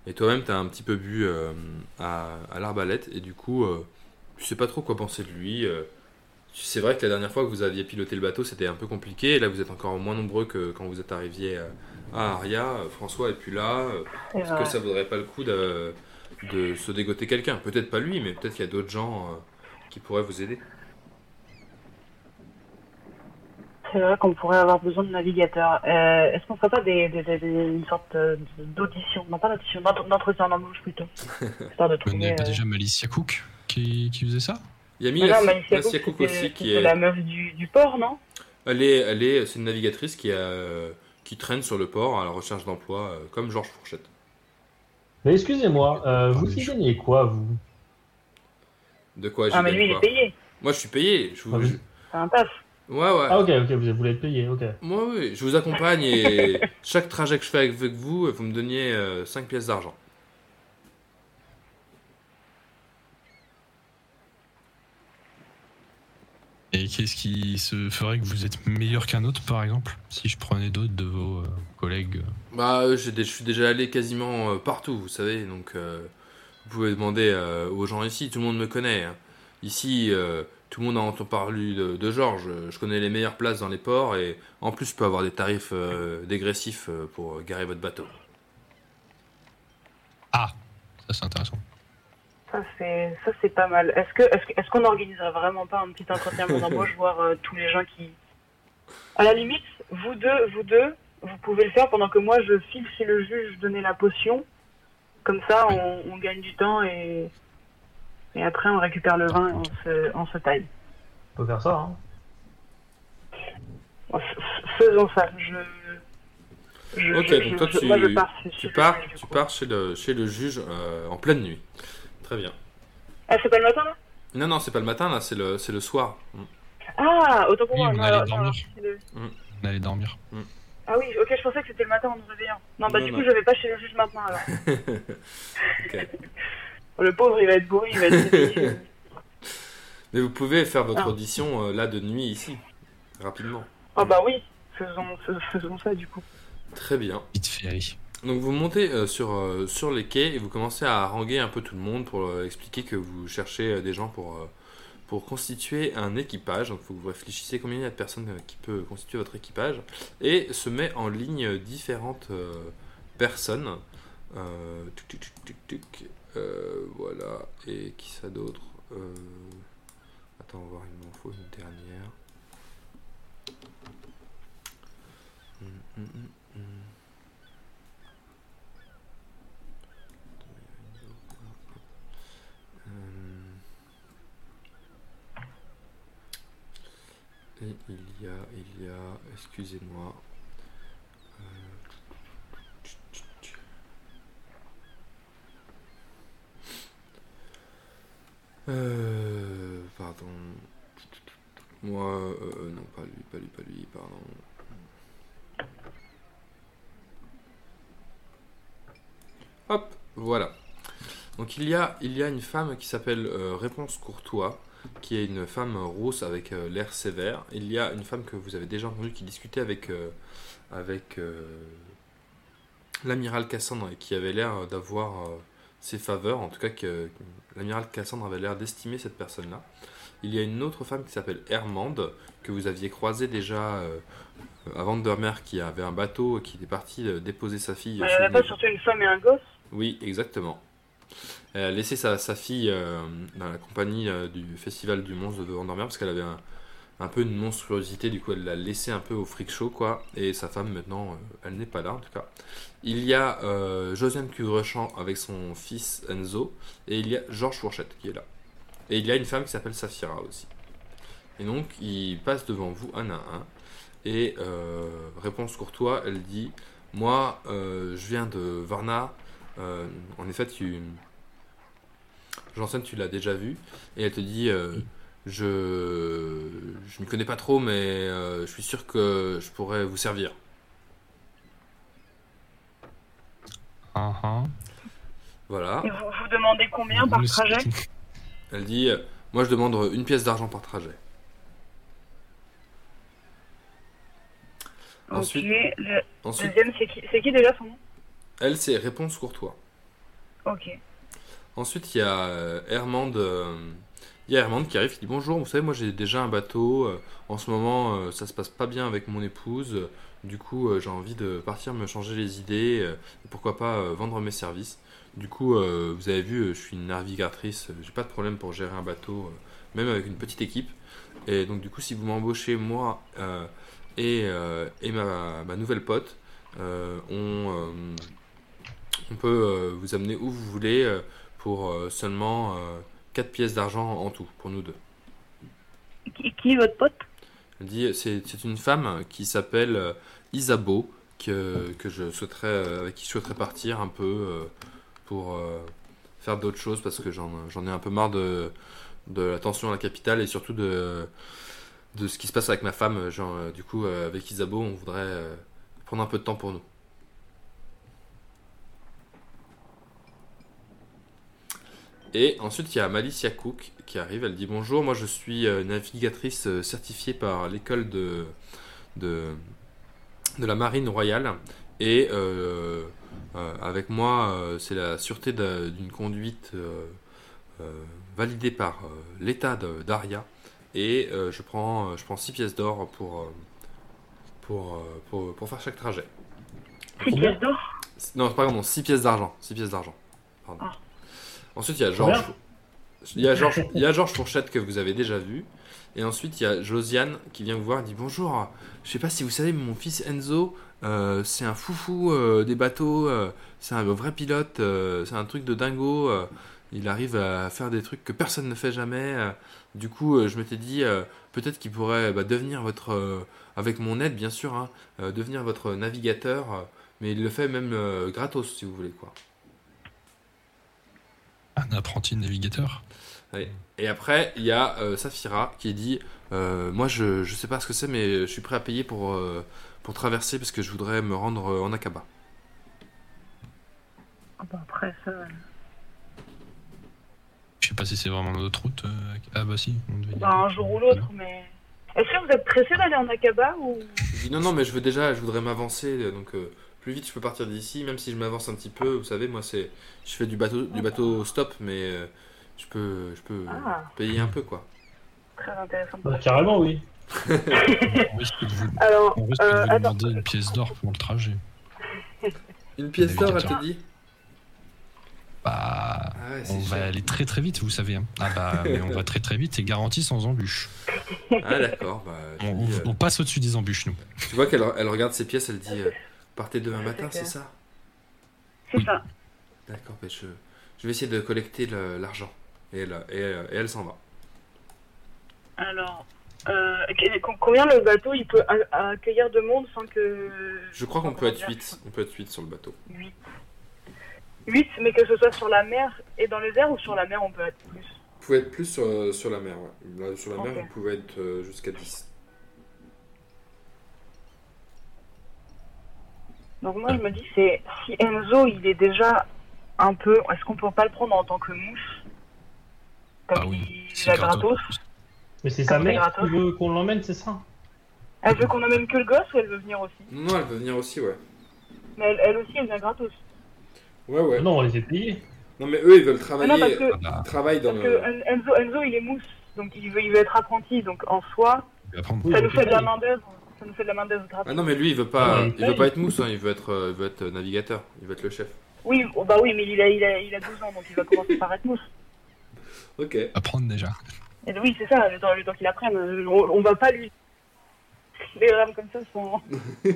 B: Et toi-même, t'as un petit peu bu euh, à, à l'arbalète. Et du coup, euh, tu sais pas trop quoi penser de lui. euh. C'est vrai que la dernière fois que vous aviez piloté le bateau, c'était un peu compliqué. Et là, vous êtes encore moins nombreux que quand vous êtes arriviez à Aria. François est plus là. est-ce que ça vaudrait pas le coup de, de se dégoter quelqu'un? Peut-être pas lui, mais peut-être qu'il y a d'autres gens qui pourraient vous aider.
C: C'est vrai qu'on pourrait avoir besoin de navigateurs. Euh, Est-ce qu'on ferait pas des, des, des- des- une sorte euh, d'audition Non, pas d'audition, d'ent- d'entretien d'embauche plutôt. (laughs) Histoire de
E: Vous
C: trouver.
E: n'avez pas
C: euh,
E: déjà Malicia Cook qui, qui faisait ça?
B: Il y a
C: Non,
B: Mila
C: non, Malicia Cook,
B: aussi qui est.
C: la meuf du, du port, non?
B: Elle est, elle est, c'est une navigatrice qui a, qui traîne sur le port à la recherche d'emploi, euh, comme Georges Fourchette.
D: Mais excusez-moi, euh, vous
E: Ah,
D: y
E: je-
D: gagnez quoi, vous?
B: De quoi
C: Ah, mais lui, il est payé.
B: Moi, je suis payé. Je vous,
D: Ah oui.
B: je-
C: C'est un taf.
B: Ouais, ouais.
D: Ah ok, ok, vous voulez être payé, ok.
B: Moi, oui, je vous accompagne et (laughs) chaque trajet que je fais avec vous, vous me donniez 5 pièces d'argent.
E: Et qu'est-ce qui se ferait que vous êtes meilleur qu'un autre, par exemple Si je prenais d'autres de vos euh, collègues?
B: Bah, euh, je suis déjà allé quasiment euh, partout, vous savez, donc euh, vous pouvez demander euh, aux gens ici, tout le monde me connaît. hein. Ici, euh, tout le monde a entendu parler de, de Georges, je connais les meilleures places dans les ports et en plus, je peux avoir des tarifs euh, dégressifs euh, pour garer votre bateau.
E: Ah Ça, c'est intéressant.
C: Ça, c'est ça, c'est pas mal. Est-ce que est-ce que- est-ce qu'on organiserait vraiment pas un petit entretien d'embauche, (laughs) voir euh, tous les gens qui. À la limite, vous deux, vous deux, vous pouvez le faire pendant que moi je file chez le juge donner la potion. Comme ça, on, on gagne du temps et et après on récupère le vin et on se on se taille.
D: On peut faire ça, hein.
C: Bon, Faisons ça. Je. je
B: Ok,
C: je-
B: donc toi,
C: je-
B: tu-
C: moi, je pars chez-
B: Tu pars,
C: juge,
B: tu pars chez, le, chez le juge euh, en pleine nuit. Très bien.
C: Ah, c'est pas le matin là?
B: Non, non, c'est pas le matin, là, c'est le, c'est le soir. Mm.
C: Ah, autant pour
E: Oui,
C: moi.
E: on
C: non,
E: allait
C: alors, c'est le-
E: On allait dormir.
C: Ah oui, ok, je pensais que c'était le matin en nous réveillant. Non, bah
B: Non,
C: du
B: non.
C: coup, je vais pas chez le juge maintenant alors. (laughs) (laughs) Le pauvre, il va être bourré, il va être. (laughs)
B: Mais vous pouvez faire votre
C: Ah.
B: audition euh, là de nuit ici, rapidement.
C: Ah bah oui, faisons, fais- faisons ça du coup.
B: Très bien.
E: Vite fait, allez.
B: Donc vous montez euh, sur, euh, sur les quais et vous commencez à haranguer un peu tout le monde pour euh, expliquer que vous cherchez euh, des gens pour, euh, pour constituer un équipage. Donc il faut que vous réfléchissez combien il y a de personnes euh, qui peut constituer votre équipage. Et se met en ligne différentes euh, personnes. Euh, tuc, tuc, tuc, tuc, tuc. Euh, voilà. Et qui ça d'autre Euh, Attends, on va voir, il m'en faut une dernière. Hum, hum, hum. Hum. Et il y a, il y a, excusez-moi. Euh, pardon. Moi, euh, non, pas lui, pas lui, pas lui, pardon. Hop, voilà. Donc il y a, il y a une femme qui s'appelle euh, Réponse Courtois, qui est une femme rousse avec euh, l'air sévère. Il y a une femme que vous avez déjà entendue qui discutait avec, avec l'amiral Cassandre et qui avait l'air d'avoir ses faveurs, en tout cas que l'amiral Cassandre avait l'air d'estimer cette personne-là. Il y a une autre femme qui s'appelle Hermande, que vous aviez croisée déjà euh, à Vandermeer, qui avait un bateau, qui était parti euh, déposer sa fille.
C: Il n'y
B: chez
C: avait pas surtout une femme et un gosse
B: oui, exactement. Elle a laissé sa, sa fille euh, dans la compagnie euh, du festival du monstre de Vandermeer parce qu'elle avait un, un peu une monstruosité, du coup elle l'a laissé un peu au freak show quoi. Et sa femme maintenant, euh, elle n'est pas là en tout cas. Il y a euh, Josiane Cugrechamp avec son fils Enzo et il y a Georges Fourchette qui est là. Et il y a une femme qui s'appelle Safira aussi. Et donc ils passent devant vous un à un. Et euh, réponse courtois, elle dit Moi euh, je viens de Varna. En effet, tu. Janssen, tu l'as déjà vu. Et elle te dit Je. Je ne connais pas trop, mais euh, je suis sûr que je pourrais vous servir.
E: Ah, ah.
B: Voilà.
C: Et vous, vous demandez combien par
E: Le-
C: trajet
B: Elle dit euh, Moi, je demande une pièce d'argent par trajet. Ensuite-
C: Ok. Le
B: Ensuite,
C: deuxième, c'est qui, c'est qui déjà son nom?
B: Elle, c'est réponse courtois.
C: Ok.
B: Ensuite, il y a euh, Hermande, euh, il y a Hermande qui arrive qui dit Bonjour, vous savez, moi j'ai déjà un bateau. euh, en ce moment, euh, ça se passe pas bien avec mon épouse. euh, du coup, j'ai envie de partir me changer les idées. pourquoi pas vendre mes services. Du coup, vous avez vu, je suis une navigatrice. j'ai pas de problème pour gérer un bateau, même avec une petite équipe. Et donc, du coup, si vous m'embauchez, moi et, ma, nouvelle pote, on, peut vous amener où vous voulez. pour seulement 4 pièces d'argent en tout, pour nous deux.
C: Qui, qui est votre pote?
B: Elle dit, c'est une femme qui s'appelle euh, Isabeau, que, que je souhaiterais, euh, avec qui je souhaiterais partir un peu euh, pour faire d'autres choses, parce que j'en j'en ai un peu marre de, de la tension à la capitale, et surtout de, de ce qui se passe avec ma femme. Genre, du coup, avec Isabeau, on voudrait prendre un peu de temps pour nous. Et ensuite, il y a Malicia Cook qui arrive. Elle dit Bonjour, moi je suis euh, navigatrice euh, certifiée par l'école de, de, de la Marine Royale. Et euh, euh, avec moi, c'est la sûreté d'une conduite euh, validée par l'État d'Aria. Et je prends, je prends 6 pièces d'or pour, pour, pour, pour faire chaque trajet.
C: C'est
D: Combien
C: pièces d'or?
B: Non, pardon, 6 pièces d'argent. 6 pièces d'argent. Pardon.
C: Ah.
B: Ensuite, il y a Georges. Il y a Georges, il y a Georges Fourchette que vous avez déjà vu. Et ensuite, il y a Josiane qui vient vous voir et dit Bonjour, je sais pas si vous savez, mais mon fils Enzo, euh, c'est un foufou euh, des bateaux, euh, c'est un vrai pilote, c'est un truc de dingo. il arrive à faire des trucs que personne ne fait jamais. du coup, je m'étais dit peut-être qu'il pourrait bah, devenir votre, avec mon aide bien sûr, hein, devenir votre navigateur. mais il le fait même gratos si vous voulez quoi.
E: Un apprenti navigateur.
B: Et après, il y a euh, Safira qui dit euh, Moi, je, je sais pas ce que c'est, mais je suis prêt à payer pour, euh, pour traverser parce que je voudrais me rendre euh, en Akaba.
C: Ah bah après ça.
E: Je sais pas si c'est vraiment notre route. euh, Ah bah si. on devait
C: Bah, un jour ou l'autre, mais. Est-ce que vous êtes pressé d'aller en Akaba ou.
B: Je dis Non, non, mais je veux déjà, je voudrais m'avancer, donc euh, plus vite je peux partir d'ici, même si je m'avance un petit peu. Vous savez, moi, c'est je fais du bateau, du bateau stop, mais euh, je peux, je peux euh,
C: Ah.
B: payer un peu quoi.
C: Très intéressant.
D: Bah, carrément, oui. (laughs)
E: On risque de vous,
C: Alors,
E: on risque
C: euh,
E: de vous
C: attends.
E: demander une pièce d'or pour le trajet.
B: Une pièce d'or, elle te dit?
E: Bah,
B: Ah ouais,
E: On
B: c'est
E: va
B: cher.
E: aller très très vite, vous savez. hein. Ah bah, (laughs) mais on va très très vite et garanti sans embûches.
B: Ah d'accord, bah,
E: On,
B: dis, euh,
E: on passe au-dessus des embûches, nous.
B: Tu vois qu'elle elle regarde ses pièces, elle dit euh, partez demain matin,
C: c'est
B: ça
C: C'est ça.
B: D'accord, bah, je, je vais essayer de collecter le- l'argent. Et elle, et, elle- et elle s'en va.
C: Alors, euh, combien le bateau il peut accueillir de monde sans que.
B: Je crois qu'on peut être
C: comment dire,
B: 8. On peut être 8 sur le bateau.
C: 8. 8, mais que ce soit sur la mer et dans les airs ou sur la mer on peut être plus.
B: Vous pouvez être plus sur, sur la mer, ouais. Sur la mer, vous pouvez être euh, jusqu'à 10.
C: Donc moi je me dis c'est si Enzo il est déjà un peu. Est-ce qu'on peut pas le prendre en tant que mouche Comme
E: Ah oui,
C: il a
E: gratos.
D: Mais c'est sa mère qui veut qu'on l'emmène, c'est ça?
C: Elle veut qu'on emmène que le gosse ou elle veut venir aussi?
B: Non, elle peut venir aussi, ouais.
C: Mais elle, elle aussi elle vient gratos.
B: Ouais, ouais.
D: Non, on les fait payer.
B: Non, mais eux, ils veulent travailler.
C: non parce que,
E: Ah bah,
B: Ils travaillent dans
C: parce
B: le.
C: que En- Enzo, Enzo il est mousse. Donc il veut, il veut être apprenti. Donc en soi, ça nous
D: fait
C: de la
D: payer.
C: Ça nous fait de la main d'œuvre gratuite.
B: Ah non, mais lui, il veut pas,
D: Ouais,
B: il veut pas être mousse, hein, il veut être, euh, il veut être navigateur, il veut être le chef.
C: Oui, oh, bah oui, mais il a, il, a, il a 12 ans, donc il va commencer par être mousse. (laughs)
B: Ok.
E: À prendre déjà.
C: Et oui, c'est ça, le temps, le temps qu'il apprenne. euh, On, on va pas lui. Les rames comme ça sont. (laughs)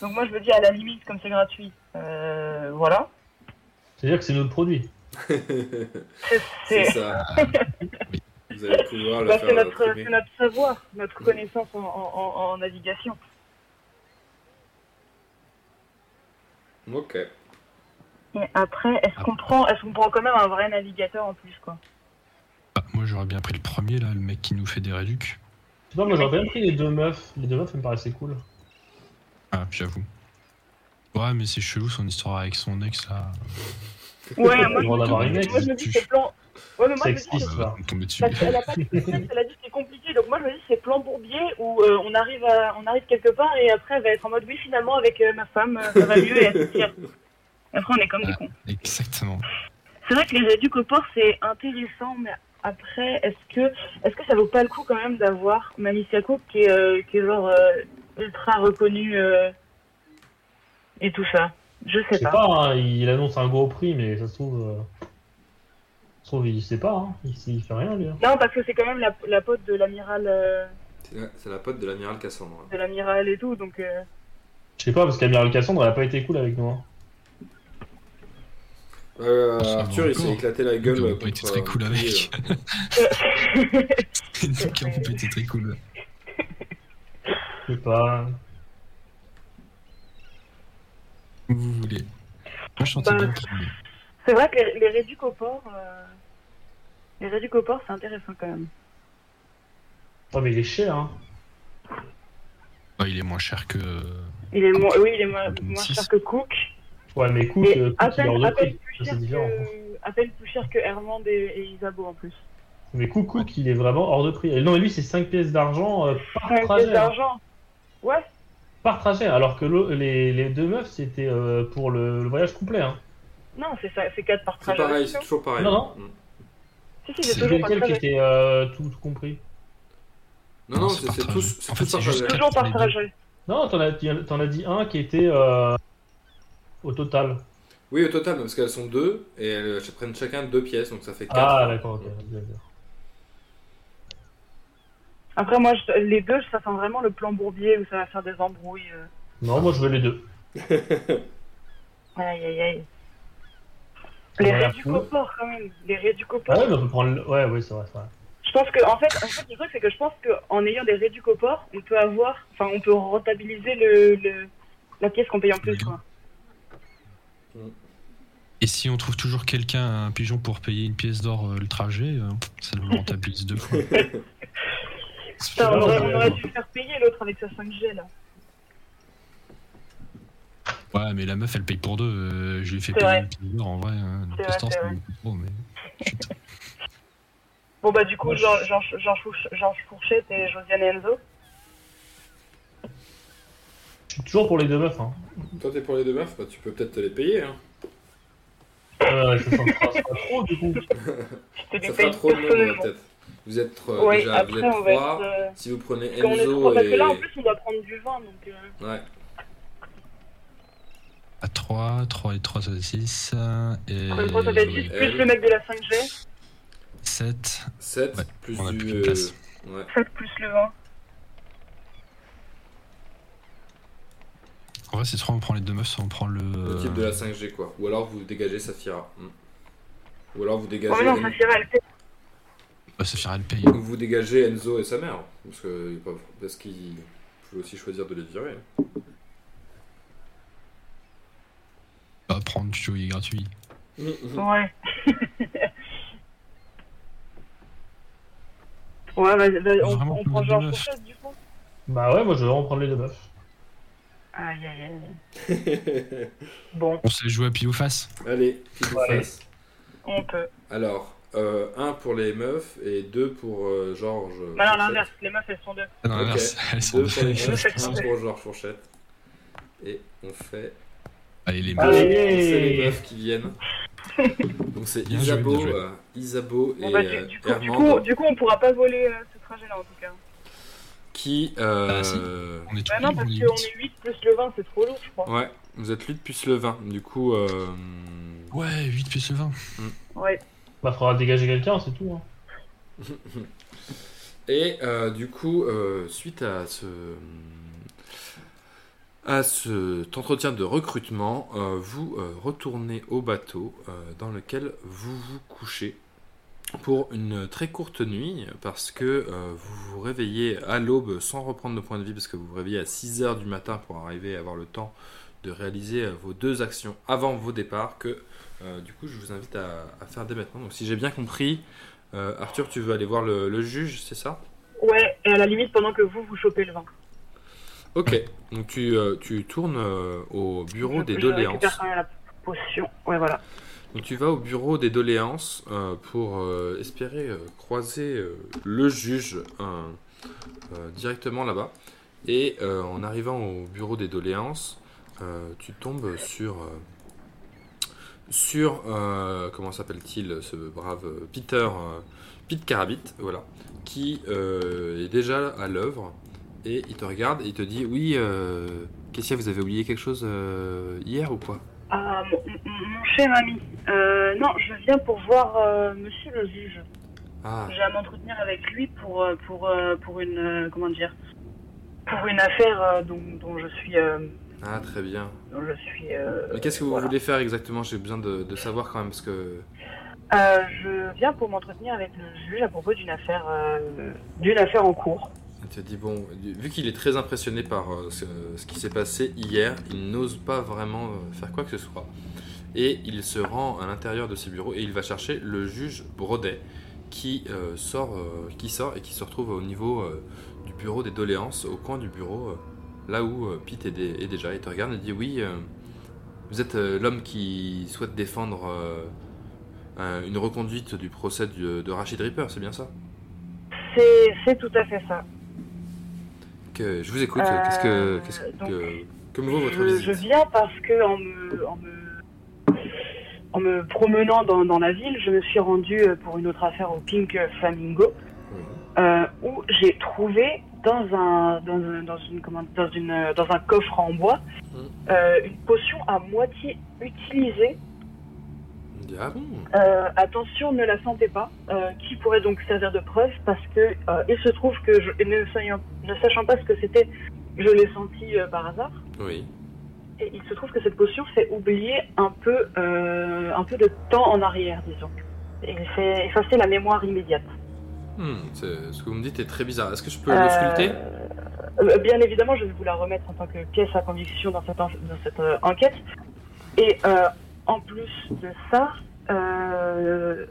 C: donc moi je me dis à la limite, comme c'est gratuit, euh, voilà.
D: C'est-à-dire que c'est notre produit. (laughs)
C: C'est
B: ça. Vous allez pouvoir le
C: bah,
B: faire
C: c'est notre, savoir, notre connaissance en, en- en- en navigation.
B: Ok.
C: Et après, est-ce qu'on prend, est-ce qu'on prend quand même un vrai navigateur en plus, quoi?
E: Ah, moi, j'aurais bien pris le premier, là, le mec qui nous fait des réducs.
D: Pas, moi j'aurais bien pris les deux meufs. Les deux meufs, ça me paraissait cool.
E: Ah, j'avoue. Ouais, mais c'est chelou son histoire avec son ex, là.
C: Ouais, moi je me dis, dis c'est plan. Ouais, mais moi je me dis
D: Sexiste.
C: c'est
E: On va tomber dessus.
C: Parce qu'elle a pas de secret, elle a dit que c'est compliqué, donc moi je me dis c'est plan bourbier où euh, on arrive à, on arrive quelque part et après elle va être en mode oui finalement avec euh, ma femme euh, ça va mieux et elle se tire. Et Après on est comme des cons.
E: Exactement.
C: C'est vrai que les réducs au port c'est intéressant, mais après est-ce que est-ce que ça vaut pas le coup quand même d'avoir Manisiaco qui est euh, qui est genre euh, ultra reconnu euh, et tout ça? Je
D: Je
C: sais
D: sais
C: pas.
D: pas, hein, il annonce un gros prix, mais ça se trouve. euh, trouve, il sait pas, hein. il, il fait rien lui. hein.
C: Non parce que c'est quand même la, la pote de l'amiral euh,
B: C'est la, pote de l'amiral Cassandre.
C: de l'amiral et tout donc. euh,
D: Je sais pas, parce qu'Amiral Cassandre, elle a pas été cool avec nous. hein.
B: Euh,
E: va
B: Arthur, il s'est éclaté la gueule.
E: avons pas été très cool avec. nous qui avons pas été très cool.
D: Je sais pas.
E: Où vous voulez. Moi, je sentais
C: Bah,
E: bien
C: C'est vrai que les, les réducs au port, euh, les réducs au port, c'est intéressant quand même.
D: Oh, mais il est cher, hein.
E: Bah, il est moins cher que.
C: Il est moins, oui, il est moins, moins cher que Cook.
D: Ouais, mais Cook,
C: Et
D: euh, Cook,
C: à
D: il est hors
C: peine, peine
D: prix.
C: plus
D: Ça,
C: cher
D: c'est différent.
C: que, à peine plus cher que Hermand et, et Isabeau en plus.
D: Mais Cook, Cook, il est vraiment hors de prix. Et non, mais lui, c'est 5 pièces d'argent euh, par
C: Ouais,
D: trajet.
C: c'est
D: hein.
C: d'argent. Ouais.
D: Par trajet, alors que les, les deux meufs, c'était euh, pour le, le voyage complet. Hein.
C: Non, c'est ça, c'est 4 par
B: C'est
C: trajet.
B: pareil,
C: aussi,
B: c'est toujours pareil.
D: Non, non.
B: Mm.
C: Si, si,
E: C'est
C: c'est toujours par
D: lequel qui était euh, tout, tout compris
B: Non, non,
E: Non,
B: c'est
E: c'est En fait.
C: Toujours.
D: Non, t'en as, dit un qui était euh, au total.
B: Oui, au total, parce qu'elles sont deux et elles prennent chacun deux pièces, donc ça fait quatre.
D: Ah, d'accord, ok.
C: Après, moi, je- les deux, ça sent vraiment le plan bourbier où ça va faire des embrouilles. euh.
D: Non, moi je veux les deux. (laughs)
C: Aïe, aïe, aïe. Les au port, quand même. Les réducs au
D: Ah ouais, mais on peut prendre. le- Ouais, ouais, c'est vrai, c'est vrai.
C: Je pense que, en fait, en fait, le truc, c'est que je pense qu'en ayant des réducs au port, on peut avoir, enfin, on peut rentabiliser le, le- la pièce qu'on paye en plus, quoi.
E: Et si on trouve toujours quelqu'un, un pigeon, pour payer une pièce d'or euh, le trajet, euh, ça nous le rentabilise deux fois. (laughs)
C: Putain, aurait, on aurait dû faire payer l'autre avec sa 5G, là.
E: Ouais, mais la meuf, elle paye pour deux. euh, je lui ai fait
C: C'est
E: payer une d'or en vrai. Hein, la
C: vrai, c'est vrai.
E: trop, mais.
C: Bon, bah, du coup,
D: je-
C: Georges Fourch- Georges Fourchette et Josiane et Enzo.
D: Je suis toujours pour les deux meufs. Hein.
B: Toi, t'es pour les deux meufs, bah, tu peux peut-être te les payer. Hein.
D: Euh, ça s'en fera pas trop du coup. (laughs)
C: Je te
B: Ça
C: les
B: fera
C: paye
B: trop de monde, peut-être. Vous êtes euh,
C: Ouais,
B: déjà vous
C: après,
B: êtes
C: on va
B: trois.
C: être. euh,
B: Si vous prenez Enzo
C: parce
B: et.
C: que là, en plus, on doit prendre du vin, donc. euh,
B: Ouais.
E: À 3, 3 et 3 ça fait 6. Et
C: Encore une fois, ça fait 10 plus le mec de la 5G,
E: 7.
B: 7
E: Ouais,
B: plus
E: on a
B: du.
E: plus de place.
B: euh, ouais.
C: 7 plus le 20.
E: En vrai, c'est soit on prend les deux meufs, soit on prend le.
B: Le type de la 5G quoi. Ou alors vous dégagez Safira. Hmm. Ou alors vous
C: Oh
B: dégagez.
C: mais non, Safira, elle fait.
E: Ouais, ça ferait le paye.
B: Ou vous dégagez Enzo et sa mère. Parce que parce qu'il peut aussi choisir de les virer.
E: Pas prendre Joey gratuit.
C: Ouais. (laughs) ouais, vas-y, vas-y, on,
E: Vraiment
C: on prend genre fourchette du coup
D: Bah ouais, moi je vais reprendre les deux meufs.
C: Aïe aïe aïe. (laughs) Bon,
E: On se joue à pile ou face.
B: Allez, pile ou
C: Ouais.
B: face.
C: on peut.
B: Alors, euh, un pour les meufs et deux pour euh, Georges.
C: Bah non, l'inverse, les meufs elles sont deux.
E: Non,
B: Ok.
E: l'inverse, elles sont
B: Deux pour les
E: deux.
B: meufs, (laughs) un pour Georges Fourchette. Et on fait.
E: Allez, les meufs.
B: C'est les
D: Allez
B: meufs qui viennent. (laughs) Donc c'est
E: Bien joué,
B: Isabeau,
E: bien joué.
B: euh, Isabeau et
C: Bon, bah,
B: euh,
C: du, du coup, du,
B: Hermande
C: coup, du coup, on pourra pas voler euh, ce trajet là en tout cas.
B: qui. euh,
E: Ah, si. On est tous
C: Bah non,
E: libres,
C: parce
E: on est
C: qu'on
E: huit.
C: est 8 plus le 20, c'est trop lourd, je crois.
B: Ouais, vous êtes 8 plus le 20. Du coup. Euh...
E: Ouais, 8 plus le 20.
C: Ouais.
D: Bah faudra dégager quelqu'un, c'est tout. Hein. (laughs)
B: Et euh, du coup, euh, suite à ce, à cet entretien de recrutement, euh, vous euh, retournez au bateau euh, dans lequel vous vous couchez pour une très courte nuit parce que vous vous réveillez à l'aube sans reprendre de point de vie parce que vous vous réveillez à 6 heures du matin pour arriver à avoir le temps de réaliser vos deux actions avant vos départs que du coup je vous invite à, faire dès maintenant. Donc si j'ai bien compris, Arthur, tu veux aller voir le, juge, c'est ça?
C: Ouais, et à la limite, pendant que vous, vous chopez le 20.
B: Ok, donc tu, euh, tu tournes euh, au bureau des doléances.
C: la potion. Ouais, voilà.
B: Donc tu vas au bureau des doléances euh, pour euh, espérer euh, croiser euh, le juge euh, directement là-bas. Et euh, en arrivant au bureau des doléances, euh, tu tombes sur euh, sur euh, comment s'appelle-t-il ce brave euh, Peter euh, Pete Carabit, voilà, qui euh, est déjà à l'œuvre et il te regarde et il te dit oui. Euh, que vous avez oublié quelque chose euh, hier ou quoi?
C: Ah, mon, cher ami. Euh, non, je viens pour voir euh, monsieur le juge.
B: Ah,
C: J'ai à m'entretenir avec lui pour, pour, pour une. comment dire Pour une affaire dont, dont je suis.
B: ah très bien.
C: dont je suis. euh,
B: Mais qu'est-ce que vous
C: voilà.
B: voulez faire exactement? J'ai besoin de, de savoir quand même parce que
C: Euh, je viens pour m'entretenir avec le juge à propos d'une affaire, d'une affaire en cours.
B: Te dit bon, vu qu'il est très impressionné par euh, ce, qui s'est passé hier, il n'ose pas vraiment euh, faire quoi que ce soit. Et il se rend à l'intérieur de ses bureaux et il va chercher le juge Brodet qui euh, sort, qui sort et qui se retrouve au niveau du bureau des doléances, au coin du bureau, là où Pete est, dé- est déjà. Il te regarde et dit oui, vous êtes l'homme qui souhaite défendre un- une reconduite du procès de Rachid Ripper, c'est bien ça?
C: C'est tout à fait ça.
B: Que, Je vous écoute.
C: Euh,
B: Qu'est-ce que, qu'est-ce
C: donc,
B: que, me vaut votre
C: je,
B: visite
C: je viens parce que en me, en me, en me promenant dans, dans la ville, je me suis rendue euh, pour une autre affaire au Pink Flamingo, euh, où j'ai trouvé dans un, dans, un- dans une, comment, dans une, euh, dans un coffre en bois euh, une potion à moitié utilisée.
B: Ah bon
C: Euh, attention, ne la sentez pas, euh, qui pourrait donc servir de preuve parce que euh, il se trouve que je, ne, sachant, ne sachant pas ce que c'était, je l'ai senti par hasard.
B: Oui.
C: Et il se trouve que cette potion fait oublier un peu, un peu de temps en arrière, disons. Et il fait effacer la mémoire immédiate.
B: Hmm, ce que vous me dites est très bizarre. Est-ce que je peux l'ausculter?
C: Bien évidemment, je vais vous la remettre en tant que pièce à conviction dans cette, en- dans cette enquête. Et euh, en plus de ça, euh,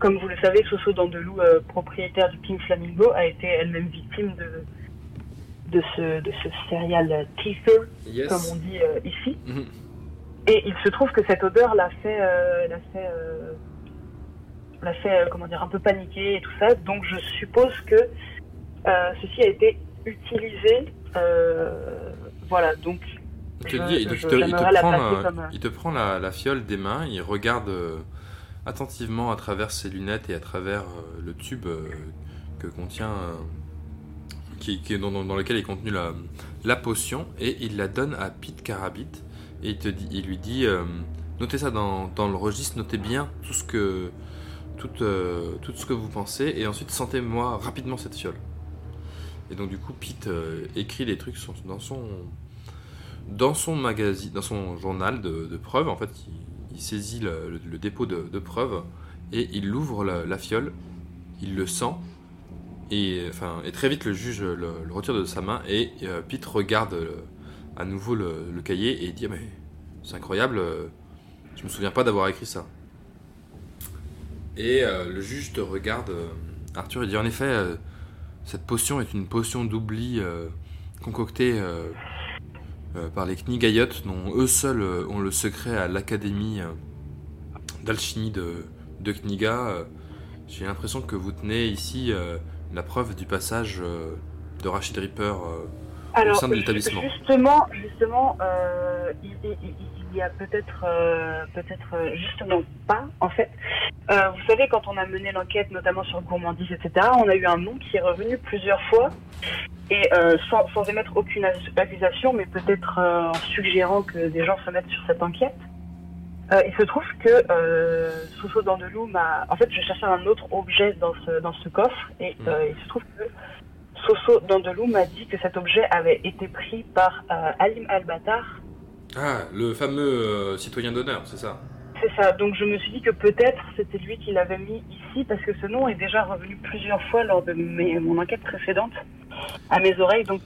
C: comme vous le savez, Soso Dandelou, euh, propriétaire du King Flamingo, a été elle-même victime de, de, ce, de ce serial teaser,
B: Yes.
C: comme on dit euh, ici.
B: Mhm.
C: Et il se trouve que cette odeur l'a fait, l'a fait, l'a fait, comment dire, un peu paniquer et tout ça. Donc je suppose que ceci a été utilisé. voilà, donc
B: te,
C: Je-
B: dit- il te-
C: je-
B: il prend,
C: placer comme,
B: il te prend la, la fiole des mains, il regarde euh, attentivement à travers ses lunettes et à travers euh, le tube euh, que contient, qui, qui dans, lequel est contenue la, la potion, et il la donne à Pete Carabit, et il, te dit, il lui dit euh, notez ça dans, dans le registre, notez bien tout ce que tout, euh, tout ce que vous pensez et ensuite sentez-moi rapidement cette fiole. Et donc du coup Pete euh, écrit des trucs dans son dans son magazine, dans son journal de, de preuves. En fait, il, saisit le, dépôt de, de preuves et il ouvre la, fiole, il le sent et enfin et très vite le juge le, retire de sa main et euh, Pete regarde euh, à nouveau le, cahier et dit Ah, mais c'est incroyable, euh, je me souviens pas d'avoir écrit ça. Et euh, le juge te regarde, Arthur, il dit en effet, cette potion est une potion d'oubli concoctée par les Knigayotes, dont eux seuls euh, ont le secret à l'académie euh, d'alchimie de, Kniga. Euh, J'ai l'impression que vous tenez ici euh, la preuve du passage euh, de Rachid Reaper.
C: Alors,
B: sein de
C: ju-
B: l'établissement.
C: Justement, justement, euh, il, il- il- il y a peut-être, euh, peut-être euh, justement pas. En fait, Euh, vous savez, quand on a mené l'enquête, notamment sur gourmandise, etc., on a eu un nom qui est revenu plusieurs fois et sans, sans émettre aucune ac- accusation, mais peut-être en suggérant que des gens se mettent sur cette enquête. Euh, il se trouve que euh, Soso Dandelou m'a. En fait, je cherchais un autre objet dans ce, dans ce coffre et
B: Mm.
C: euh, il se trouve que Soso Dandelou m'a dit que cet objet avait été pris par euh, Alim Al-Batar.
B: Ah, le fameux euh, citoyen d'honneur, c'est ça?
C: C'est ça, donc je me suis dit que peut-être c'était lui qui l'avait mis ici parce que ce nom est déjà revenu plusieurs fois lors de mes, mon enquête précédente à mes oreilles. Donc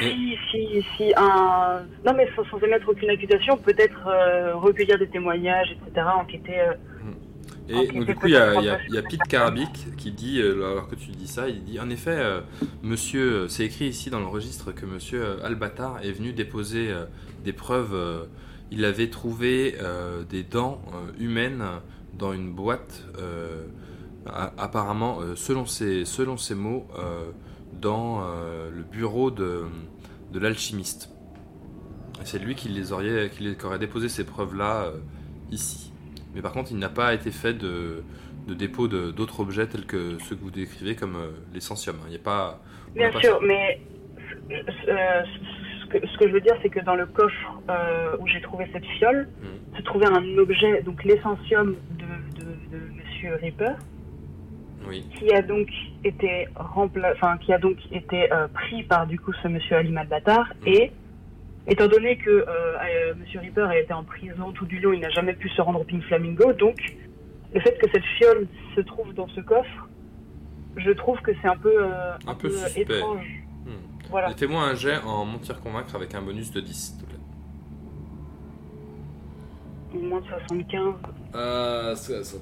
C: si, si, si un... Non mais sans, sans émettre aucune accusation, peut-être euh, recueillir des témoignages, etc., enquêter... euh,
B: Et donc, du coup, il y a, y y Pete Carabic qui dit, euh, alors que tu dis ça, il dit En effet, euh, monsieur, euh, c'est écrit ici dans le registre que monsieur Albatar est venu déposer euh, des preuves. euh, il avait trouvé des dents humaines dans une boîte, apparemment, selon, ses, selon ses mots, dans le bureau de, de l'alchimiste. C'est lui qui les aurait, qui les- qui aurait déposé ces preuves-là ici. Mais par contre, il n'a pas été fait de, de dépôt de- d'autres objets tels que ceux que vous décrivez comme euh, l'essentium. Il n'y a pas.
C: Bien
B: pas
C: sûr,
B: ça.
C: mais euh, ce, que, ce que je veux dire, c'est que dans le coffre euh, où j'ai trouvé cette fiole,
B: Mhm.
C: se trouvait un objet, donc l'essentium de, de, de Monsieur
B: Oui.
C: qui a donc été rempla... enfin, qui a donc été euh, pris par du coup ce Monsieur Ali Malbatar et étant donné que euh, euh, Monsieur Reaper a été en prison tout du long, il n'a jamais pu se rendre au Pink Flamingo, donc le fait que cette fiole se trouve dans ce coffre, je trouve que c'est un peu, euh,
B: Un peu suspect.
C: étrange.
B: Hmm.
C: Voilà.
B: Et Fais-moi un jet en mentir convaincre avec un bonus de 10, s'il te plaît.
C: Moins de 75.
B: Euh, ça, ça-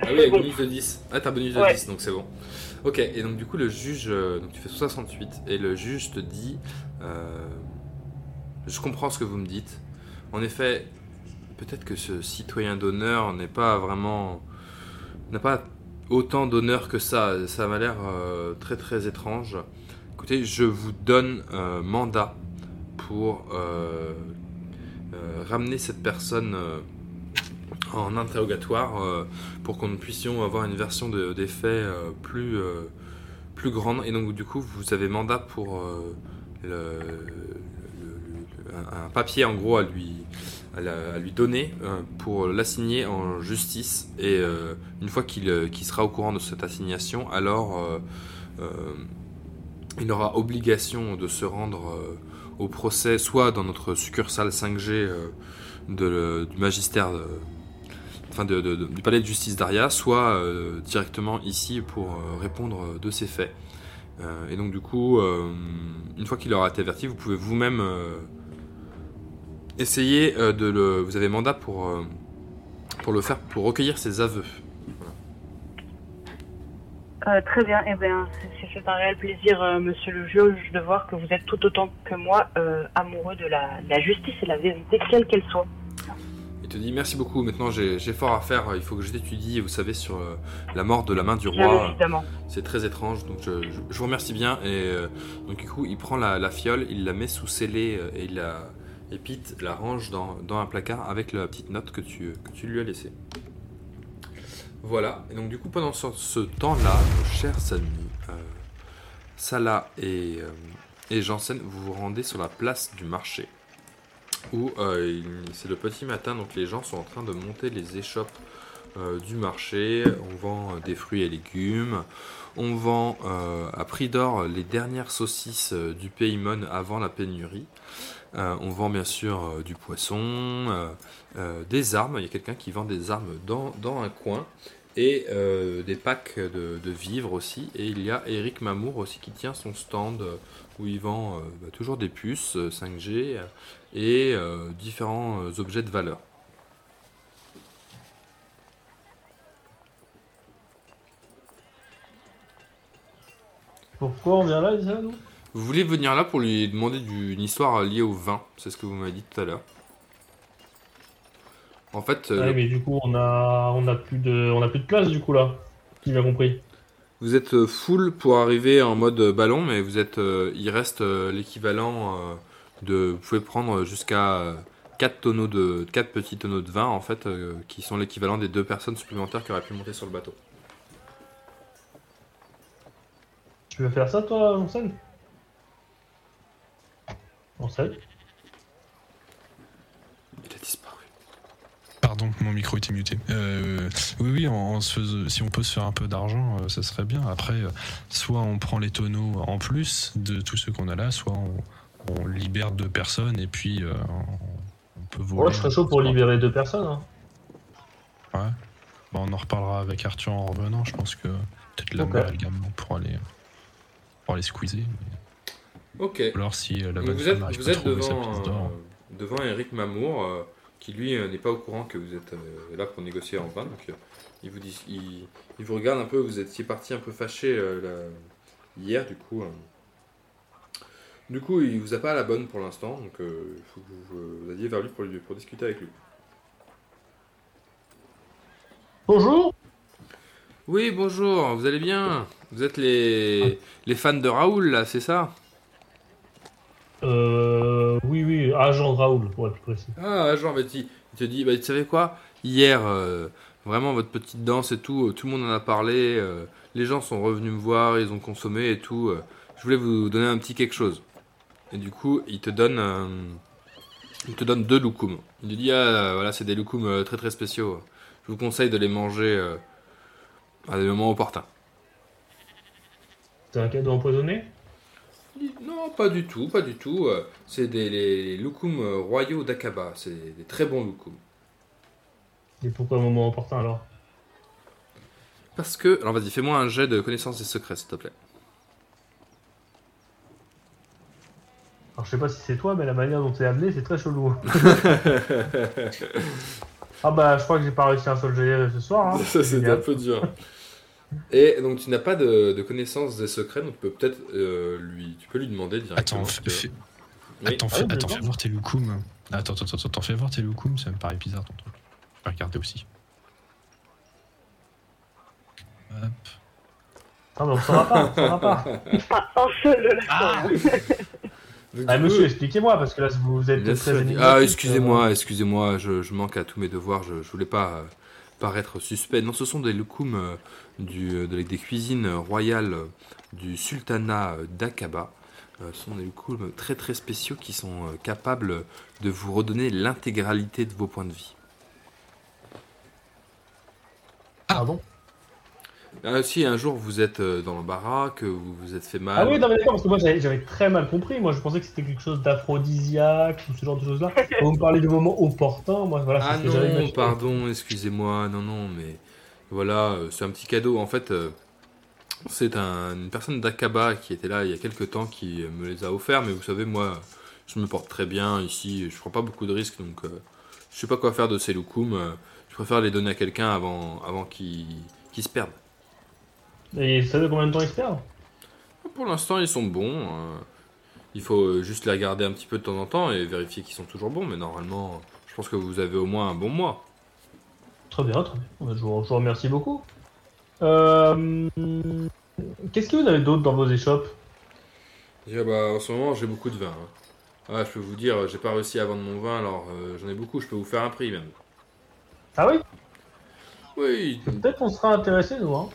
B: Ah oui, (laughs) avec
C: bon.
B: bonus de 10. Ah, t'as bonus de
C: Ouais.
B: 10, donc c'est bon. Ok, et donc du coup, le juge. euh, donc tu fais 68, et le juge te dit euh, Je comprends ce que vous me dites. En effet, peut-être que ce citoyen d'honneur n'est pas vraiment. n'a pas autant d'honneur que ça. Ça m'a l'air euh, très très étrange. Écoutez, je vous donne un mandat pour euh, euh, ramener cette personne. euh, en interrogatoire euh, pour qu'on puissions avoir une version de- des faits euh, plus, euh, plus grande. Et donc, du coup, vous avez mandat pour euh, le- un, papier, en gros, à lui, à, lui donner euh, pour l'assigner en justice. Et euh, une fois qu'il euh, qu'il sera au courant de cette assignation, alors il aura obligation de se rendre au procès, soit dans notre succursale 5G euh, de le- du magistère. enfin de- du palais de justice d'Aria, soit directement ici pour répondre de ces faits. Et donc du coup, une fois qu'il aura été averti, vous pouvez vous-même essayer euh, de le... Vous avez mandat pour, euh, pour le faire, pour recueillir ses aveux.
C: Euh, très bien, eh bien, c'est- un réel plaisir, euh, monsieur le juge, de voir que vous êtes tout autant que moi euh, amoureux de la, de la justice et la vérité, quelle qu'elle soit.
B: Il te dit merci beaucoup, maintenant j'ai fort à faire, il faut que je t'étudie, vous savez, sur la mort de la main du roi.
C: évidemment.
B: C'est très étrange, donc je, je- je vous remercie bien. Et donc du coup, il prend la, la fiole, il la met sous scellé et il la et Pete la range dans, un placard avec la petite note que tu, lui as laissée. Voilà. Et donc du coup, pendant ce, temps-là, chers amis, euh, Salah et, euh, et vous vous rendez sur la place du marché. où euh, c'est le petit matin, donc les gens sont en train de monter les échoppes euh, du marché. On vend des fruits et légumes. On vend à prix d'or les dernières saucisses du Paymon avant la pénurie. Euh, on vend bien sûr euh, du poisson, euh, des armes. Il y a quelqu'un qui vend des armes dans, un coin. Et des packs de, vivres aussi. Et il y a Eric Mamour aussi qui tient son stand où il vend bah, toujours des puces euh, 5G euh, et différents objets de valeur.
D: Pourquoi on vient là, déjà, nous
B: Vous voulez venir là pour lui demander du- une histoire liée au vin, c'est ce que vous m'avez dit tout à l'heure. En fait, euh,
D: Ouais, mais du coup, on a, on a plus de, on a plus de place, du coup, là. Si j'ai bien compris.
B: vous êtes euh, full pour arriver en mode ballon, mais vous êtes, euh, il reste euh, l'équivalent de, vous pouvez prendre jusqu'à 4 tonneaux de, 4 petits tonneaux de vin en fait, qui sont l'équivalent des deux personnes supplémentaires qui auraient pu monter sur le bateau.
D: Tu veux faire ça, toi, en scène
B: Il a disparu.
E: Pardon, mon micro était muté. Euh, oui, oui, se faisant- si on peut se faire un peu d'argent, euh, ça serait bien. Après, euh, soit on prend les tonneaux en plus de tous ceux qu'on a là, soit on, on libère deux personnes et puis euh, on, on peut voler.
D: Ouais, je serais chaud pour libérer deux personnes. Hein.
E: Ouais. Bon, on en reparlera avec Arthur en revenant. Je pense que peut-être la
D: Ok.
E: mère également pour aller, pour aller squeezer.
B: Ok.
E: Ou alors si euh, la bonne
B: vous
E: femme
B: êtes,
E: n'arrive
B: vous
E: pas à
B: êtes
E: trouver sa
B: devant,
E: pièce d'or.
B: euh, devant Eric Mamour, euh, qui lui euh, n'est pas au courant que vous êtes euh, là pour négocier en vin. Donc euh, il, vous dit, il, il vous regarde un peu, vous étiez parti un peu fâché euh, hier, du coup. euh. du coup, il vous a pas à la bonne pour l'instant, donc euh, il faut que vous, vous alliez vers lui pour, lui- pour discuter avec lui.
D: Bonjour
B: Oui, bonjour, vous allez bien? Vous êtes les, les fans de Raoul, là, c'est ça?
D: Euh. Oui, oui, agent Raoul, pour être plus précis.
B: Ah, Jean, bah, il te dit, bah, tu savais quoi? Hier, euh, vraiment, votre petite danse et tout, euh, tout le monde en a parlé, euh, les gens sont revenus me voir, ils ont consommé et tout. je voulais vous donner un petit quelque chose. Et du coup, il te donne, il te donne deux loukoums. Il te dit, ah, voilà, c'est des loukoums très très spéciaux. Je vous conseille de les manger à des moments opportuns.
D: C'est un cadeau empoisonné
B: Non, pas du tout, pas du tout. euh, C'est des les loukoums euh, royaux d'Akaba. C'est des très bons loukoums.
D: Et pourquoi un moment opportun alors?
B: Parce que. Alors vas-y, fais-moi un jet de connaissance des secrets, s'il te plaît.
D: Alors je sais pas si c'est toi, mais la manière dont c'est amené, c'est très chelou. (laughs) ah bah je crois que j'ai pas réussi un seul jet ce soir. Hein.
B: Ça, c'était un peu dur. Et donc, tu n'as pas de, de connaissance des secrets, donc tu peux peut-être euh, lui. Tu peux lui demander directement.
E: Attends, fais,
B: Oui.
E: attends,
D: Ah
E: fais, attends, fais voir tes loukoums. Attends, attends, attends, attends, fais voir tes loukoums, ça me paraît bizarre ton truc. Je vais regarder aussi. Hop.
D: Ah mais on saura pas, on saura pas. (laughs)
C: Ah, un seul là. (laughs)
E: Ah
B: Donc,
D: Ah monsieur, expliquez-moi, parce que là vous êtes très
B: Ah, excusez-moi, excusez-moi, je, je manque à tous mes devoirs, je, je voulais pas euh, paraître suspect. Non, ce sont des loukoums euh, du, euh, de- des cuisines royales du sultanat euh, d'Aqaba. Ce sont des loukoums très très spéciaux qui sont capables de vous redonner l'intégralité de vos points de vie.
D: Pardon?
B: Ah, si un jour vous êtes euh, dans l'embarras, que vous vous êtes fait mal.
D: Ah oui, non mais d'accord, parce que moi j'avais j'avais très mal compris. Moi je pensais que c'était quelque chose d'aphrodisiaque ou ce genre de choses-là. Quand (laughs) vous me parlez de moments opportuns, moi voilà, c'est
B: Ah
D: que
B: non, pardon, excusez-moi, non, non, mais voilà, euh, c'est un petit cadeau. En fait, euh, c'est un- une personne d'Akaba qui était là il y a quelques temps qui euh, me les a offerts, mais vous savez, moi, je me porte très bien ici, je prends pas beaucoup de risques, donc euh, je sais pas quoi faire de ces loukoums. euh, je préfère les donner à quelqu'un avant, avant qu'ils qu'ils se perdent.
D: Et ça fait combien de temps ils se perdent
B: Pour l'instant, ils sont bons. euh, il faut euh, juste les regarder un petit peu de temps en temps et vérifier qu'ils sont toujours bons, mais normalement, je pense que vous avez au moins un bon mois.
D: Très bien, très bien. Je vous, je vous remercie beaucoup. Euh, Qu'est-ce que vous avez d'autre dans vos échoppes
B: ah bah, en ce moment, j'ai beaucoup de vin. hein. Ah, je peux vous dire, j'ai pas réussi à vendre mon vin, alors euh, j'en ai beaucoup, je peux vous faire un prix même.
D: Ah oui
B: Oui,
D: Peut-être qu'on sera intéressés, nous. Hein.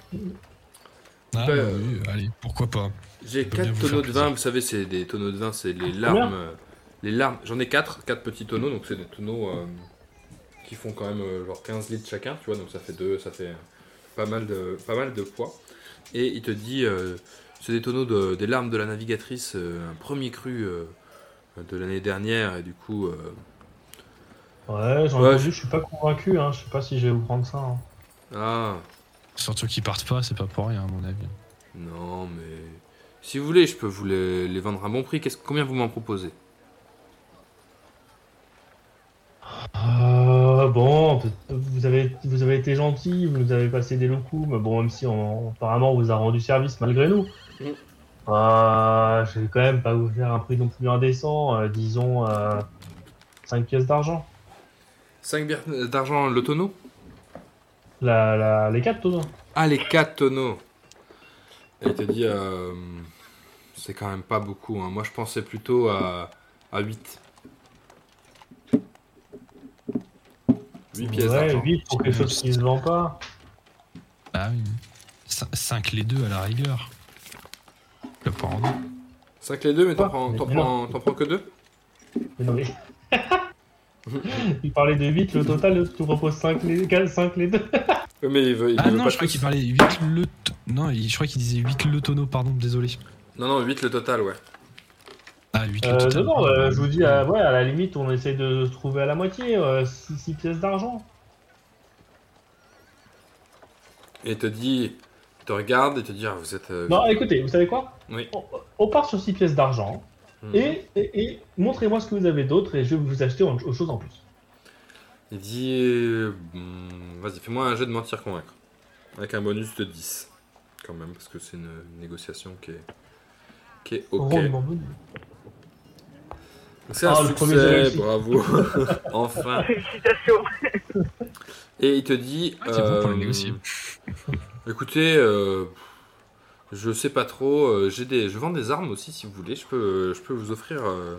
E: Ah,
B: Ouais,
E: bah
B: euh,
E: oui, allez, pourquoi pas.
B: j'ai
E: peut bien
B: 4
E: vous faire
B: tonneaux de
E: plaisir.
B: vin, vous savez, c'est des tonneaux de vin, c'est les larmes, euh, les larmes. J'en ai 4, 4 petits tonneaux, donc c'est des tonneaux euh, qui font quand même euh, genre 15 litres chacun, tu vois, donc ça fait deux, ça fait pas mal de, pas mal de poids. Et il te dit, euh, c'est des tonneaux de- des larmes de la navigatrice, euh, un premier cru euh, de l'année dernière, et du coup, euh,
D: Ouais, j'en
B: Ouais,
D: ai
B: je-
D: je suis pas convaincu, hein. je sais pas si je vais vous prendre ça. hein.
B: ah,
E: Surtout qu'ils partent pas, c'est pas pour rien, à mon avis.
B: non, mais si vous voulez, je peux vous les, les vendre à un bon prix. Qu'est-ce, combien vous m'en proposez?
D: Euh, bon, vous avez, vous avez été gentil, vous nous avez passé des locaux, mais bon, même si on, apparemment on vous a rendu service malgré nous.
B: Mm.
D: Euh, je vais quand même pas vous faire un prix non plus indécent, euh, disons 5 pièces d'argent.
B: 5 bières d'argent le tonneau?
D: La, la, les 4 tonneaux.
B: Ah, les 4 tonneaux. Et il te dit, euh, c'est quand même pas beaucoup. hein. Moi, je pensais plutôt à, à 8. 8 pièces
D: Ouais,
B: d'argent.
D: 8 pour quelque chose qui se vend pas.
E: Ah oui. 5 les deux à la rigueur. Le pas en deux.
B: 5 les deux, mais t'en prends, prends, prends que 2
D: Mais non, mais. (laughs) (laughs) il parlait de 8, le total, tu proposes 5 les, 5 les deux. (laughs)
B: Mais il veut, il
E: Ah
B: veut
E: non,
B: pas
E: je crois qu'il parlait 8 le. t- Non, je crois qu'il disait 8 le tonneau, pardon, désolé.
B: Non, non, 8 le total, ouais.
E: Ah, 8 le
D: Euh,
E: total.
D: non, non, euh, je vous dis, euh, ouais, à la limite, on essaie de se trouver à la moitié, 6 pièces d'argent.
B: Et il te dit, il te regarde et te dit, ah, vous êtes. euh,
D: Non, écoutez, vous savez quoi?
B: Oui.
D: on, on part sur 6 pièces d'argent
B: Mhm.
D: et, et, et montrez-moi ce que vous avez d'autre et je vais vous acheter autre chose en plus.
B: Il dit, euh, hmm, vas-y, fais-moi un jet de mentir convaincre. Avec un bonus de 10. Quand même, parce que c'est une négociation qui est, qui est ok. C'est un
D: Ah,
B: succès, bravo. (laughs) enfin.
C: Félicitations.
B: Et il te dit.
E: Ah, c'est bon pour
B: euh,
E: les négocier.
B: Écoutez, euh, je sais pas trop. euh, j'ai des, je vends des armes aussi si vous voulez. Je peux, je peux vous offrir, euh,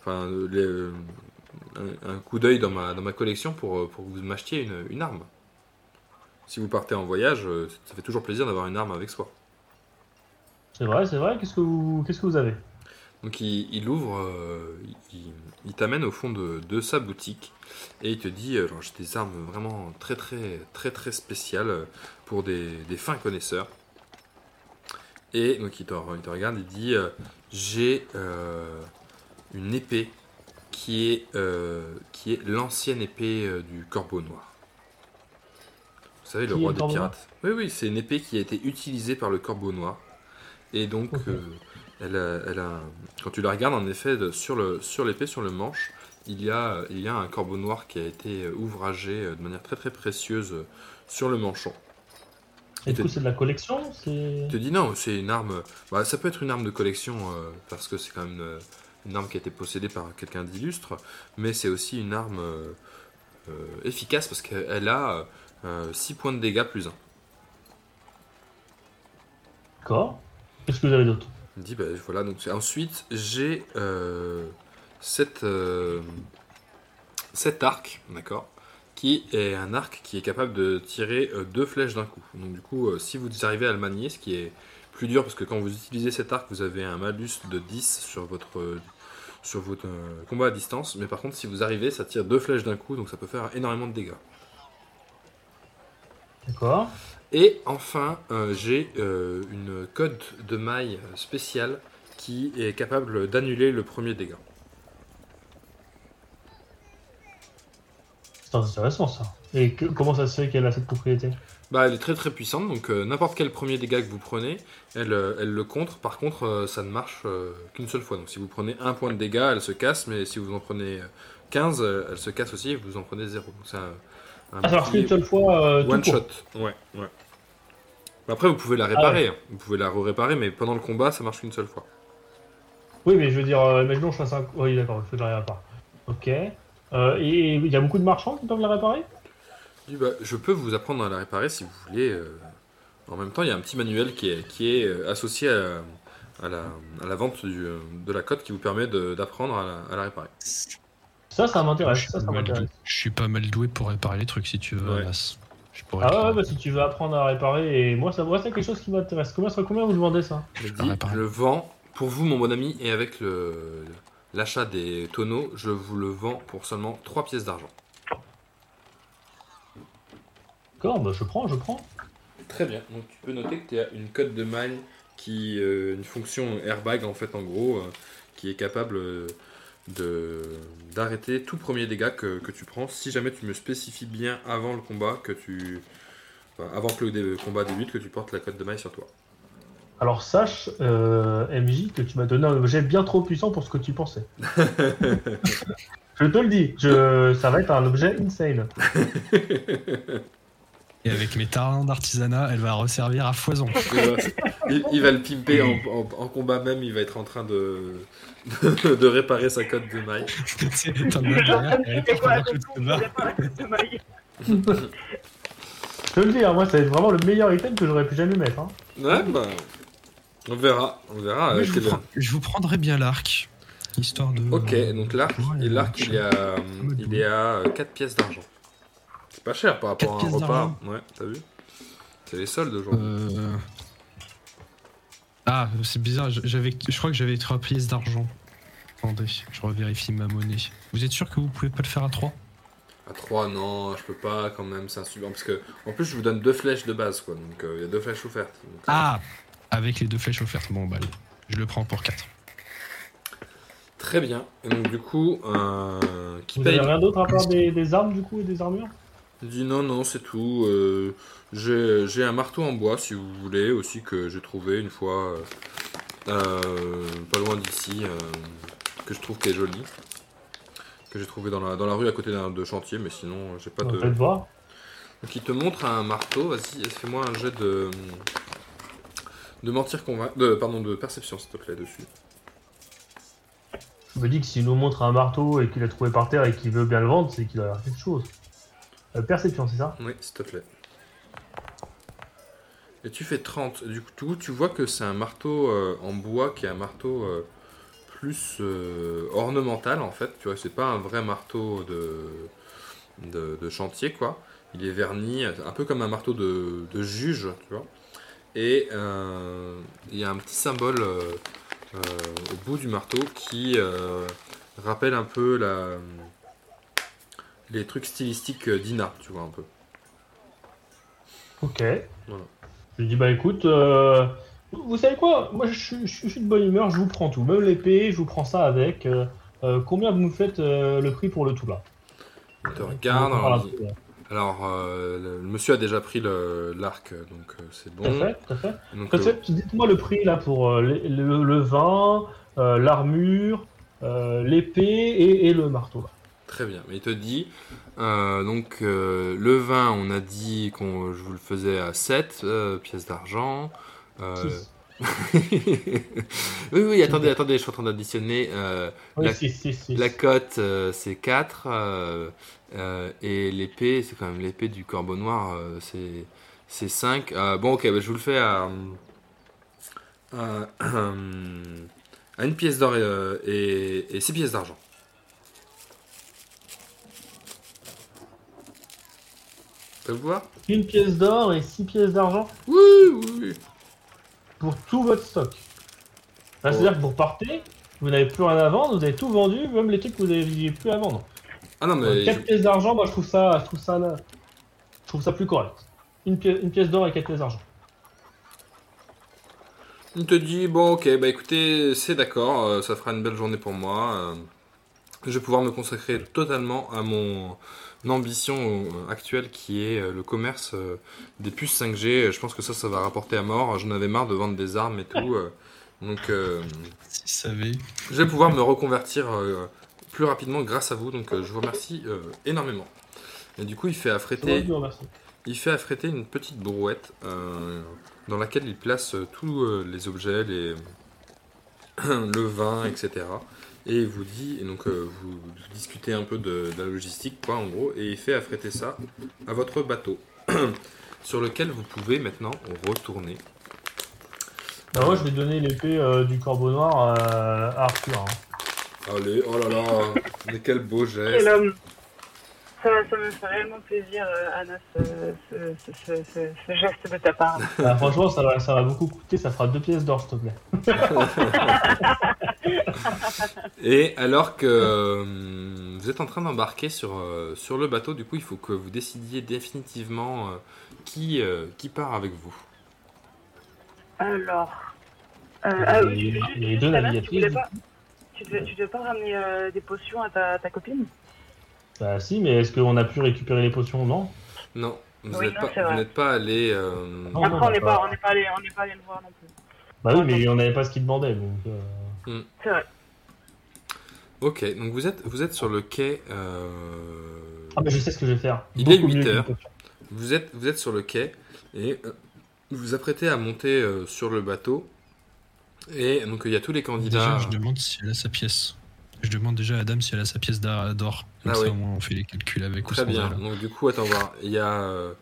B: enfin, euh, les, un, un coup d'œil dans ma, dans ma collection pour, pour que vous m'achetiez une, une arme. Si vous partez en voyage, ça fait toujours plaisir d'avoir une arme avec soi.
D: C'est vrai, c'est vrai, qu'est-ce que vous, qu'est-ce que vous avez?
B: Donc il, il ouvre, euh, il, il t'amène au fond de, de sa boutique et il te dit, alors j'ai des armes vraiment très très très très spéciales pour des, des fins connaisseurs. Et donc il te, il te regarde, il dit, euh, j'ai euh, une épée qui est, euh, qui est l'ancienne épée du Corbeau Noir. Vous savez, le
D: Qui
B: roi des pirates. Oui, oui, c'est une épée qui a été utilisée par le Corbeau Noir. Et donc, elle a, elle a quand tu la regardes, en effet, sur le sur l'épée, sur le manche, il y, a, il y a un corbeau noir qui a été ouvragé de manière très très précieuse sur le manchon.
D: Et du coup, c'est de la collection.
B: Il te dit non, c'est une arme. Bah, ça peut être une arme de collection euh, parce que c'est quand même une, une arme qui a été possédée par quelqu'un d'illustre, mais c'est aussi une arme euh, euh, efficace parce qu'elle a 6 points de dégâts plus 1.
D: D'accord. Qu'est-ce que vous avez d'autre?
B: Dit, bah, voilà, donc ensuite j'ai euh, cette, euh, cet arc, d'accord, qui est un arc qui est capable de tirer euh, deux flèches d'un coup. Donc du coup, euh, si vous arrivez à le manier, ce qui est plus dur parce que quand vous utilisez cet arc, vous avez un malus de 10 sur votre, euh, sur votre combat à distance, mais par contre, si vous arrivez, ça tire deux flèches d'un coup, donc ça peut faire énormément de dégâts.
D: D'accord.
B: Et enfin, euh, j'ai euh, une code de maille spéciale qui est capable d'annuler le premier dégât.
D: C'est intéressant ça. Et que- comment ça se fait qu'elle a cette propriété
B: Bah, elle est très très puissante, donc euh, n'importe quel premier dégât que vous prenez, elle, euh, elle le contre. Par contre, euh, ça ne marche qu'une seule fois. Donc si vous prenez un point de dégâts, elle se casse, mais si vous en prenez euh, 15, euh, elle se casse aussi et vous en prenez 0. Donc c'est un, un
D: Ah, ça marche qu'une seule fois
B: one
D: court.
B: shot. Ouais, ouais. Bah, Après, vous pouvez la réparer. hein. Vous pouvez la réparer, mais pendant le combat, ça marche qu'une seule fois.
D: Oui, mais je veux dire, imaginons je fasse un. Oui, d'accord, je la répare. Ok. Euh, et il y a beaucoup de marchands qui peuvent la réparer?
B: Bah, je peux vous apprendre à la réparer si vous voulez. euh. En même temps, il y a un petit manuel qui est, qui est euh, associé à, à la, à la vente du, de la cote qui vous permet d'apprendre à, la- à la réparer.
D: Ça, ça
E: je,
D: m'intéresse.
E: Je suis pas mal doué pour réparer les trucs si tu veux,
B: Ouais.
E: Je
D: Ah ouais, ouais, bah, si tu veux apprendre à réparer, et moi, ça ouais, c'est quelque chose qui m'intéresse. Combien, ça- combien vous demandez ça?
E: La
B: dit,
E: réparer.
B: je le vends pour vous, mon bon ami, et avec le, l'achat des tonneaux, je vous le vends pour seulement 3 pièces d'argent.
D: D'accord, bah, je prends, je prends.
B: Très bien. Donc tu peux noter que tu as une cote de maille qui, euh, une fonction airbag en fait en gros, euh, qui est capable euh, de d'arrêter tout premier dégât que, que tu prends si jamais tu me spécifies bien avant le combat que tu, enfin, avant que le dé- combat débute que tu portes la cote de maille sur toi.
D: Alors sache, euh, MJ, que tu m'as donné un objet bien trop puissant pour ce que tu pensais. (laughs) je te le dis, je... ça va être un objet insane.
E: Et avec mes talents d'artisanat, elle va resservir à foison. (laughs)
B: il, il va le pimper en, en- en combat même, il va être en train de, de, réparer sa cote maille.
C: C'est
E: de
C: maille.
D: Je te le dis, hein, moi, c'est vraiment le meilleur item que j'aurais pu jamais mettre. hein.
B: Ouais, bah, on verra, on verra. Euh,
E: je, vous prends- je vous prendrai bien l'arc, histoire de.
B: Ok, donc l'arc,
E: Ouais,
B: l'arc il est à, il est à 4 pièces d'argent. C'est pas cher par rapport à un repas. Ouais, t'as vu? C'est les soldes aujourd'hui.
E: Euh... Ah, c'est bizarre, j'avais, je crois que j'avais 3 pièces d'argent. Attendez, je revérifie ma monnaie. Vous êtes sûr que vous pouvez pas le faire à 3
B: À 3, non, je peux pas quand même, c'est insuffisant. Parce que, en plus, je vous donne deux flèches de base, quoi. Donc, euh, il y a deux flèches offertes. Donc,
E: Ah Avec les deux flèches offertes. Bon, bah, allez, je le prends pour 4.
B: Très bien. Et donc, du coup, euh, qui
D: Vous
B: paye
D: avez rien d'autre à part des, des armes du coup et des armures?
B: Il dit non, non, c'est tout. euh, j'ai j'ai un marteau en bois, si vous voulez, aussi, que j'ai trouvé une fois, euh, euh, pas loin d'ici, euh, que je trouve qui est joli. Que j'ai trouvé dans la, dans la rue à côté d'un de chantier, mais sinon, j'ai pas
D: On
B: de.
D: peut te voir.
B: Donc, il te montre un marteau, vas-y, fais-moi un jet de. De mentir convaincre. De, pardon, de perception, s'il te plaît, dessus.
D: Je me dis que s'il nous montre un marteau et qu'il l'a trouvé par terre et qu'il veut bien le vendre, c'est qu'il a quelque chose. Euh, perception, c'est ça
B: Oui, s'il te plaît. Et tu fais 30. Du coup, tu vois que c'est un marteau euh, en bois qui est un marteau euh, plus euh, ornemental en fait. Tu vois, c'est pas un vrai marteau de, de, de chantier quoi. Il est verni, un peu comme un marteau de, de juge, tu vois. Et euh, il y a un petit symbole euh, euh, au bout du marteau qui rappelle un peu la, les trucs stylistiques d'Ina, tu vois un peu.
D: Ok.
B: Voilà.
D: Je lui dis bah écoute, euh, vous savez quoi? Moi je, suis- je suis de bonne humeur, je vous prends tout. Même l'épée, je vous prends ça avec. Euh, combien vous me faites euh, le prix pour le tout là?
B: Te regarde. Dit- alors, euh, le, monsieur a déjà pris l'arc, donc euh, c'est
D: Tout à
B: bon.
D: fait, tout à fait.
B: Donc,
D: Tout à
B: euh,
D: fait. Dites-moi le prix là pour euh, le, le- le vin, euh, l'armure, euh, l'épée et, et le marteau. Là.
B: Très bien. Mais il te dit, euh, donc euh, le vin, on a dit qu'on je vous le faisais à 7 euh, pièces d'argent. Euh. Oui, oui, attendez, attendez, je suis en train d'additionner. euh,
D: Oui,
B: la-
D: si, si, si.
B: la cote, euh, c'est 4. et l'épée, c'est quand même l'épée du corbeau noir, euh, c'est, c'est 5. Euh, bon, ok, bah, je vous le fais à, à, à une pièce d'or et, euh, et, 6 pièces d'argent. Ça vous va?
D: Une pièce d'or et six pièces d'argent?
B: Oui, oui, oui.
D: Pour tout votre stock. Là. C'est-à-dire que vous partez, vous n'avez plus rien à vendre, vous avez tout vendu, même les trucs que vous n'aviez plus à vendre.
B: Ah non, mais
D: 4 pièces d'argent, moi je trouve ça, je trouve ça, là, je trouve ça plus correct. Une, pièce, une pièce d'or et 4 pièces d'argent.
B: Il te dit bon ok bah écoutez c'est d'accord euh, ça fera une belle journée pour moi euh, je vais pouvoir me consacrer totalement à mon ambition euh, actuelle qui est euh, le commerce euh, des puces 5G je pense que ça ça va rapporter à mort. J'en avais marre de vendre des armes et tout donc euh,
E: Si vous savez.
B: je vais pouvoir me reconvertir euh, plus rapidement grâce à vous. Donc euh, je vous remercie euh, énormément. Et du coup il fait affréter il fait affréter une petite brouette euh, dans laquelle il place euh, tous euh, les objets, les... (clears throat) le vin, etc. Et il vous dit, et donc euh, vous, discutez un peu de, de la logistique, quoi, en gros, et il fait affréter ça à votre bateau, (clears throat) sur lequel vous pouvez maintenant retourner.
D: Bah, moi je vais donner l'épée euh, du corbeau noir euh, à Arthur. hein.
B: Allez, oh là là, mais quel beau geste.
C: Ça, ça me fait réellement plaisir, euh, Anna, ce, ce- ce- ce- ce- ce geste de ta part. (laughs)
D: Ah, franchement, ça va, ça va beaucoup coûter, ça fera deux pièces d'or, s'il te plaît. (laughs)
B: Et alors que euh, vous êtes en train d'embarquer sur, euh, sur le bateau, du coup, il faut que vous décidiez définitivement euh, qui, qui part avec vous.
C: Alors. Euh, ah,
D: les-
C: oui,
D: les deux
C: Anna,
D: navigatrices,
C: Tu voulais
D: du
C: pas, tu devais, tu devais pas ramener euh, des potions à ta, ta copine?
D: Bah si, mais est-ce qu'on a pu récupérer les potions? Non.
B: Non, vous
C: Oui,
B: n'êtes
C: non,
B: pas, vous n'êtes pas allé. euh,
D: Non,
C: Après, on n'est pas, on n'est pas allé, on n'est pas allé le voir non plus.
D: Bah oui, mais on n'avait pas ce qu'il demandait, donc... euh,
C: C'est vrai.
B: Ok, donc vous êtes, vous êtes sur le quai. euh,
D: Ah bah je sais ce que je vais faire.
B: Il est
D: Beaucoup
B: 8
D: mieux qu'une
B: heures. Vous êtes, vous êtes sur le quai et euh, vous vous apprêtez à monter euh, sur le bateau. Et donc il y a tous les candidats.
E: Déjà, je demande si elle a sa pièce. Je demande déjà à Dame si elle a sa pièce d'or. Comme
B: Ah
E: ça,
B: oui.
E: on fait les calculs avec ou
B: Très bien. Donc du coup, attends voir. Il y a, euh,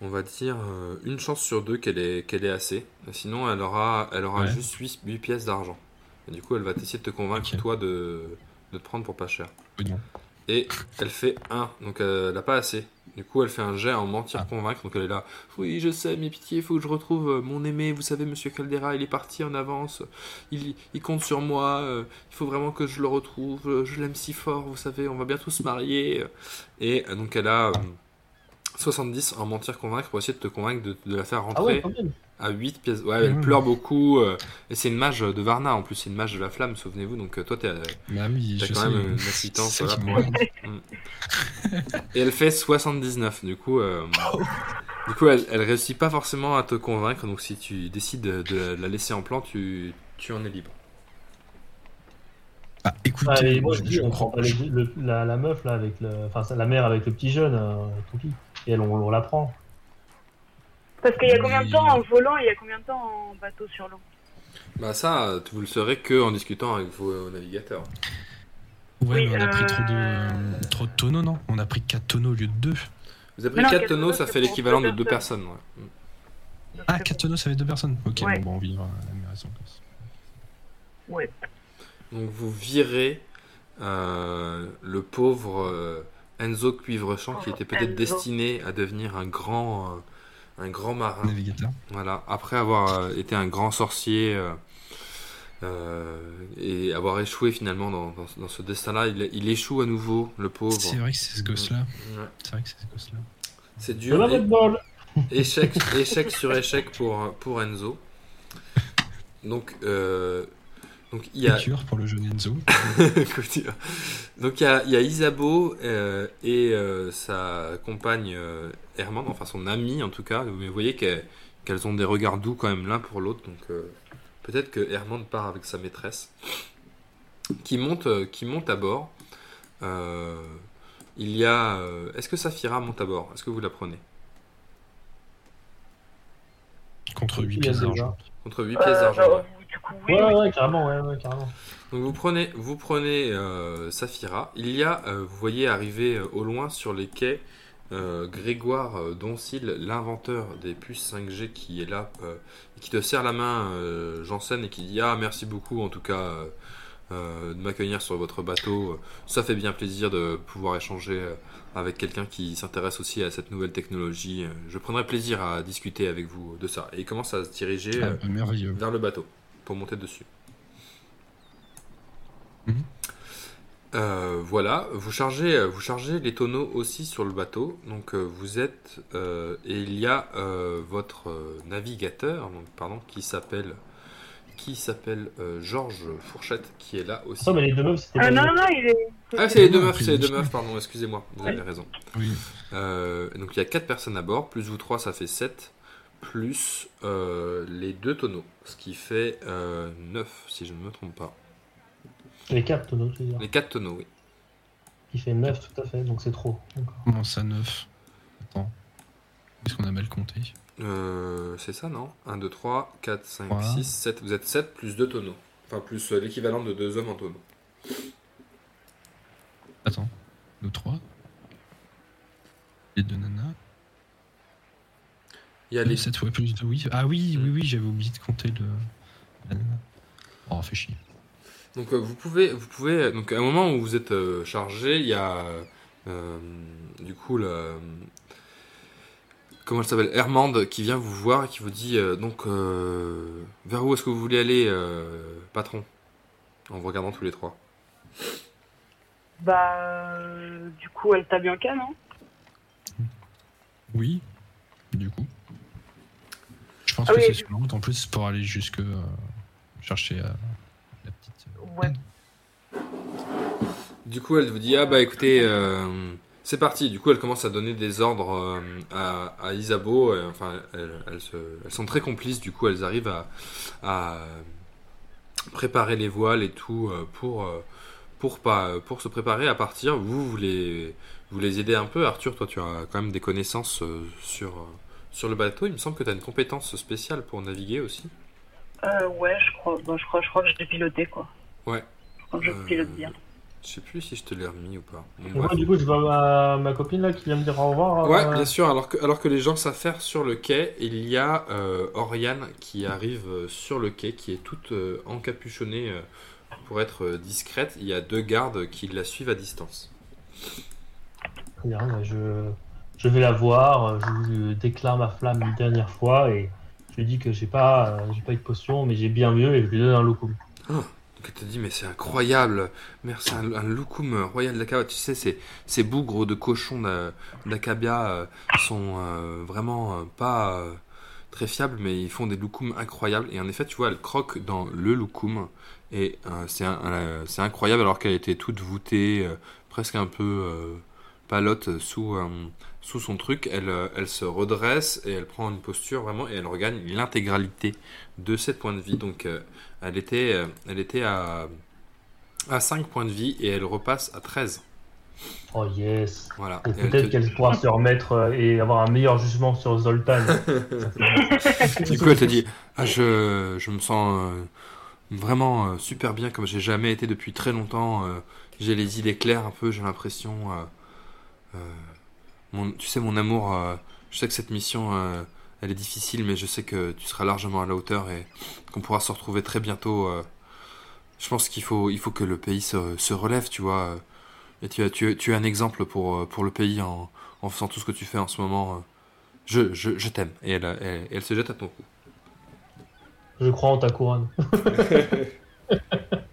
B: on va dire, euh, une chance sur deux qu'elle ait, qu'elle ait assez. Sinon, elle aura, elle aura
E: Ouais.
B: juste 8, pièces d'argent. Et du coup, elle va essayer de te convaincre, toi, de, de te prendre pour pas cher.
E: Oui, non.
B: Et elle fait 1, donc euh, elle n'a pas assez. Du coup, elle fait un jet en mentir
E: Ah.
B: convaincre, donc elle est là. Oui, je sais, mais pitié, il faut que je retrouve euh, mon aimé. Vous savez, monsieur Caldera, il est parti en avance. Il, il compte sur moi. euh, il faut vraiment que je le retrouve. euh, Je l'aime si fort, vous savez, on va bientôt se marier. Et donc, elle a euh, 70 en mentir convaincre pour essayer de te convaincre de, de la faire
D: Ah ouais,
B: rentrer
D: quand même.
B: À 8 pièces. Ouais, elle
E: Mmh.
B: pleure beaucoup. euh, et c'est une mage de Varna en plus, c'est une mage de la flamme, souvenez-vous. Donc, euh, toi, t'es.
E: Bah oui,
B: quand
E: sais.
B: même une assistance, voilà, pour-
E: me- (laughs)
B: Et elle fait 79, du coup, euh, du coup elle, elle réussit pas forcément à te convaincre, donc si tu décides de, la laisser en plan, tu, tu en es libre.
E: Ah, écoutez,
D: Ah, et moi je
E: je-
D: dis,
E: je
D: on prend pas les- le- la, la meuf là avec le, enfin la mère avec le petit jeune, euh, et elle on, on la prend.
C: Parce qu'il y a combien de temps en volant et il y a combien de temps en bateau sur l'eau?
B: Bah ça, vous le saurez que en discutant avec vos navigateurs.
E: Ouais,
C: Oui,
E: mais on a pris trop de,
C: euh,
E: trop de tonneaux, non? On a pris 4 tonneaux au lieu de 2.
B: Vous avez pris
C: non,
B: 4
C: quatre
B: tonneaux,
C: tonneaux,
B: ça fait l'équivalent de
C: deux
B: deux
C: personnes.
B: personnes. ouais. Mm.
E: Ah, 4 tonneaux, ça fait 2 personnes. Ok,
C: Ouais.
E: bon, bon, on vivra la même raison.
C: Ouais.
B: Donc vous virez euh, le pauvre euh, Enzo Cuivrechamp qui était peut-être destiné à devenir un grand, euh, un grand marin.
E: Navigateur.
B: Voilà, après avoir euh, été un grand sorcier euh, euh, et avoir échoué finalement dans, dans- dans ce destin-là, il, il échoue à nouveau, le pauvre.
E: C'est vrai que c'est ce gosse-là.
B: Ouais.
E: C'est vrai que c'est ce gosse-là.
B: C'est dur.
D: bol. (laughs)
B: Échec, échec sur échec pour, pour Enzo. Donc, euh, donc il y a.
E: Cure pour le jeune Enzo. (laughs)
B: Couture. Donc il y a, il y a Isabeau euh, et euh, sa compagne euh, Herman, enfin son amie en tout cas, mais vous voyez qu'elles ont des regards doux quand même l'un pour l'autre, donc euh, peut-être que Herman part avec sa maîtresse, qui monte, euh, qui monte à bord. Euh, il y a... euh, Est-ce que Saphira monte à bord? Est-ce que vous la prenez?
E: Contre 8
D: Il y a
E: pièces d'argent.
B: Contre 8 pièces
C: Euh,
B: d'argent.
C: bah,
B: ouais.
C: Coup, oui.
D: Ouais,
C: oui.
D: ouais, carrément, ouais, ouais, carrément.
B: Donc vous prenez, vous prenez euh, Saphira. Il y a, euh, vous voyez arriver euh, au loin sur les quais euh, Grégoire euh, Doncil, l'inventeur des puces 5G qui est là, euh, et qui te serre la main, euh, Janssen, et qui dit Ah, merci beaucoup en tout cas euh, euh, de m'accueillir sur votre bateau. Ça fait bien plaisir de pouvoir échanger euh, avec quelqu'un qui s'intéresse aussi à cette nouvelle technologie. Je prendrai plaisir à discuter avec vous de ça. Et il commence à se diriger
E: Ah, merveilleux.
B: vers le bateau pour monter dessus.
E: Mhm.
B: Euh, voilà, vous chargez, euh, vous chargez les tonneaux aussi sur le bateau. Donc euh, vous êtes euh, et il y a euh, votre navigateur, donc, pardon, qui s'appelle qui s'appelle euh, Georges Fourchette, qui est là aussi.
D: Ça, mais les deux meufs, c'était pas
C: non, non, non, il est.
B: Ah, c'est les deux meufs, c'est les deux meufs, pardon, excusez-moi, vous avez raison.
E: Oui.
B: Euh, donc il y a 4 personnes à bord, plus vous 3, ça fait 7, plus euh, les deux tonneaux, ce qui fait 9, si je ne me trompe pas.
D: les quatre tonneaux, tu veux dire.
B: Les 4 tonneaux, oui.
D: Qui fait 9 tout à fait, donc c'est trop.
E: Comment ça, 9 Attends. Est-ce qu'on a mal compté
B: Euh, c'est ça, non? 1, 2, 3, 4, 5,
E: Voilà.
B: 6, 7. Vous êtes 7 plus 2 tonneaux. Enfin, plus euh, l'équivalent de 2 hommes en tonneau.
E: Attends. Nous 3. Les deux nanas.
B: Il y a les...
E: 7 fois plus de oui. Ah oui, oui, oui, j'avais oublié de compter le. Oh, fait chier.
B: Donc euh, vous pouvez, vous pouvez, donc à un moment où vous êtes euh, chargé, il y a, euh, du coup, le, comment elle s'appelle Hermande qui vient vous voir et qui vous dit euh, donc euh, vers où est-ce que vous voulez aller, euh, patron? En vous regardant tous les trois.
C: Bah, euh, du coup, Alta Bianca, non
E: Oui, du coup. Je pense
C: Ah
E: que
C: oui,
E: c'est
C: du-
E: sur la route en plus pour aller jusque euh, chercher euh, la petite. euh,
C: Ouais.
B: Du coup, elle vous dit ah bah écoutez, euh, c'est parti. Du coup, elle commence à donner des ordres euh, à, à Isabeau. enfin, elles, elles se- elles sont très complices. Du coup, elles arrivent à, à préparer les voiles et tout euh, pour pour pas pour se préparer à partir. Vous vous les vous les aidez un peu. Arthur, toi, tu as quand même des connaissances euh, sur euh, sur le bateau. Il me semble que tu as une compétence spéciale pour naviguer aussi.
C: euh, Ouais, je crois, je crois, je crois que j'ai piloté, quoi.
B: Ouais.
C: Je crois que je
B: Euh,
C: pilote bien.
B: Je sais plus si je te l'ai remis ou pas. Bon,
D: moi, du coup, je vois ma, ma copine là qui vient me dire au revoir.
B: Ouais,
D: euh,
B: bien sûr. Alors que, alors que les gens s'affairent sur le quai, il y a euh, Oriane qui arrive euh, sur le quai, qui est toute euh, encapuchonnée euh, pour être euh, discrète. Il y a deux gardes qui la suivent à distance.
D: Bien, bah, je, je vais la voir, euh, je lui déclare ma flamme une dernière fois et je lui dis que j'ai pas, euh, j'ai pas eu de potion, mais j'ai bien mieux et je lui donne un locum.
B: Donc elle te dit, mais c'est incroyable. Merci, un, un loukoum royal d'Akaba. Tu sais, ces, ces bougres de cochons d'A- d'Akabia euh, sont euh, vraiment euh, pas euh, très fiables, mais ils font des loukoums incroyables. Et en effet, tu vois, elle croque dans le loukoum. Et euh, c'est c'est incroyable alors qu'elle était toute voûtée, euh, presque un peu euh, palote sous, euh, sous son truc. Elle, euh, elle se redresse et elle prend une posture vraiment et elle regagne l'intégralité de 7 points de vie. Donc euh, elle était, euh, elle était à, à 5 points de vie et elle repasse à 13.
D: Oh yes.
B: Voilà.
D: Et peut-être
B: te-
D: qu'elle pourra se remettre et avoir un meilleur jugement sur Zoltan. (laughs)
B: Du coup, elle te dit ah, je, je me sens euh, vraiment euh, super bien comme j'ai jamais été depuis très longtemps. euh, j'ai les idées claires un peu, j'ai l'impression. Mon, tu sais, mon amour, euh, je sais que cette mission, euh, elle est difficile, mais je sais que tu seras largement à la hauteur et qu'on pourra se retrouver très bientôt. euh. je pense qu'il faut, il faut que le pays se, se relève, tu vois. Et tu, as- tu, es- tu es un exemple pour, pour le pays en, en faisant tout ce que tu fais en ce moment. Je, je, je t'aime. Et elle, elle, elle se jette à ton cou.
D: Je crois en ta couronne. (laughs)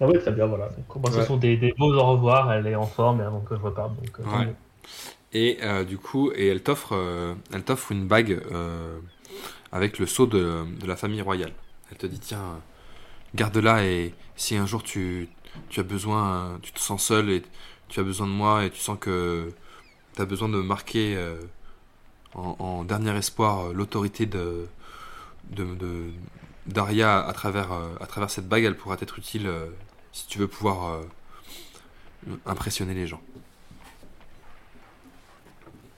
D: ah ouais, très bien, voilà. Donc, moi, ce
B: Ouais.
D: sont des, des beaux au revoir, elle est en forme avant que je reparte. Donc, euh,
B: Ouais. Et euh, du coup, et elle t'offre, euh, elle t'offre une bague euh, avec le sceau de, de la famille royale. Elle te dit tiens, euh, garde-la et si un jour tu, tu as besoin, euh, tu te sens seul et tu as besoin de moi et tu sens que tu as besoin de marquer euh, en, en dernier espoir euh, l'autorité de, de, de- d'Aria à travers, euh, à travers cette bague, elle pourra t'être utile euh, si tu veux pouvoir euh, impressionner les gens.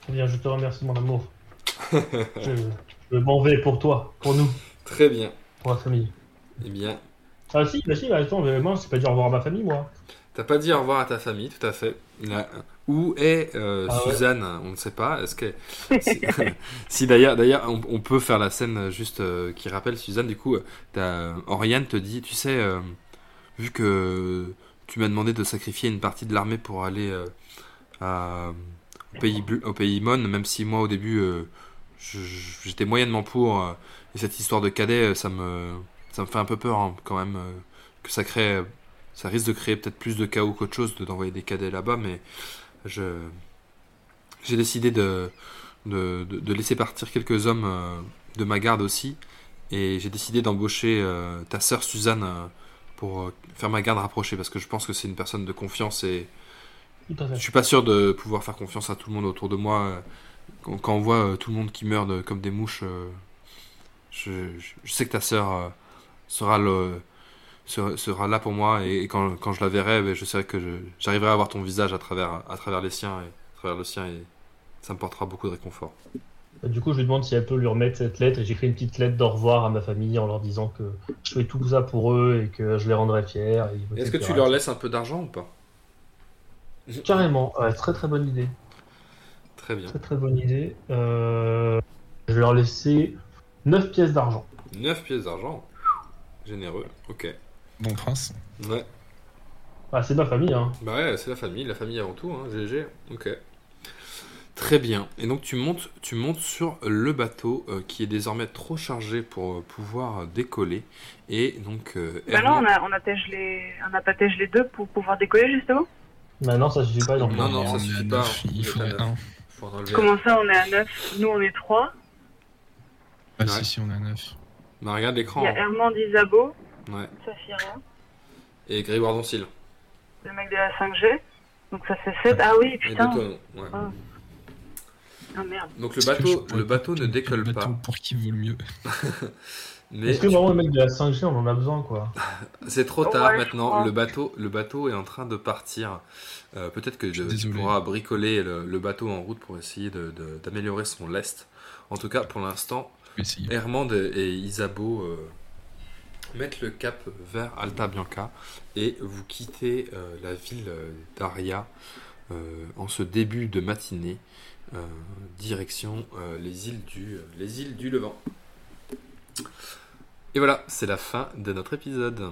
D: Très bien, je te remercie, mon amour. (laughs) je je m'en vais pour toi, pour nous,
B: Très bien.
D: pour la famille.
B: Eh bien,
D: Ah si, bah si, bah, attends, mais moi, c'est pas dit au revoir à ma famille, moi.
B: T'as pas dit au revoir à ta famille, tout à fait. Là, où est euh,
D: Ah ouais.
B: Suzanne? On ne sait pas. Est-ce que (laughs) si, (laughs) si d'ailleurs, d'ailleurs, on, on peut faire la scène euh, juste euh, qui rappelle Suzanne. Du coup, Oriane te dit, tu sais, euh, vu que tu m'as demandé de sacrifier une partie de l'armée pour aller à- au pays au pays Mon, même si moi au début j'étais moyennement pour. et cette histoire de cadet, ça me ça me fait un peu peur hein, quand même que ça crée ça risque de créer peut-être plus de chaos qu'autre chose de d'envoyer des cadets là-bas, mais je j'ai décidé de, de, de- laisser partir quelques hommes euh, de ma garde aussi, et j'ai décidé d'embaucher euh, ta sœur Suzanne euh, pour faire ma garde rapprochée, parce que je pense que c'est une personne de confiance et je suis pas sûr de pouvoir faire confiance à tout le monde autour de moi. Quand, quand on voit tout le monde qui meurt de- comme des mouches, je, je- je sais que ta sœur sera, le, sera, là pour moi et, quand, quand je la verrai, ben, je sais que j'arriverai à voir ton visage à travers, à travers les siens et à travers le sien et ça me portera beaucoup de réconfort.
D: Bah, Du coup, je lui demande si elle peut lui remettre cette lettre et j'écris une petite lettre d'au revoir à ma famille en leur disant que je fais tout ça pour eux et que je les rendrai fiers.
B: Est-ce que tu leur laisses un peu d'argent ou pas?
D: Carrément, ouais, très très bonne idée.
B: Très bien.
D: Très très bonne idée. Euh, je vais leur laisser 9 pièces d'argent.
B: 9 pièces d'argent. Généreux. Ok.
E: Bon prince.
B: Ouais.
D: Ah, c'est ma famille, hein.
B: Bah ouais, c'est la famille, la famille avant tout, hein, GG. Ok. Très bien. Et donc tu montes, tu montes sur le bateau euh, qui est désormais trop chargé pour euh, pouvoir décoller. Et donc. euh,
C: Bah non,
B: Herman-
C: on a, on attège les, on les deux pour pouvoir décoller justement.
D: Bah non, ça suffit pas, donc.
B: Non, non, ça suffit pas.
E: Il faudrait un.
C: Comment ça, on est à 9 Nous, on est 3.
E: Ah,
B: Ouais.
E: si, si, on est à 9.
B: Bah, regarde
C: Il
B: l'écran.
C: y a
B: hein.
C: Hermand Isabeau,
B: Ouais.
C: Saphira,
B: Et Grégoire Doncil.
C: le mec de la 5G. Donc ça fait 7. Ah oui, putain.
B: de toi, non. Ouais.
C: Ah. Ah merde.
B: Donc le bateau, le bateau ne décolle
E: le
B: pas.
E: Pour qui vaut le mieux (laughs)
B: Mais
D: Est-ce que vraiment le mec de la 5G, on en a besoin, quoi (laughs)
B: c'est trop
C: Ouais,
B: tard maintenant. Le bateau, le bateau est en train de partir. Euh, Peut-être que
E: Je
B: tu pourras bricoler le, le bateau en route pour essayer de- de- d'améliorer son lest. En tout cas, pour l'instant. Hermande et Isabeau euh, mettent le cap vers Alta Bianca et vous quittez euh, la ville d'Aria euh, en ce début de matinée, euh, direction les, îles du, les îles du Levant. Et voilà, c'est la fin de notre épisode.